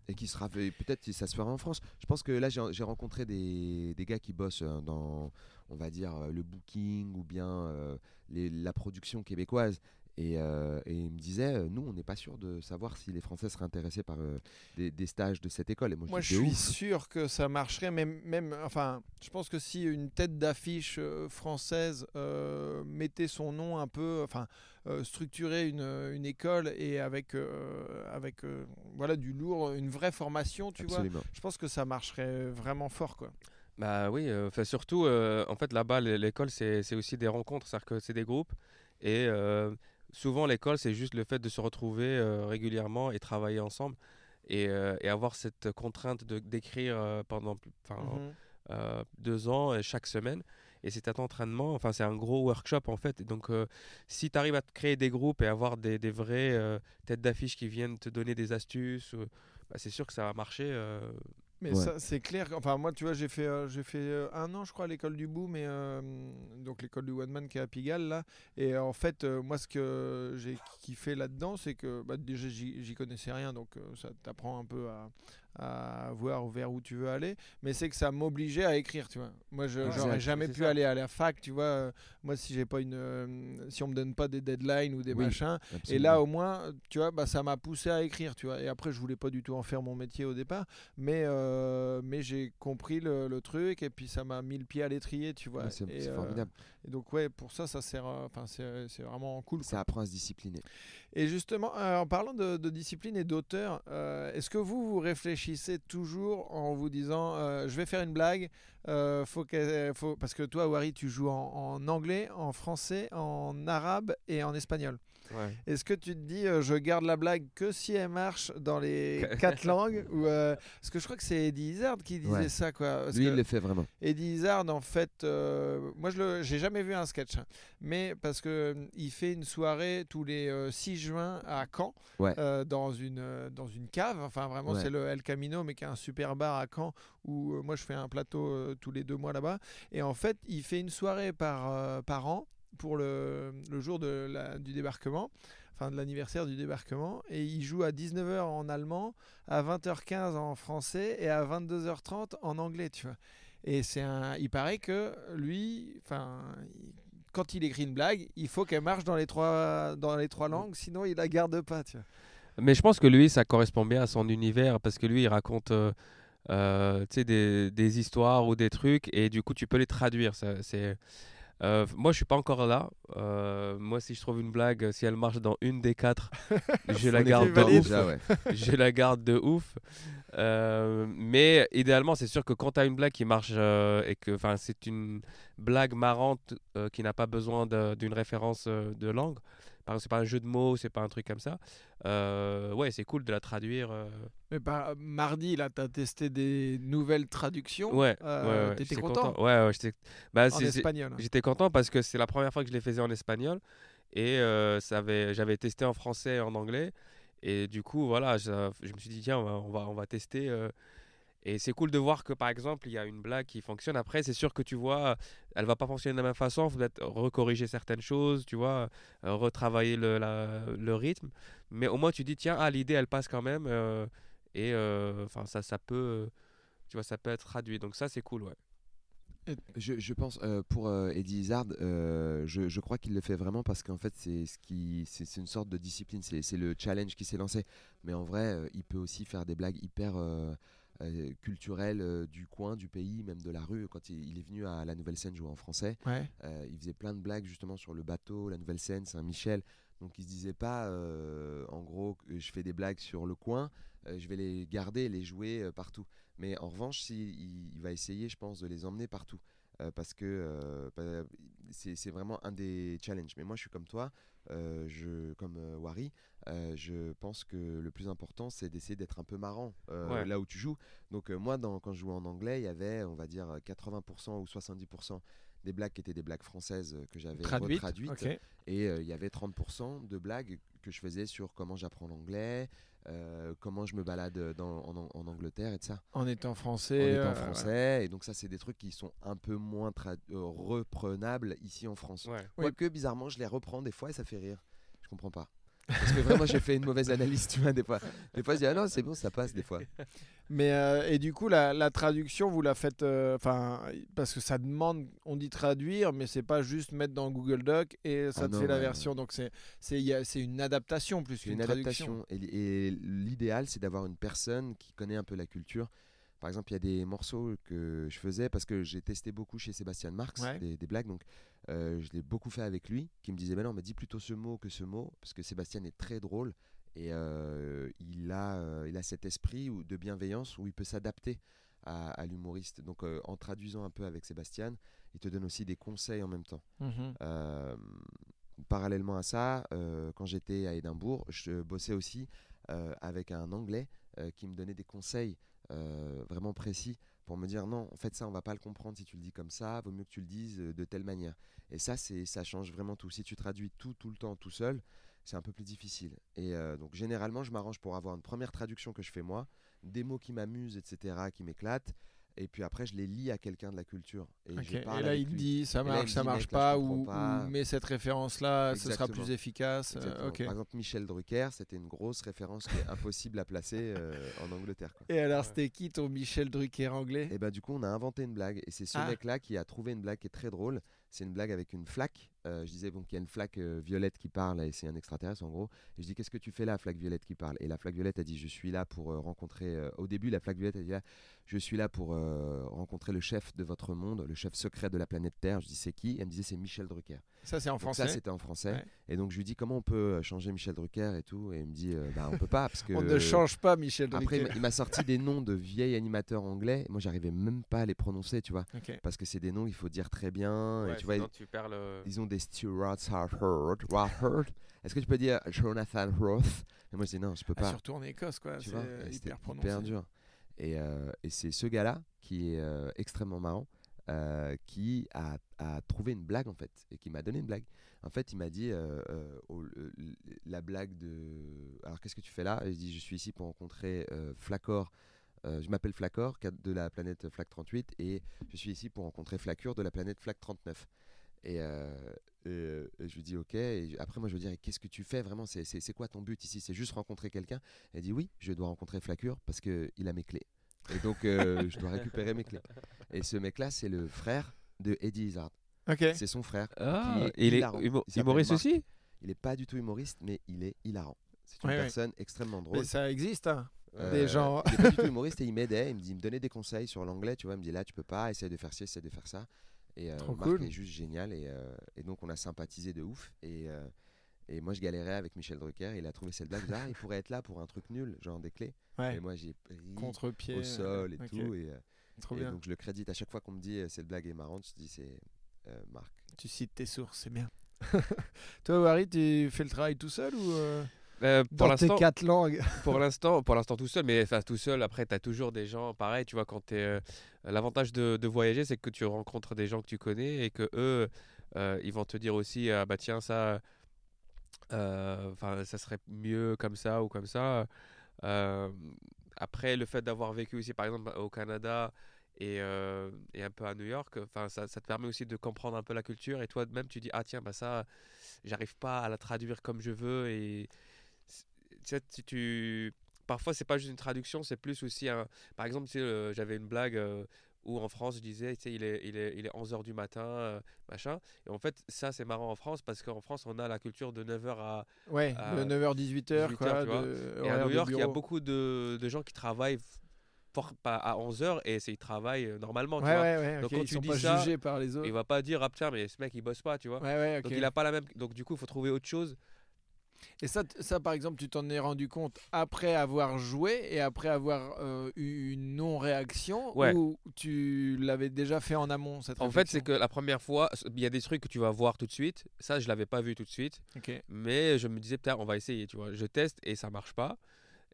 Et qui sera fait, peut-être que ça se fera en France. Je pense que là j'ai j'ai rencontré des, des gars qui bossent euh, dans, on va dire, euh, le booking ou bien euh, les- la production québécoise. Et, euh, et ils me disaient, euh, nous, on n'est pas sûr de savoir si les Français seraient intéressés par euh, des, des stages de cette école. Et moi, Moi, je suis ouf. sûr que ça marcherait, même, même, enfin, je pense que si une tête d'affiche française euh, mettait son nom un peu, enfin, euh, structurait une, une école et avec, euh, avec euh, voilà, du lourd, une vraie formation, tu vois, je pense que ça marcherait vraiment fort, quoi. Bah oui, euh, enfin, surtout, euh, en fait, là-bas, l'é- l'école, c'est c'est aussi des rencontres, c'est-à-dire que c'est des groupes. Et euh, souvent, l'école, c'est juste le fait de se retrouver euh, régulièrement et travailler ensemble. Et, euh, et avoir cette contrainte de d'écrire euh, pendant euh, deux ans euh, chaque semaine. Et c'est un entraînement, enfin c'est un gros workshop en fait. Et donc si tu arrives à te créer des groupes et avoir des, des vraies têtes d'affiche qui viennent te donner des astuces, bah, c'est sûr que ça va marcher. Mais Ouais. ça, c'est clair. Enfin, moi, tu vois, j'ai fait, euh, j'ai fait euh, un an, je crois, à l'école du bout, mais euh, donc l'école du One Man qui est à Pigalle, là. Et en fait, moi, ce que j'ai kiffé là-dedans, c'est que bah, déjà, j'y connaissais rien, donc ça t'apprend un peu à, à voir vers où tu veux aller. Mais c'est que ça m'obligeait à écrire, tu vois. Moi, je Exact, j'aurais jamais pu ça. aller à la fac, tu vois. euh, moi, si j'ai pas une, euh, si on me donne pas des deadlines ou des Oui, machins, et là, au moins, tu vois, bah, ça m'a poussé à écrire, tu vois. Et après, je voulais pas du tout en faire mon métier au départ, mais, euh, mais j'ai compris le, le truc et puis ça m'a mis le pied à l'étrier, tu vois. Ouais, c'est et, euh, formidable. et donc, ouais, pour ça, ça sert, euh, enfin, c'est c'est vraiment cool. Ça quoi. apprend à se discipliner. Et justement, euh, en parlant de, discipline et d'auteur, euh, est-ce que vous, vous réfléchissez toujours en vous disant, euh, je vais faire une blague, parce que toi, Wari, tu joues en anglais, en français, en arabe et en espagnol? Est-ce que tu te dis, euh, je garde la blague que si elle marche dans les quatre langues ou, euh, Parce que je crois que c'est Eddie Izzard qui disait Ouais. ça. Quoi. Parce Lui, que il le fait vraiment. Eddie Izzard, en fait, euh, moi, je j'ai jamais vu un sketch, hein, mais parce que euh, il fait une soirée tous les euh, 6 juin à Caen, Ouais. dans, une, dans une cave. Enfin, vraiment, c'est le El Camino, mais qui est un super bar à Caen où moi, je fais un plateau tous les deux mois là-bas. Et en fait, il fait une soirée par, par an pour le, jour du débarquement enfin de l'anniversaire du débarquement et il joue à 19h en allemand, à 20h15 en français et à 22h30 en anglais, tu vois. Et c'est un il paraît que lui enfin quand il écrit une blague, il faut qu'elle marche dans les trois dans les trois langues, sinon il la garde pas, tu vois. Mais je pense que lui, ça correspond bien à son univers parce que lui, il raconte euh, euh, des, histoires ou des trucs et du coup, tu peux les traduire. C'est, euh, moi, je suis pas encore là. Euh, moi, si je trouve une blague, si elle marche dans une des quatre, je la garde de ouf. Déjà, ouais. je la garde de ouf. Euh, mais idéalement, c'est sûr que quand tu as une blague qui marche euh, et que enfin, c'est une blague marrante euh, qui n'a pas besoin d'une référence euh, de langue, par c'est pas un jeu de mots, c'est pas un truc comme ça. euh, ouais, c'est cool de la traduire. euh. Mais par mardi là, tu as testé des nouvelles traductions. Ouais, Euh, ouais, ouais, t'étais content Ouais, ouais, j'étais bah, en espagnol. hein. J'étais content parce que c'est la première fois que je les faisais en espagnol et ça avait, j'avais testé en français et en anglais. Et du coup, voilà, je, je me suis dit, tiens, on va, on va, on va tester. Et c'est cool de voir que, par exemple, il y a une blague qui fonctionne. Après, c'est sûr que tu vois, elle va pas fonctionner de la même façon. Il faut peut-être recorriger certaines choses, tu vois, euh, retravailler le, le rythme. Mais au moins, tu dis, tiens, ah, l'idée, elle passe quand même. euh, et euh, enfin, ça, ça peut, tu vois, ça peut être traduit. Donc ça, c'est cool, ouais. Je, je pense pour Eddie Izzard, je, je crois qu'il le fait vraiment parce qu'en fait c'est ce qui c'est une sorte de discipline, c'est le challenge qui s'est lancé. Mais en vrai, il peut aussi faire des blagues hyper euh, culturelles euh, du coin, du pays, même de la rue. Quand il, il est venu à la Nouvelle Scène jouer en français, Ouais. euh, il faisait plein de blagues justement sur le bateau, la Nouvelle Scène, Saint-Michel. Donc il se disait pas, euh, en gros, je fais des blagues sur le coin, euh, je vais les garder, les jouer euh, partout. Mais en revanche, si, il, il va essayer, je pense, de les emmener partout. Parce que c'est c'est vraiment un des challenges. Mais moi, je suis comme toi, euh, je, comme euh, Wari, euh, je pense que le plus important, c'est d'essayer d'être un peu marrant euh, Ouais. là où tu joues. Donc moi, dans, quand je jouais en anglais, il y avait, on va dire, 80% ou 70% des blagues qui étaient des blagues françaises que j'avais Traduite. retraduites. ok. Et il y avait 30% de blagues que je faisais sur comment j'apprends l'anglais, euh, comment je me balade dans- en, en Angleterre et de ça. En étant En français. étant euh, français. Et donc ça, c'est des trucs qui sont un peu moins tra- euh, reprenables ici en France. Ouais. Oui. Quoique, bizarrement, je les reprends des fois et ça fait rire. Je comprends pas. Parce que vraiment, j'ai fait une mauvaise analyse, tu vois, des fois. Des fois, je dis, ah non, c'est bon, ça passe, des fois. Mais euh, et du coup la, la traduction vous la faites euh, enfin parce que ça demande on dit traduire mais c'est pas juste mettre dans Google Doc et ça Ah te non, fait la ouais, version donc c'est une adaptation plus qu'une une traduction. adaptation. Et, li- et l'idéal, c'est d'avoir une personne qui connaît un peu la culture. Par exemple, il y a des morceaux que je faisais parce que j'ai testé beaucoup chez Sébastien Marx, Ouais. des, des blagues. Donc, euh, je l'ai beaucoup fait avec lui, qui me disait Mais non, mais dis plutôt ce mot que ce mot, parce que Sébastien est très drôle et euh, il, a, euh, il a cet esprit de bienveillance où il peut s'adapter à, à l'humoriste. Donc euh, en traduisant un peu avec Sébastien, il te donne aussi des conseils en même temps. Mhm. Euh, parallèlement à ça, euh, quand j'étais à Édimbourg, je bossais aussi avec un Anglais qui me donnait des conseils vraiment précis pour me dire non, en fait ça on va pas le comprendre si tu le dis comme ça, vaut mieux que tu le dises euh, de telle manière. Et ça c'est ça change vraiment tout. Si tu traduis tout tout le temps tout seul, c'est un peu plus difficile. Et euh, donc généralement je m'arrange pour avoir une première traduction que je fais moi, des mots qui m'amusent etc qui m'éclatent. Et puis après, je les lis à quelqu'un de la culture. Et, je là, avec il lui. dit ça là, marche, ça marche mec, là, pas, ou, pas. ou cette référence-là, ce sera plus efficace. euh. Par exemple, Michel Drucker, c'était une grosse référence qui est impossible à placer euh, en Angleterre. quoi. Et alors, c'était qui ton Michel Drucker anglais? Et bah du coup, on a inventé une blague. Et c'est ce Ah. mec-là qui a trouvé une blague qui est très drôle. C'est une blague avec une flaque. Euh, je disais bon, qu'il y a une flaque euh, violette qui parle et c'est un extraterrestre en gros. Et je dis qu'est-ce que tu fais là, flaque violette qui parle? Et la flaque violette a dit je suis là pour euh, rencontrer. euh, Au début, la flaque violette a dit je suis là pour euh, rencontrer le chef de votre monde, le chef secret de la planète Terre. Je dis c'est qui? Elle me disait c'est Michel Drucker. Ça, c'est en Donc français? ça c'était en français. Ouais. Et donc je lui dis comment on peut changer Michel Drucker et tout? Et il me dit euh, bah on peut pas parce que On ne change pas Michel Drucker. après, il m'a- sorti des noms de vieilles animateurs anglais. Moi, j'arrivais même pas à les prononcer, tu vois. Parce que c'est des noms, il faut dire très bien. Ouais, et tu vois, ils, tu perds le. ils ont des Stuart Harford. Harford. Est-ce que tu peux dire Jonathan Roth? Et moi, je dis non, je peux Ah, pas. surtout en Écosse, quoi. C'est euh, hyper prononcé. hyper dur. Et, euh, et c'est ce gars-là qui est euh, extrêmement marrant. euh, qui a, a trouvé une blague en fait et qui m'a donné une blague. En fait, il m'a dit au- la blague de. Alors, qu'est-ce que tu fais là? Et Je dis Je suis ici pour rencontrer Flacor. Euh, je m'appelle Flacor de la planète Flac 38 et je suis ici pour rencontrer Flacure de la planète Flac 39. Et, euh, et, euh, et je lui dis ok. Et après, moi, je dire Et qu'est-ce que tu fais vraiment? C'est quoi ton but ici? C'est juste rencontrer quelqu'un? Elle dit oui, je dois rencontrer Flacure parce qu'il a mes clés. Et donc, euh, je dois récupérer mes clés. Et ce mec-là, c'est le frère de Eddie Izzard. Ok. C'est son frère. Ah, qui est il est humo- Il humoriste aussi? Il est pas du tout humoriste, mais il est hilarant. C'est une Ouais, ouais. personne extrêmement drôle. Mais ça existe, hein. Euh, des gens- Il est pas du tout humoriste et il m'aidait. Il me, dit, il me donnait des conseils sur l'anglais. Tu vois, il me dit là, tu peux pas, essaye de faire ci, essaye de faire ça. Et euh, Trop Marc cool. est juste génial. Et, euh, et donc, on a sympathisé de ouf. Et, euh, et moi, je galérais avec Michel Drucker. Il a trouvé cette blague. Ah, il pourrait être là pour un truc nul, genre des clés. Ouais. Et moi, j'ai pris Contre-pied. au sol et tout. Et, Trop et bien. donc, je le crédite à chaque fois qu'on me dit cette blague est marrante. Je dis c'est euh, Marc. Tu cites tes sources, c'est bien. Toi, Wari, tu fais le travail tout seul ou euh, Euh, Pour dans tes l'instant, quatre langues pour l'instant, pour l'instant tout seul, mais enfin tout seul. Après, tu as toujours des gens. Pareil, tu vois, quand tu es l'avantage de, de voyager, c'est que tu rencontres des gens que tu connais et que eux, euh, ils vont te dire aussi, ah, bah tiens ça, euh, enfin ça serait mieux comme ça ou comme ça. Euh, après, le fait d'avoir vécu aussi, par exemple, au Canada. Et, euh, et un peu à New York, enfin ça, ça te permet aussi de comprendre un peu la culture et toi même tu dis ah tiens bah ça j'arrive pas à la traduire comme je veux et si tu parfois c'est pas juste une traduction c'est plus aussi un par exemple tu sais, euh, j'avais une blague euh, où en France je disais tu sais il est il est il est 11h du matin euh, machin et en fait ça c'est marrant en France parce qu'en France on a la culture de 9h à Ouais, à de 9h-18h, 18h, quoi. tu vois. de- et à New York il y a beaucoup de, de gens qui travaillent à 11h et ils travaillent euh, normalement tu Ouais, vois ouais, ouais. Donc quand ils tu sont dis pas ça, jugés par les autres. il va pas dire ah putain mais ce mec il bosse pas tu vois donc il a pas la même donc du coup il faut trouver autre chose Et ça, ça, par exemple, tu t'en es rendu compte après avoir joué et après avoir euh, eu une non-réaction Ouais. ou tu l'avais déjà fait en amont cette En fait, c'est que la première fois, il y a des trucs que tu vas voir tout de suite. Ça, je l'avais pas vu tout de suite. Mais je me disais, putain, on va essayer, tu vois. Je teste et ça marche pas.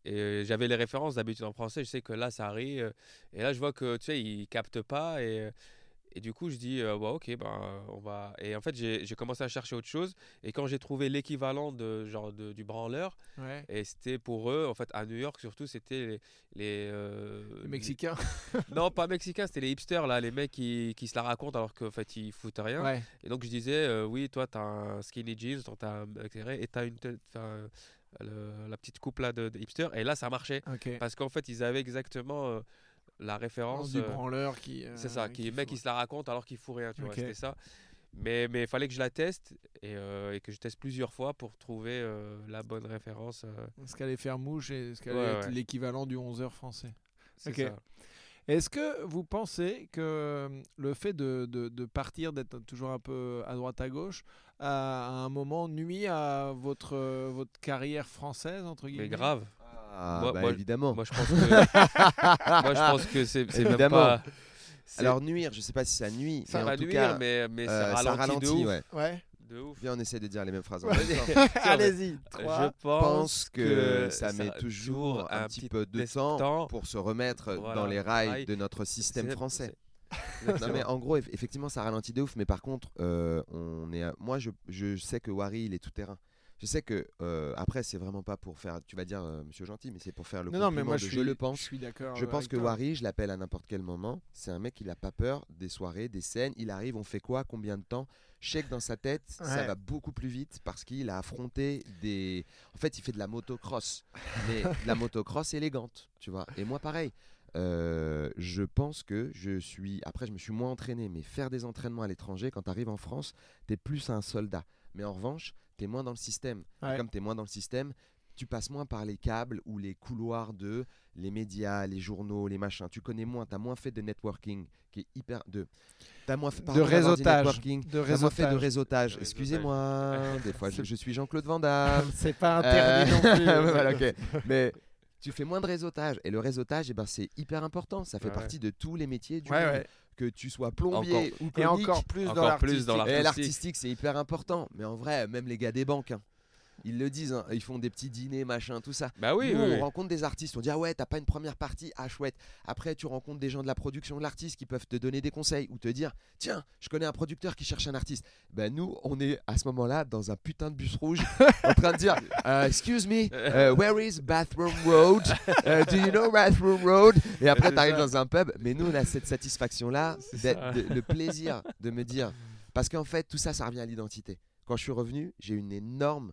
Et euh, j'avais les références d'habitude en français. Je sais que là, ça arrive. Et là, je vois que, tu sais, il capte pas. Et, euh, et du coup, je dis, euh, bah, ok, ben, on va. Et en fait, j'ai commencé à chercher autre chose. Et quand j'ai trouvé l'équivalent de, genre, de, du branleur, Ouais. et c'était pour eux, en fait, à New York surtout, c'était les. les, euh, Le Mexicain. Non, pas mexicains, c'était les hipsters, là, les mecs qui, qui se la racontent alors qu'en fait, ils foutent rien. Ouais. Et donc je disais, euh, oui, toi, t'as un skinny jeans, t'as un, et t'as une tête- le- la petite coupe là de, de hipster. Et là, ça marchait. Parce qu'en fait, ils avaient exactement euh, la référence. du euh, branleur qui. euh, c'est ça, qui, le mec, il se la raconte alors qu'il fout rien, tu vois. C'était ça. Mais mais il fallait que je la teste et, euh, et que je teste plusieurs fois pour trouver euh, la bonne référence. euh, Ce qu'allait faire mouche et ce qu'allait Ouais, être ouais. l'équivalent du 11h français? c'est Ok. ça. Est-ce que vous pensez que euh, le fait de, de- de partir, d'être toujours un peu à droite à gauche, a, à un moment nuit à votre, euh, votre carrière française, entre guillemets? Mais grave. Ah, Ah, Moi- bah, moi- évidemment. Moi, je pense que, moi, je pense que c'est c'est même Évidemment. pas. c'est- Alors nuire, je sais pas si ça nuit, ça mais va en tout nuire, cas, mais, mais euh, ça ralentit, de ouf. ouais. Ouais. De ouf. Viens, on essaie de dire les mêmes phrases. en même. Allez-y. Je pense que ça ça met a toujours un petit peu de temps pour se remettre Voilà, dans les rails rails. de notre système C'est- français. c'est- Non mais en gros, eff- effectivement, ça ralentit de ouf. Mais par contre, euh, on est, à- moi, je, je sais que Wari, il est tout terrain. Je sais que euh, après, c'est vraiment pas pour faire. Tu vas dire, euh, Monsieur Gentil, mais c'est pour faire le Non, non, mais moi de je je suis, le pense. Je suis d'accord. Je pense que toi. Wari, je l'appelle à n'importe quel moment. C'est un mec, il a pas peur des soirées, des scènes. Il arrive, on fait quoi, combien de temps? Je sais que dans sa tête, ça va beaucoup plus vite parce qu'il a affronté des. En fait, il fait de la motocross, mais de la motocross élégante, tu vois. Et moi, pareil. Euh, je pense que je suis. Après, je me suis moins entraîné, mais faire des entraînements à l'étranger, quand tu arrives en France, tu es plus un soldat. Mais en revanche, tu es moins dans le système. Et. Comme tu es moins dans le système, tu passes moins par les câbles ou les couloirs de les médias, les journaux, les machins. Tu connais moins, tu as moins fait de networking qui est hyper. De, t'as moins fait, De pardon réseautage. networking, De t'as moins fait de réseautage. Excusez-moi, des fois je, suis Jean-Claude Van Damme. C'est pas interdit non plus. Euh, voilà, ok. Mais tu fais moins de réseautage. Et le réseautage, eh ben, c'est hyper important. Ça fait Ouais. partie de tous les métiers du Ouais, monde. ouais. Que tu sois plombier ou Et encore plus dans Encore plus dans l'artistique. et l'artistique. l'artistique, c'est hyper important. Mais en vrai, même les gars des banques, hein, ils le disent. hein, ils font des petits dîners, machin, tout ça. Bah oui, Nous, oui, on oui. rencontre des artistes, on dit ah ouais, t'as pas une première partie, ah chouette. Après, tu rencontres des gens de la production de l'artiste qui peuvent te donner des conseils ou te dire tiens, je connais un producteur qui cherche un artiste. Ben nous, on est à ce moment-là dans un putain de bus rouge en train de dire euh, excuse me, euh, where is Bathroom Road? Euh, do you know Bathroom Road? Et après, t'arrives dans un pub, mais nous, on a cette satisfaction-là, le plaisir de me dire parce qu'en fait, tout ça, ça revient à l'identité. Quand je suis revenu, j'ai une énorme,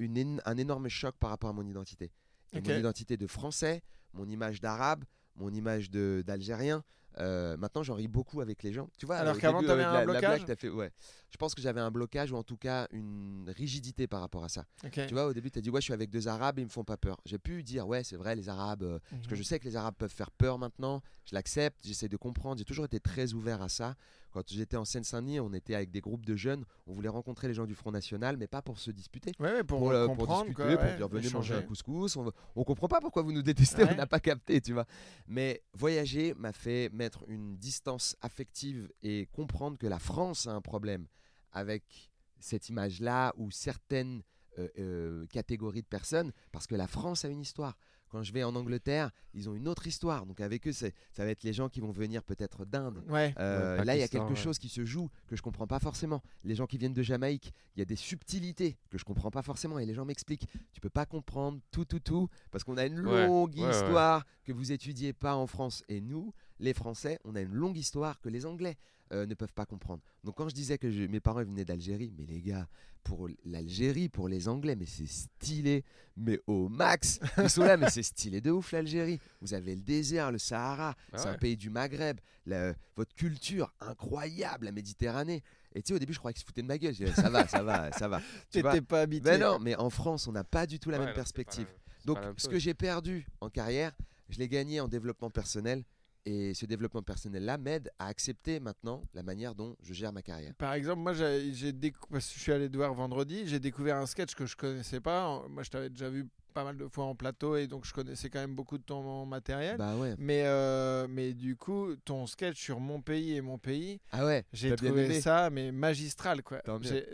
une un énorme choc par rapport à mon identité. Et mon identité de français, mon image d'arabe, mon image d'algérien. Euh, maintenant, j'en ris beaucoup avec les gens. Tu vois, Alors qu'avant, t'avais euh, un la- la blocage blague, t'as fait, ouais. Je pense que j'avais un blocage ou en tout cas une rigidité par rapport à ça. Ok. Tu vois, au début, tu as dit, ouais, je suis avec deux arabes, ils me font pas peur. J'ai pu dire, ouais, c'est vrai, les arabes. euh, parce que je sais que les Arabes peuvent faire peur maintenant. Je l'accepte, j'essaie de comprendre. J'ai toujours été très ouvert à ça. Quand j'étais en Seine-Saint-Denis, on était avec des groupes de jeunes. On voulait rencontrer les gens du Front National, mais pas pour se disputer. Ouais, ouais, pour, Pour, euh, pour comprendre, discuter, quoi, pour dire venez manger un couscous. On, on comprend pas pourquoi vous nous détestez, on n'a pas capté, tu vois. Mais voyager m'a fait mettre une distance affective et comprendre que la France a un problème avec cette image-là ou certaines euh, euh, catégories de personnes, parce que la France a une histoire. Quand je vais en Angleterre, ils ont une autre histoire. Donc avec eux, ça va être les gens qui vont venir peut-être d'Inde. Ouais. Euh, Ouais, là, il y a quelque ouais. chose qui se joue que je comprends pas forcément. Les gens qui viennent de Jamaïque, il y a des subtilités que je comprends pas forcément. Et les gens m'expliquent. Tu peux pas comprendre tout, tout, tout, parce qu'on a une longue histoire que vous étudiez pas en France. Et nous, les Français, on a une longue histoire que les Anglais euh, ne peuvent pas comprendre. Donc quand je disais que je- mes parents venaient d'Algérie, mais les gars, pour l'Algérie, pour les Anglais, mais c'est stylé, mais au max. Ils sont là, mais c'est stylé de ouf l'Algérie. Vous avez le désert, le Sahara, Ah c'est un pays du Maghreb, la- votre culture incroyable, la Méditerranée. Et tu sais, au début, je croyais qu'ils se foutaient de ma gueule. Je disais, ça va, ça va, ça va. Tu vois T'étais pas habitué. mais non, mais en France, on n'a pas du tout la Ouais, même la perspective. Donc, ce que j'ai perdu en carrière, je l'ai gagné en développement personnel. Et ce développement personnel-là m'aide à accepter maintenant la manière dont je gère ma carrière. Par exemple, moi, j'ai décou- je suis allé te voir vendredi, j'ai découvert un sketch que je connaissais pas. Moi, je t'avais déjà vu pas mal de fois en plateau et donc je connaissais quand même beaucoup de ton matériel. Bah ouais. Mais, euh, mais du coup, ton sketch sur mon pays et mon pays, Ah ouais. j'ai trouvé ça mais magistral quoi.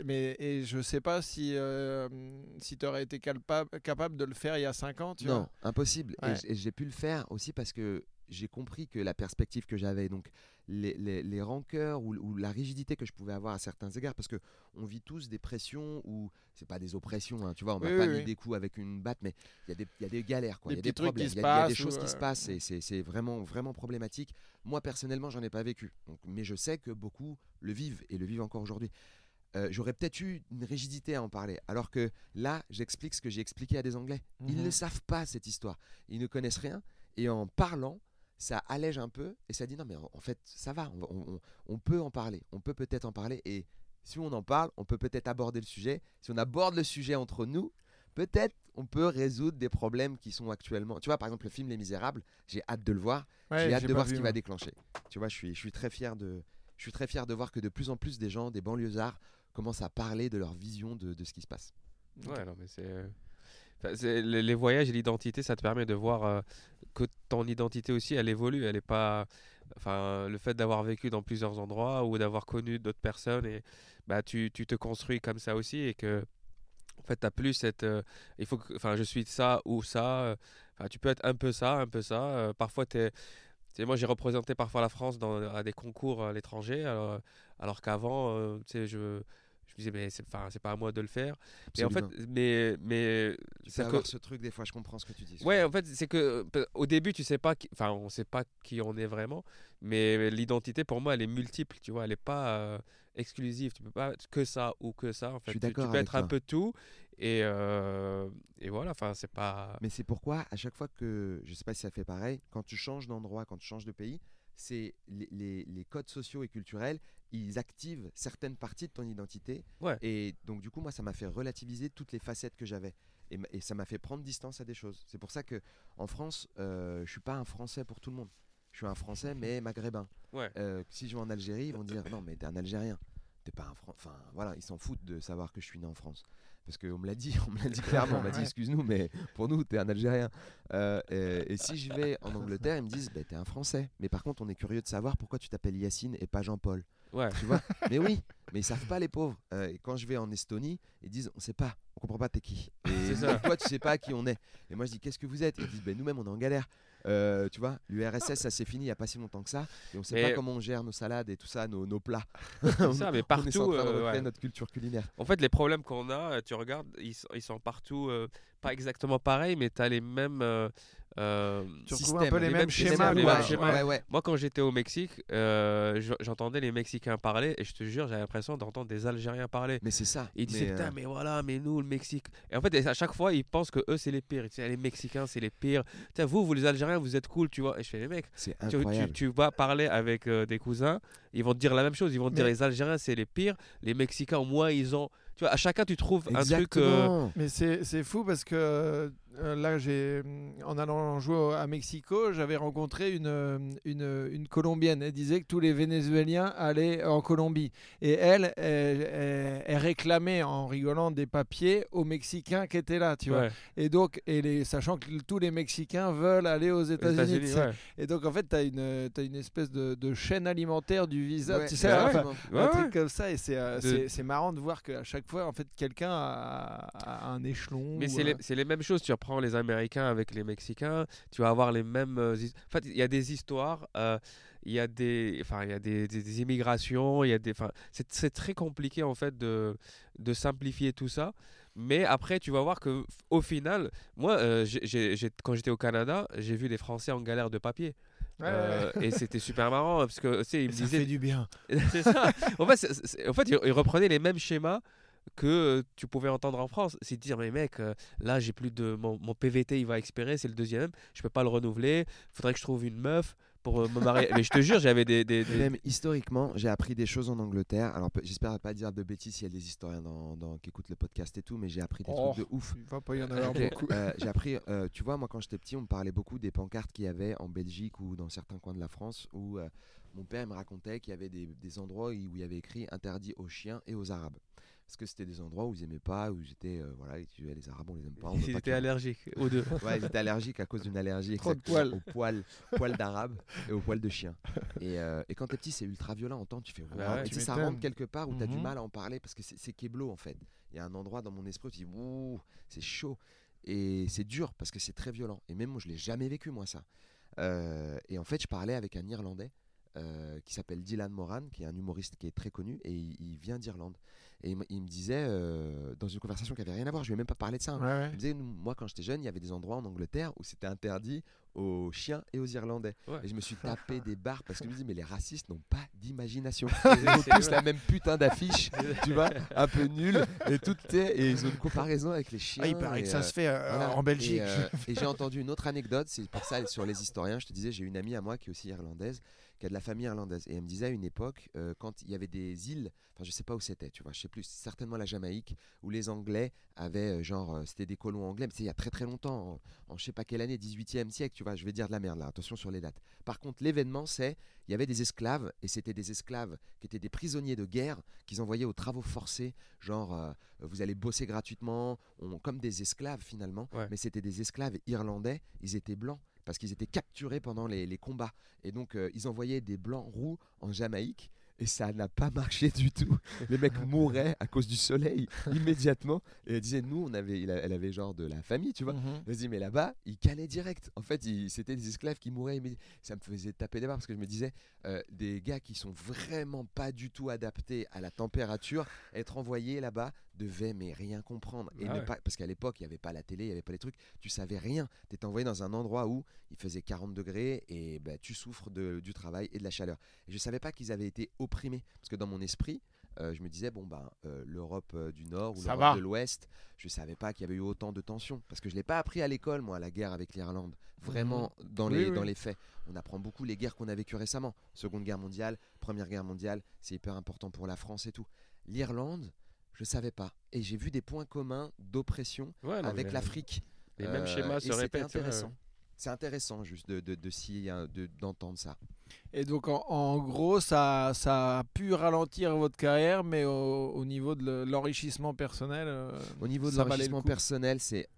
Mais et je sais pas si euh, si tu aurais été capable de le faire il y a 5 ans, tu non, vois. impossible. Ouais. Et j'ai pu le faire aussi parce que j'ai compris que la perspective que j'avais, donc les, les, les rancœurs ou, ou la rigidité que je pouvais avoir à certains égards, parce que on vit tous des pressions ou c'est pas des oppressions, hein, tu vois, on m'a Oui, pas oui, mis des coups avec une batte, mais il y, a des- il y a des galères, quoi. Il y a des problèmes, il y, a- il y a des choses qui se euh, passent et c'est vraiment vraiment problématique. Moi personnellement, j'en ai pas vécu, donc, mais je sais que beaucoup le vivent et le vivent encore aujourd'hui. Euh, J'aurais peut-être eu une rigidité à en parler, alors que là, j'explique ce que j'ai expliqué à des Anglais. Ils Mhm. ne savent pas cette histoire. Ils ne connaissent rien. Et en parlant, ça allège un peu et ça dit non, mais en en fait, ça va. On, peut en parler. On peut peut-être en parler. Et si on en parle, on peut peut-être aborder le sujet. Si on aborde le sujet entre nous, peut-être on peut résoudre des problèmes qui sont actuellement. Tu vois, par exemple, le film Les Misérables, j'ai hâte de le voir. Ouais, j'ai hâte de voir ce qui va déclencher. Tu vois, je suis, je suis très fier de. Je suis très fier de voir que de plus en plus des gens, des banlieusards, commencent à parler de leur vision de, de ce qui se passe. Ouais, non, mais c'est. Les, voyages et l'identité, ça te permet de voir euh, que ton identité aussi, elle évolue. Elle est pas. Enfin, le fait d'avoir vécu dans plusieurs endroits ou d'avoir connu d'autres personnes, et bah, tu, tu te construis comme ça aussi et que. En fait, plus cette. euh, il faut. Enfin, je suis ça ou ça. euh, Enfin, tu peux être un peu ça, un peu ça. parfois, t'es. moi, j'ai représenté parfois la France dans, à des concours à l'étranger, alors, alors qu'avant, euh, je me disais, mais c'est enfin, c'est pas à moi de le faire. Mais en fait, mais, mais c'est que- ce truc des fois, je comprends ce que tu dis. Ouais, en fait, c'est que pe- au début, tu sais pas, qui- enfin, on sait pas qui on est vraiment, mais l'identité pour moi, elle est multiple, tu vois, elle est pas euh, exclusive. Tu peux pas être que ça ou que ça. En fait, suis Tu- tu, peux être un peu tout, et euh, et voilà. Enfin, c'est pas. Mais c'est pourquoi, à chaque fois que, je sais pas si ça fait pareil, quand tu changes d'endroit, quand tu changes de pays, c'est les, les- les codes sociaux et culturels, ils activent certaines parties de ton identité. Ouais. Et donc, du coup, moi, ça m'a fait relativiser toutes les facettes que j'avais. Et, ça m'a fait prendre distance à des choses. C'est pour ça que en France, euh, je suis pas un Français pour tout le monde. Je suis un Français, mais maghrébin. Ouais. Euh, si je vais en Algérie, ils vont dire non, mais t'es un Algérien. T'es pas un Fran- Enfin, voilà, ils s'en foutent de savoir que je suis né en France. Parce qu'on me l'a dit, on me l'a dit clairement. On m'a dit, excuse-nous, mais pour nous, t'es un Algérien. Euh, et, et si je vais en Angleterre, ils me disent, bah, t'es un Français. Mais par contre, on est curieux de savoir pourquoi tu t'appelles Yacine et pas Jean-Paul. Ouais. Tu vois? Mais oui, mais ils savent pas, les pauvres. Euh, et quand je vais en Estonie, ils disent, on sait pas, on comprend pas t'es qui. Et ça. toi, tu sais pas qui on est. Et moi, je dis, qu'est-ce que vous êtes? Ils disent, ben, nous-mêmes, on est en galère. Euh, tu vois, l'URSS, ça s'est fini il y a pas si longtemps que ça. Et on sait Mais- pas comment on gère nos salades et tout ça, nos, nos plats. Ça, mais on est en partout. train de euh, ouais. notre culture culinaire. En fait, les problèmes qu'on a, euh, tu regardes, ils, sont- ils sont partout, pas exactement pareils, mais tu as les mêmes. Euh, Tu Système, un peu les, les mêmes mêmes schémas. systèmes, les quoi. mêmes schémas. Ouais, ouais. Moi, quand j'étais au Mexique, euh, je- j'entendais les Mexicains parler et je te jure, j'avais l'impression d'entendre des Algériens parler. Mais c'est ça. Ils disaient, putain, euh, mais voilà, mais nous, le Mexique. Et en fait, à chaque fois, ils pensent que eux, c'est les pires. Disent, les Mexicains, c'est les pires. Tiens, vous, vous, les Algériens, vous êtes cool, tu vois. Et je fais, les mecs, tu, tu, incroyable. tu vas parler avec euh, des cousins, ils vont te dire la même chose. Ils vont te dire, les Algériens, c'est les pires. Les Mexicains, au moins, ils ont. Tu vois, à chacun, tu trouves un truc. euh. Mais c'est c'est fou parce que euh, là, j'ai en allant jouer à Mexico, j'avais rencontré une, euh, une, une Colombienne. Elle disait que tous les Vénézuéliens allaient en Colombie. Et elle, elle, elle- elle réclamait en rigolant des papiers aux Mexicains qui étaient là, tu vois. Et donc, et les, sachant que tous les Mexicains veulent aller aux États-Unis. Ouais. Et donc, en fait, tu as une, t'as une espèce de, de chaîne alimentaire du visa, Ouais, tu sais, ouais, enfin, exactement. un Ouais, truc comme ça. Et c'est euh, De- marrant de voir qu'à chaque fois, en fait, quelqu'un a, a un échelon. Mais les, c'est les mêmes choses. Tu reprends les Américains avec les Mexicains, tu vas avoir les mêmes. euh, En fait, il y a des histoires, euh, il y a des, enfin, il y a des, des- des immigrations, il y a des. Enfin, c'est très compliqué en fait de, de simplifier tout ça. Mais après, tu vas voir que au final, moi, euh, quand j'étais au Canada, j'ai vu des Français en galère de papier. Ouais, Euh, et c'était super marrant parce que tu sais, ils me ça disaient fait du bien. c'est ça. En fait, en fait, ils reprenaient les mêmes schémas que euh, tu pouvais entendre en France. C'est de dire, mais mec, euh, là, j'ai plus de. Mon, mon PVT, il va expirer, c'est le deuxième. Je peux pas le renouveler. Faudrait que je trouve une meuf pour euh, me marier. mais je te jure, j'avais des. des- Même historiquement, j'ai appris des choses en Angleterre. Alors, j'espère pas dire de bêtises s'il y a des historiens dans, dans- qui écoutent le podcast et tout, mais j'ai appris des Oh. trucs de ouf. Il va pas y en avoir beaucoup. euh, j'ai appris, euh, tu vois, moi quand j'étais petit, on me parlait beaucoup des pancartes qu'il y avait en Belgique ou dans certains coins de la France où euh, mon père me racontait qu'il y avait des, des endroits où il y avait écrit interdit aux chiens et aux arabes. Parce que c'était des endroits où ils aimaient pas, où ils étaient, euh, voilà, les arabes on les aime pas. on Ils étaient allergiques aux deux. Ouais, ils étaient allergiques à cause d'une allergie Trop poils. aux poils, poils d'arabe et aux poils de chien. Et, euh, et quand t'es petit, c'est ultra violent. En temps, tu fais Bah ouais, tu sais, ça rentre quelque part où t'as du Mhm. mal à en parler parce que c'est c'est keblo en fait. Il y a un endroit dans mon esprit où tu dis ouh, c'est chaud. Et c'est dur parce que c'est très violent. Et même moi, je l'ai jamais vécu, moi, ça. Euh, et en fait, je parlais avec un Irlandais euh, qui s'appelle Dylan Moran, qui est un humoriste qui est très connu et il, il vient d'Irlande. Et il, me disait, euh, dans une conversation qui avait rien à voir, je lui ai même pas parlé de ça. hein. Ouais, ouais. Il me disait, moi, quand j'étais jeune, il y avait des endroits en Angleterre où c'était interdit aux chiens et aux Irlandais. Ouais. Et je me suis tapé des barres parce que je me dis, mais les racistes n'ont pas d'imagination. Ils ont tous la même putain d'affiche, tu vois, un peu nulle. Et, tout, sais, et ils ont une comparaison avec les chiens. Ah, il paraît et, que ça euh, se fait euh, voilà. en Belgique. Et, euh, et j'ai entendu une autre anecdote, c'est pour ça sur les historiens. Je te disais, j'ai une amie à moi qui est aussi irlandaise, qui a de la famille irlandaise. Et elle me disait à une époque, euh, quand il y avait des îles, enfin je sais pas où c'était, tu vois, je sais plus, certainement la Jamaïque, où les Anglais avaient, euh, genre, euh, c'était des colons anglais, mais c'est il y a très très longtemps, en, en je sais pas quelle année, 18e siècle, tu vois. Vois, je vais dire de la merde là, attention sur les dates. Par contre, l'événement, c'est, il y avait des esclaves, et c'était des esclaves qui étaient des prisonniers de guerre, qu'ils envoyaient aux travaux forcés, genre, euh, vous allez bosser gratuitement, on- comme des esclaves finalement, Ouais. mais c'était des esclaves irlandais, ils étaient blancs, parce qu'ils étaient capturés pendant les, les combats. Et donc, euh, ils envoyaient des blancs roux en Jamaïque, et ça n'a pas marché du tout. Les mecs mouraient à cause du soleil immédiatement. Et elle disait, nous, on avait, il a- elle avait genre de la famille, tu vois. Je me dis, mais là-bas, ils calaient direct. En fait, c'était des esclaves qui mouraient. immédi- Ça me faisait taper des barres parce que je me disais, euh, des gars qui sont vraiment pas du tout adaptés à la température, être envoyés là-bas devaient mais rien comprendre. Et Ah ne pas, parce qu'à l'époque, il n'y avait pas la télé, il n'y avait pas les trucs, tu savais rien. Tu étais envoyé dans un endroit où il faisait 40 degrés et bah, tu souffres de- du travail et de la chaleur. Et je savais pas qu'ils avaient été opprimés. Parce que dans mon esprit, euh, je me disais, bon, ben, euh, l'Europe euh, du Nord ou l'Europe de l'Ouest, je savais pas qu'il y avait eu autant de tensions. Parce que je l'ai pas appris à l'école, moi, la guerre avec l'Irlande. Vraiment, dans, Mhm. Oui, les, oui. dans les faits. On apprend beaucoup les guerres qu'on a vécues récemment. Seconde guerre mondiale, Première guerre mondiale, c'est hyper important pour la France et tout. L'Irlande, je savais pas. Et j'ai vu des points communs d'oppression Ouais, non, avec l'Afrique. Les mêmes Euh, schémas et se répètent. intéressant. C'est intéressant juste de, de, de, s'y- hein, de- d'entendre ça. Et donc, en, en gros, ça, ça a pu ralentir votre carrière, mais au, au niveau de le- l'enrichissement personnel. euh, Au niveau de ça valait le l'enrichissement coup. personnel, c'est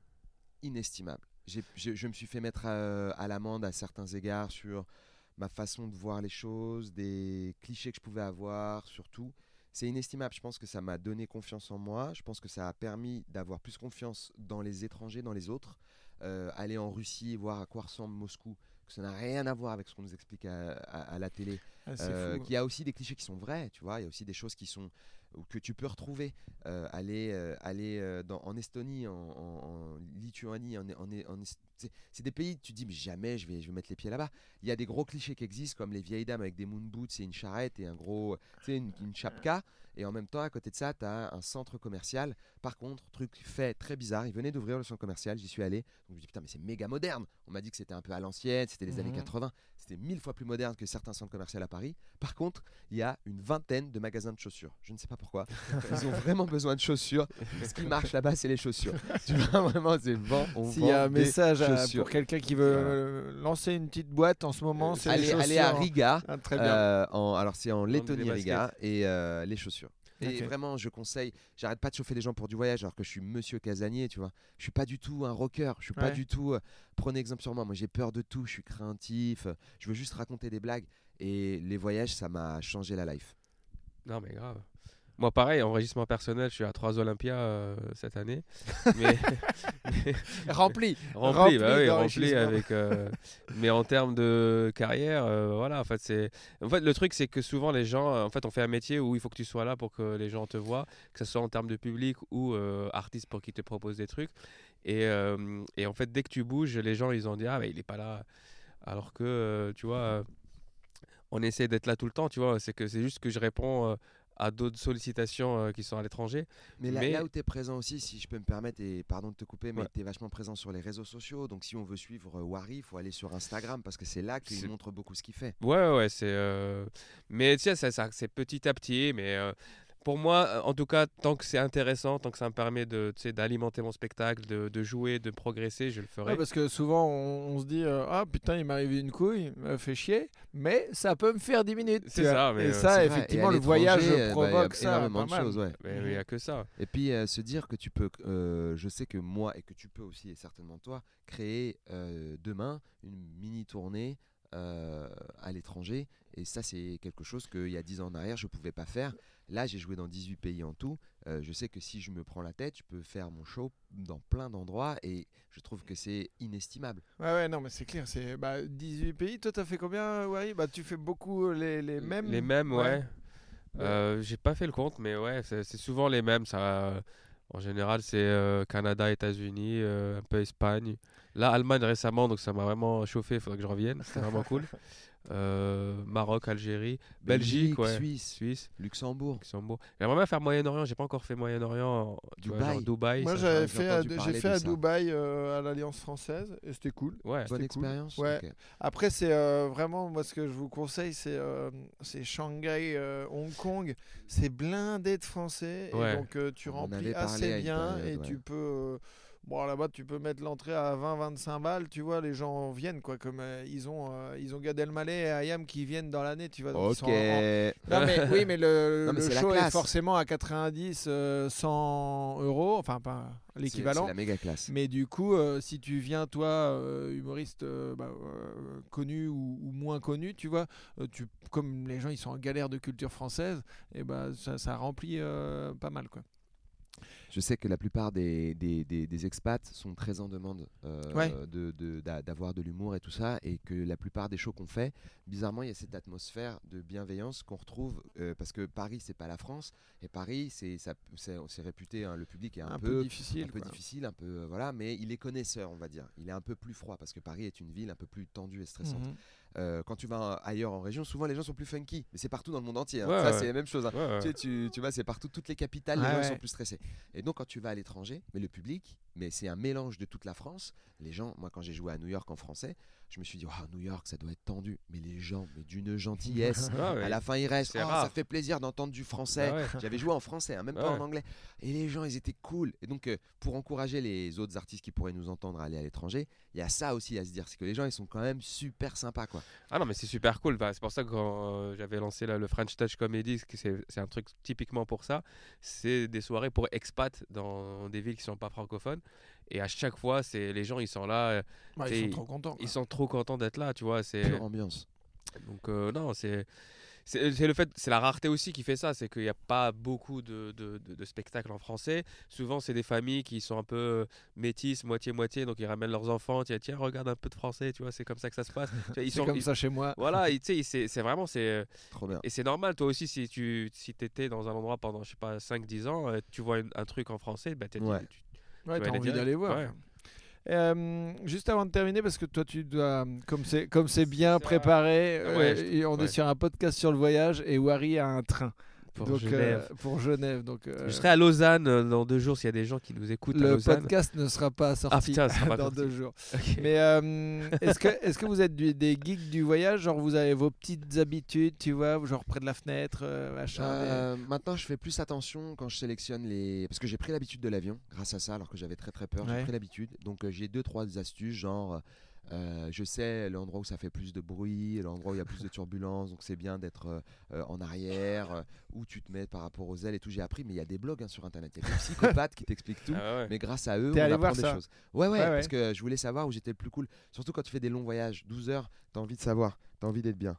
inestimable. J'ai- je, je me suis fait mettre à, à l'amende à certains égards sur ma façon de voir les choses, des clichés que je pouvais avoir, surtout. C'est inestimable. Je pense que ça m'a donné confiance en moi. Je pense que ça a permis d'avoir plus confiance dans les étrangers, dans les autres. Euh, aller en Russie, voir à quoi ressemble Moscou, que ça n'a rien à voir avec ce qu'on nous explique à, à- à la télé. ah, Euh, qu'il y a aussi des clichés qui sont vrais, tu vois. Il y a aussi des choses qui sont que tu peux retrouver. Euh, aller aller dans, en Estonie, en, en- en Lituanie, en, en, en- c'est des pays, tu te dis mais jamais je vais, je vais mettre les pieds là-bas. Il y a des gros clichés qui existent comme les vieilles dames avec des moon boots et une charrette et un gros, tu une, une chapka. Et en même temps, à côté de ça, tu as un centre commercial. Par contre, truc fait très bizarre, ils venaient d'ouvrir le centre commercial, j'y suis allé. Donc je me dis putain, mais c'est méga moderne. On m'a dit que c'était un peu à l'ancienne, c'était les années Mhm. 80. C'était mille fois plus moderne que certains centres commerciaux à Paris. Par contre, il y a une vingtaine de magasins de chaussures. Je ne sais pas pourquoi. Ils ont vraiment besoin de chaussures. Ce qui marche là-bas, c'est les chaussures. tu vois, vraiment, c'est vend, on S'il y a un message à- pour quelqu'un qui veut euh, lancer une petite boîte en ce moment, c'est les allez, allez à. Riga. Ah, très bien. Euh, en- alors c'est en Lettonie. Riga et euh, les chaussures. Et vraiment, je conseille. J'arrête pas de chauffer les gens pour du voyage, alors que je suis Monsieur Casanier, tu vois. Je suis pas du tout un rocker. Je suis pas du tout. euh, prenez exemple sur moi. Moi, j'ai peur de tout. Je suis craintif. euh, Je veux juste raconter des blagues. Et les voyages, ça m'a changé la life. Non, mais grave. Moi, pareil, enregistrement personnel, je suis à trois Olympias euh, cette année. Mais Rempli. rempli, Rempli bah oui, rempli avec. euh, mais en termes de carrière, euh, voilà. En fait, c'est. En fait, le truc, c'est que souvent les gens, euh, en fait, on fait un métier où il faut que tu sois là pour que les gens te voient, que ce soit en termes de public ou artiste pour qu'ils te proposent des trucs. Et, et en fait, dès que tu bouges, les gens, ils ont dit ah, mais il est pas là. Alors que, tu vois, on essaie d'être là tout le temps, tu vois. C'est que c'est juste que je réponds. euh, à d'autres sollicitations euh, qui sont à l'étranger. Mais là, Mais- là où tu es présent aussi, si je peux me permettre, et pardon de te couper, mais Ouais. tu es vachement présent sur les réseaux sociaux. Donc si on veut suivre euh, Wari, il faut aller sur Instagram parce que c'est là qu'il montre beaucoup ce qu'il fait. Ouais, ouais, c'est. euh, Mais tu sais, ça, ça- c'est petit à petit. Mais pour moi, euh, en tout cas, tant que c'est intéressant, tant que ça me permet de, tu sais, d'alimenter mon spectacle, de, de jouer, de progresser, je le ferai. Ouais, parce que souvent on, on se dit euh, ah putain il m'est arrivé une couille, il m'a fait chier, mais ça peut me faire 10 minutes. C'est ça, mais, et euh, ça effectivement et le voyage euh, bah, y a provoque ça. énormément pas de choses, ouais. Mais il n'y a que ça. Et puis euh, se dire que tu peux, euh, je sais que moi et que tu peux aussi, et certainement toi, créer euh, demain une mini tournée euh, à l'étranger. Et ça, c'est quelque chose qu'il y a 10 ans en arrière, je ne pouvais pas faire. Là, j'ai joué dans 18 pays en tout. Euh, je sais que si je me prends la tête, je peux faire mon show dans plein d'endroits et je trouve que c'est inestimable. Ouais ouais non mais c'est clair c'est bah, 18 pays. Toi t'as fait combien ouais bah tu fais beaucoup les, les mêmes. Les mêmes, ouais. Euh, J'ai pas fait le compte, mais ouais, c'est c'est souvent les mêmes. Ça, euh, en général, c'est euh, Canada, États-Unis, euh, un peu Espagne. Là, Allemagne récemment, donc ça m'a vraiment chauffé. Il faudrait que je revienne. C'était vraiment cool. Euh, Maroc, Algérie, Belgique, ouais. Suisse, Suisse, Luxembourg. Luxembourg. J'aimerais bien faire Moyen-Orient. J'ai pas encore fait Moyen-Orient. Dubaï. Dubaï. Moi j'avais j'ai fait à, j'ai fait à. Dubaï euh, à l'Alliance française et c'était cool. Ouais. Bonne cool. expérience Ouais. Après, c'est euh, vraiment, moi, ce que je vous conseille, c'est euh, c'est Shanghai, euh, Hong Kong. C'est blindé de Français. Ouais. Et donc, euh, tu On remplis assez bien période, et ouais. tu peux. Bon, là-bas, tu peux mettre l'entrée à 20-25 balles, tu vois, les gens viennent, quoi. Comme euh, ils ont, euh, ils ont Gad Elmaleh et Ayam qui viennent dans l'année, tu vois. donc ils Ok. sont en- en- Non, mais, oui, mais le, Non, mais le c'est la show est forcément à 90, euh, 100 euros, enfin, pas l'équivalent. C'est la méga classe. Mais du coup, euh, si tu viens, toi, euh, humoriste euh, bah, euh, connu ou, ou moins connu, tu vois, euh, tu, comme les gens ils sont en galère de culture française, et ben ça, ça remplit euh, pas mal. Quoi. Je sais que la plupart des, des, des- des expats sont très en demande euh, Ouais. de- de- d'a- d'avoir de, l'humour et tout ça, et que la plupart des shows qu'on fait, bizarrement, il y a cette atmosphère de bienveillance qu'on retrouve, euh, parce que Paris, c'est pas la France, et Paris, c'est réputé, hein, le public est un, Un, peu, peu, difficile. un peu quoi. difficile, un peu euh, voilà, mais il est connaisseur, on va dire. Il est un peu plus froid parce que Paris est une ville un peu plus tendue et stressante. Mhm. Euh, quand tu vas ailleurs en région, souvent les gens sont plus funky, mais c'est partout dans le monde entier. hein. Ouais, ça, ouais. c'est la même chose. hein. Ouais. Tu, tu, tu vois, c'est partout, toutes les capitales, les Ouais, gens sont plus stressés. Et donc, quand tu vas à l'étranger, mais le public, mais c'est un mélange de toute la France. Les gens, moi, quand j'ai joué à New York en français, je me suis dit, Waouh, New York, ça doit être tendu. Mais les gens, mais d'une gentillesse. Ah ouais. À la fin, ils restent. Oh, ça fait plaisir d'entendre du français. Ah ouais. J'avais joué en français, hein, même Ah pas ouais. en anglais. Et les gens, ils étaient cool. Et donc, euh, pour encourager les autres artistes qui pourraient nous entendre à aller à l'étranger, il y a ça aussi à se dire. C'est que les gens, ils sont quand même super sympas, quoi. Ah non, mais c'est super cool. Bah, c'est pour ça que quand euh, j'avais lancé là, le French Touch Comedy, c'est un truc typiquement pour ça. C'est des soirées pour expats dans des villes qui sont pas francophones. Et à chaque fois, c'est les gens, ils sont là, euh, Ouais, ils sont trop contents. quoi. ils sont trop contents d'être là, tu vois. C'est Pure ambiance. donc euh, non, c'est c'est le fait, c'est la rareté aussi qui fait ça, c'est qu'il n'y a pas beaucoup de, de, de- de spectacles en français. Souvent, c'est des familles qui sont un peu euh, métisses, moitié moitié, donc ils ramènent leurs enfants. Tiens, tiens, regarde un peu de français, tu vois, c'est comme ça que ça se passe. Ils C'est sont comme ils- ça chez moi. Voilà, tu sais, c'est vraiment c'est Trop bien. et c'est normal, toi aussi, si tu si étais dans un endroit pendant, je sais pas, 5-10 ans, tu vois un truc en français, bah, dit- Ouais. tu- Ouais, vas t'as aller envie direct. d'aller voir. Ouais. quoi. Euh, juste avant de terminer, parce que toi, tu dois, comme c'est comme c'est bien préparé, ouais, euh, je- on est sur un podcast sur le voyage et Wari a un train pour donc, Genève. euh, pour Genève. Donc, euh, Je serai à Lausanne euh, dans deux jours s'il y a des gens qui nous écoutent à le Lausanne. podcast ne sera pas sorti putain, sera pas dans sorti. deux jours. Mais euh, est-ce que, est que vous êtes du- des geeks du voyage? Genre, vous avez vos petites habitudes, tu vois, genre près de la fenêtre, machin. des- maintenant, je fais plus attention quand je sélectionne les. Parce que j'ai pris l'habitude de l'avion, grâce à ça, alors que j'avais très très peur. Ouais. J'ai pris l'habitude. Donc, j'ai deux, trois astuces, genre. Euh, je sais l'endroit où ça fait plus de bruit, l'endroit où il y a plus de turbulence, donc c'est bien d'être euh, euh, en arrière, euh, où tu te mets par rapport aux ailes et tout. J'ai appris, mais il y a des blogs hein, sur internet, il y a des psychopathes qui t'expliquent tout. Ah ouais. Mais grâce à eux, on apprend des ça choses. Ouais, ouais, parce que je voulais savoir où j'étais le plus cool. Surtout quand tu fais des longs voyages, 12 heures, t'as envie de savoir, t'as envie d'être bien.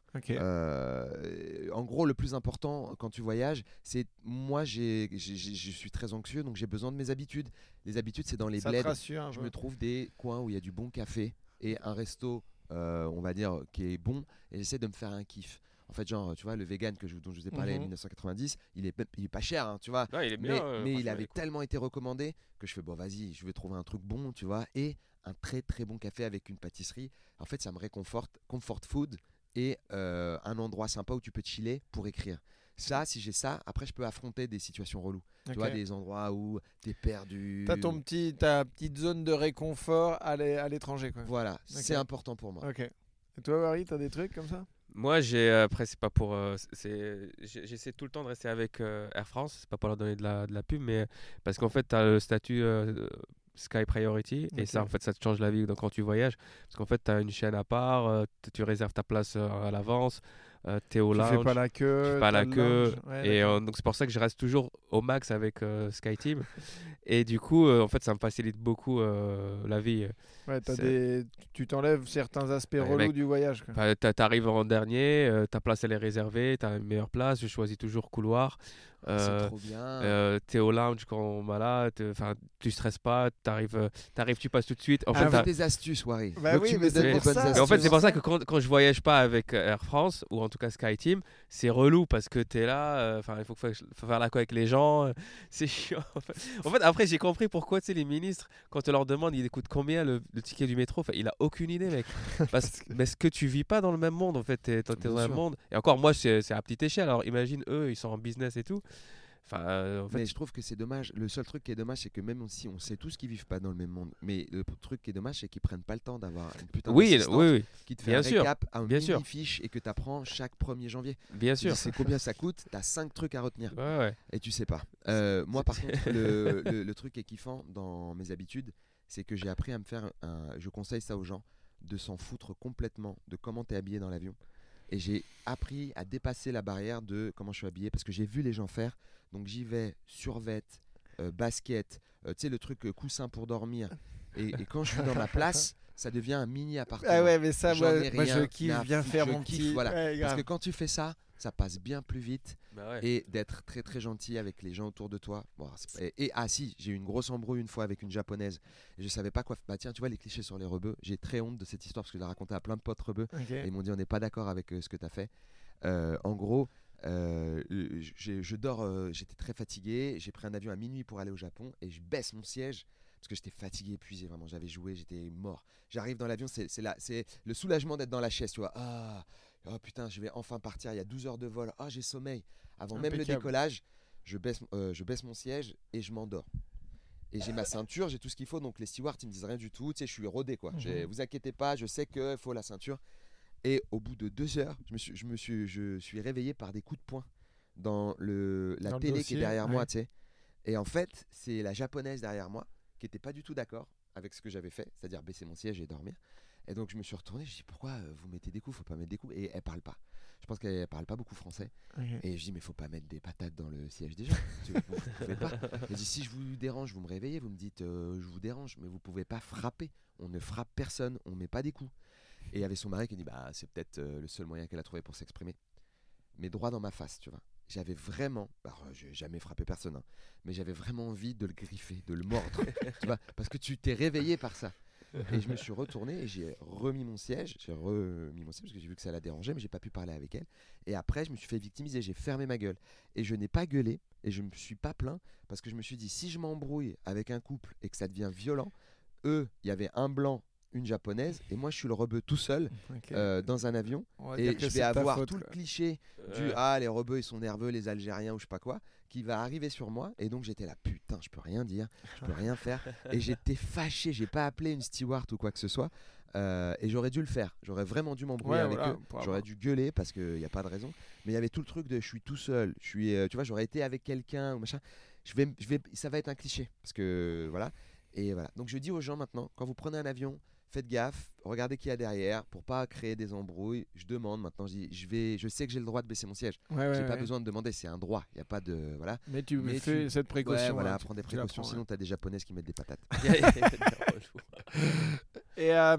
En gros, le plus important quand tu voyages, c'est moi, j'ai, je suis très anxieux, donc j'ai besoin de mes habitudes. Les habitudes, c'est dans les ça bleds. rassure Je me trouve des coins où il y a du bon café et un resto, euh, on va dire, qui est bon, et j'essaie de me faire un kiff. En fait, genre, tu vois, le vegan que je, dont je vous ai parlé en Mhm. 1990, il est, il est pas cher, hein, tu vois. Non, il est bien. Mais, euh, mais il avait cool. tellement été recommandé que je fais bon vas-y, je vais trouver un truc bon, tu vois, et un très très bon café avec une pâtisserie. En fait, ça me réconforte, comfort food et euh, un endroit sympa où tu peux chiller pour écrire. Ça, si j'ai ça, après je peux affronter des situations reloues. Ok. Tu vois, des endroits où t'es perdu. T'as ton petit, ta petite zone de réconfort à l'é- à l'étranger, quoi. Voilà, c'est important pour moi. Ok. Et toi, Wari, t'as des trucs comme ça? Moi, j'ai après c'est pas pour euh, j'essaie tout le temps de rester avec euh, Air France, c'est pas pour leur donner de la, de la pub mais parce qu'en fait tu as le statut euh, Sky Priority et ça en fait ça te change la vie donc quand tu voyages parce qu'en fait tu as une chaîne à part, euh, tu réserves ta place euh, à l'avance, euh, au Tu fais pas la queue. tu fais pas la queue. Ouais, et euh, donc c'est pour ça que je reste toujours au max avec euh, Sky Team et du coup euh, en fait ça me facilite beaucoup la vie Ouais, des... Tu t'enlèves certains aspects Ouais, relous mec. du voyage. T'a- T'arrives en dernier, ta place elle est réservée, t'as une meilleure place, je choisis toujours couloir. Euh, c'est trop bien. euh, t'es au lounge quand on est là, enfin tu stresses pas, t'arrives, euh, t'arrives, tu passes tout de suite. En Ah, fait, des astuces, Wari. Bah Donc oui, tu mais c'est pour ça. et en fait, c'est pour ça que quand, quand je voyage pas avec euh, Air France ou en tout cas Sky Team, c'est relou parce que t'es là, euh, enfin il faut, fa- faut faire la quoi avec les gens, euh, c'est chiant. En fait. En fait, après j'ai compris pourquoi tu sais les ministres quand on leur demande il coûte combien le, le ticket du métro, enfin, il a aucune idée mec. Parce, parce que tu vis pas dans le même monde en fait, t'es t'es Bien dans un sûr. monde. Et encore moi c'est c'est à petite échelle, alors imagine eux ils sont en business et tout. Enfin euh, en fait mais je trouve que c'est dommage. Le seul truc qui est dommage, c'est que même si on sait tous qu'ils vivent pas dans le même monde, mais le truc qui est dommage, c'est qu'ils prennent pas le temps d'avoir une putain oui, oui, oui, qui te fait bien un sûr, récap, un bien mini fiche et que tu apprends chaque 1er janvier. bien Tu sûr. sais combien ça coûte, tu as 5 trucs à retenir Ouais, ouais. et tu sais pas. Euh, moi, par contre, le, le- le truc qui est kiffant dans mes habitudes, c'est que j'ai appris à me faire un. Je conseille ça aux gens de s'en foutre complètement de comment tu es habillé dans l'avion. Et j'ai appris à dépasser la barrière de comment je suis habillé parce que j'ai vu les gens faire. Donc j'y vais, survette, euh, basket, euh, tu sais, le truc euh, coussin pour dormir. Et, et quand je suis dans ma place, ça devient un mini appartement. Ah ouais, mais ça, moi, je kiffe foutre, faire mon kiffe, petit. voilà. Ouais, Parce que quand tu fais ça, ça passe bien plus vite Bah ouais. et d'être très très gentil avec les gens autour de toi. Bon, et, et- ah si, j'ai eu une grosse embrouille une fois avec une japonaise et je savais pas quoi. Bah tiens, tu vois les clichés sur les rebeux. J'ai très honte de cette histoire parce que je l'ai raconté à plein de potes rebeux et ils m'ont dit on n'est pas d'accord avec euh, ce que tu as fait. Euh, en gros, euh, je dors, euh, j'étais très fatigué, j'ai pris un avion à minuit pour aller au Japon et je baisse mon siège parce que j'étais fatigué, épuisé, vraiment, j'avais joué, j'étais mort. J'arrive dans l'avion, c'est le soulagement d'être dans la chaise, tu vois. Ah, oh putain, je vais enfin partir, il y a 12 heures de vol, ah j'ai sommeil. Avant même le décollage, je baisse, euh, je baisse mon siège et je m'endors. Et j'ai ma ceinture, j'ai tout ce qu'il faut, donc les stewards ils me disent rien du tout, tu sais, je suis rodé quoi. Mhm. Vous inquiétez pas, je sais qu'il faut la ceinture. Et au bout de deux heures, je me suis, je me suis, je suis réveillé par des coups de poing dans le, la Dans le télé qui est derrière moi, tu sais. Et en fait, c'est la japonaise derrière moi qui était pas du tout d'accord avec ce que j'avais fait, c'est-à-dire baisser mon siège et dormir. Et donc je me suis retourné, je dis pourquoi euh, vous mettez des coups, faut pas mettre des coups. Et elle parle pas. Je pense qu'elle parle pas beaucoup français. Et je dis mais faut pas mettre des patates dans le siège des gens. Vous, vous pouvez pas. Elle dit si je vous dérange, vous me réveillez, vous me dites euh, je vous dérange, mais vous pouvez pas frapper. On ne frappe personne, on met pas des coups. Et il y avait son mari qui dit bah c'est peut-être euh, le seul moyen qu'elle a trouvé pour s'exprimer. Mais droit dans ma face, tu vois. J'avais vraiment, alors euh, j'ai jamais frappé personne, hein, mais j'avais vraiment envie de le griffer, de le mordre, tu vois, parce que tu t'es réveillé par ça. Et je me suis retourné et j'ai remis mon siège. J'ai remis mon siège parce que j'ai vu que ça la dérangeait, mais j'ai pas pu parler avec elle. Et après, je me suis fait victimiser. J'ai fermé ma gueule. Et je n'ai pas gueulé et je me suis pas plaint parce que je me suis dit si je m'embrouille avec un couple et que ça devient violent, eux, il y avait un blanc, une japonaise, et moi je suis le rebeu tout seul euh, dans un avion. Et je vais avoir faute, tout le cliché du ah les rebeux ils sont nerveux les algériens ou je sais pas quoi qui va arriver sur moi. Et donc j'étais là putain je peux rien dire je peux rien faire. Et j'étais fâché j'ai pas appelé une steward ou quoi que ce soit Euh, et j'aurais dû le faire. J'aurais vraiment dû m'embrouiller Ouais, avec voilà, eux. j'aurais dû gueuler parce qu'il n'y a pas de raison. Mais il y avait tout le truc de je suis tout seul je suis euh, tu vois j'aurais été avec quelqu'un ou machin. Je vais je vais ça va être un cliché parce que voilà. Et voilà. Donc je dis aux gens maintenant quand vous prenez un avion faites gaffe, regardez qui y a derrière pour pas créer des embrouilles. Je demande maintenant, je dis, je vais, je sais que j'ai le droit de baisser mon siège. Ouais, ouais, j'ai pas besoin de demander, c'est un droit. Il y a pas de voilà. Mais tu Mais fais tu- cette précaution. voilà, tu- prends des tu précautions. Sinon, t'as des japonaises qui mettent des patates. Et euh,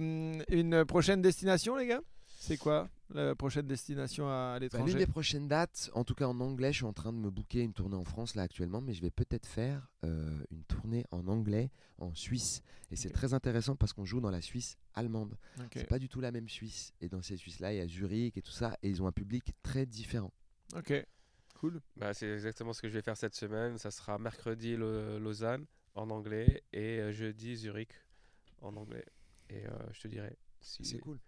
une prochaine destination, les gars? C'est quoi? La prochaine destination à Bah, L'une l'étranger des prochaines dates, en tout cas en anglais, je suis en train de me booker une tournée en France là actuellement, mais je vais peut-être faire euh, une tournée en anglais en Suisse. Et c'est très intéressant parce qu'on joue dans la Suisse allemande. Ok. C'est pas du tout la même Suisse. Et dans ces Suisses-là, il y a Zurich et tout ça, et ils ont un public très différent. Ok, cool. Bah, c'est exactement ce que je vais faire cette semaine. Ça sera mercredi Lausanne en anglais et euh, jeudi Zurich en anglais. Et euh, je te dirai si C'est cool.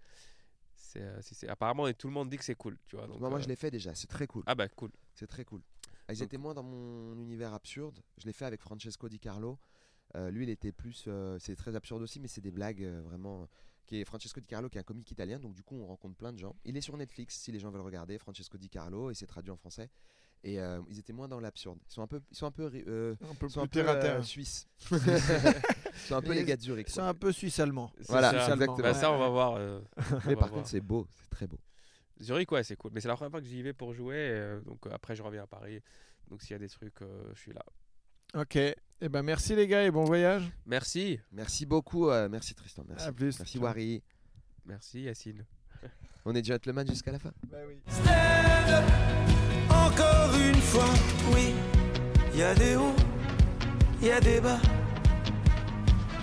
C'est, euh, c'est apparemment et tout le monde dit que c'est cool, tu vois. donc, moi, moi, euh, je l'ai fait déjà, c'est très cool. Ah bah cool. C'est très cool. Ah, Ils Donc- étaient moins dans mon univers absurde. Je l'ai fait avec Francesco Di Carlo. Euh, lui, il était plus. euh, c'est très absurde aussi, mais c'est des blagues vraiment. Qui est Francesco Di Carlo, qui est un comique italien. Donc, du coup, on rencontre plein de gens. Il est sur Netflix si les gens veulent regarder. Francesco Di Carlo, et c'est traduit en français. Et euh, ils étaient moins dans l'absurde. Ils sont un peu, ils sont un peu, euh, Un peu ils sont un peu euh, suisses. ils sont un peu les gars de Zurich. C'est quoi. un peu suisse-allemand. C'est Voilà, ça. exactement. Bah, ça, on va voir. euh, on Mais va par voir. contre, c'est beau, c'est très beau. Zurich, ouais, c'est cool. Mais c'est la première fois que j'y vais pour jouer. euh, donc euh, après, je reviens à Paris. Donc s'il y a des trucs, euh, je suis là. Ok. Eh ben merci les gars et bon voyage. Merci. Merci beaucoup. euh, merci Tristan. Merci. À plus. Merci. Wari. Merci Yacine. On est gentleman jusqu'à la fin. Bah oui. Encore une fois, oui. Il y a des hauts, il y a des bas.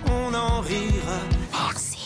On en rira. Merci.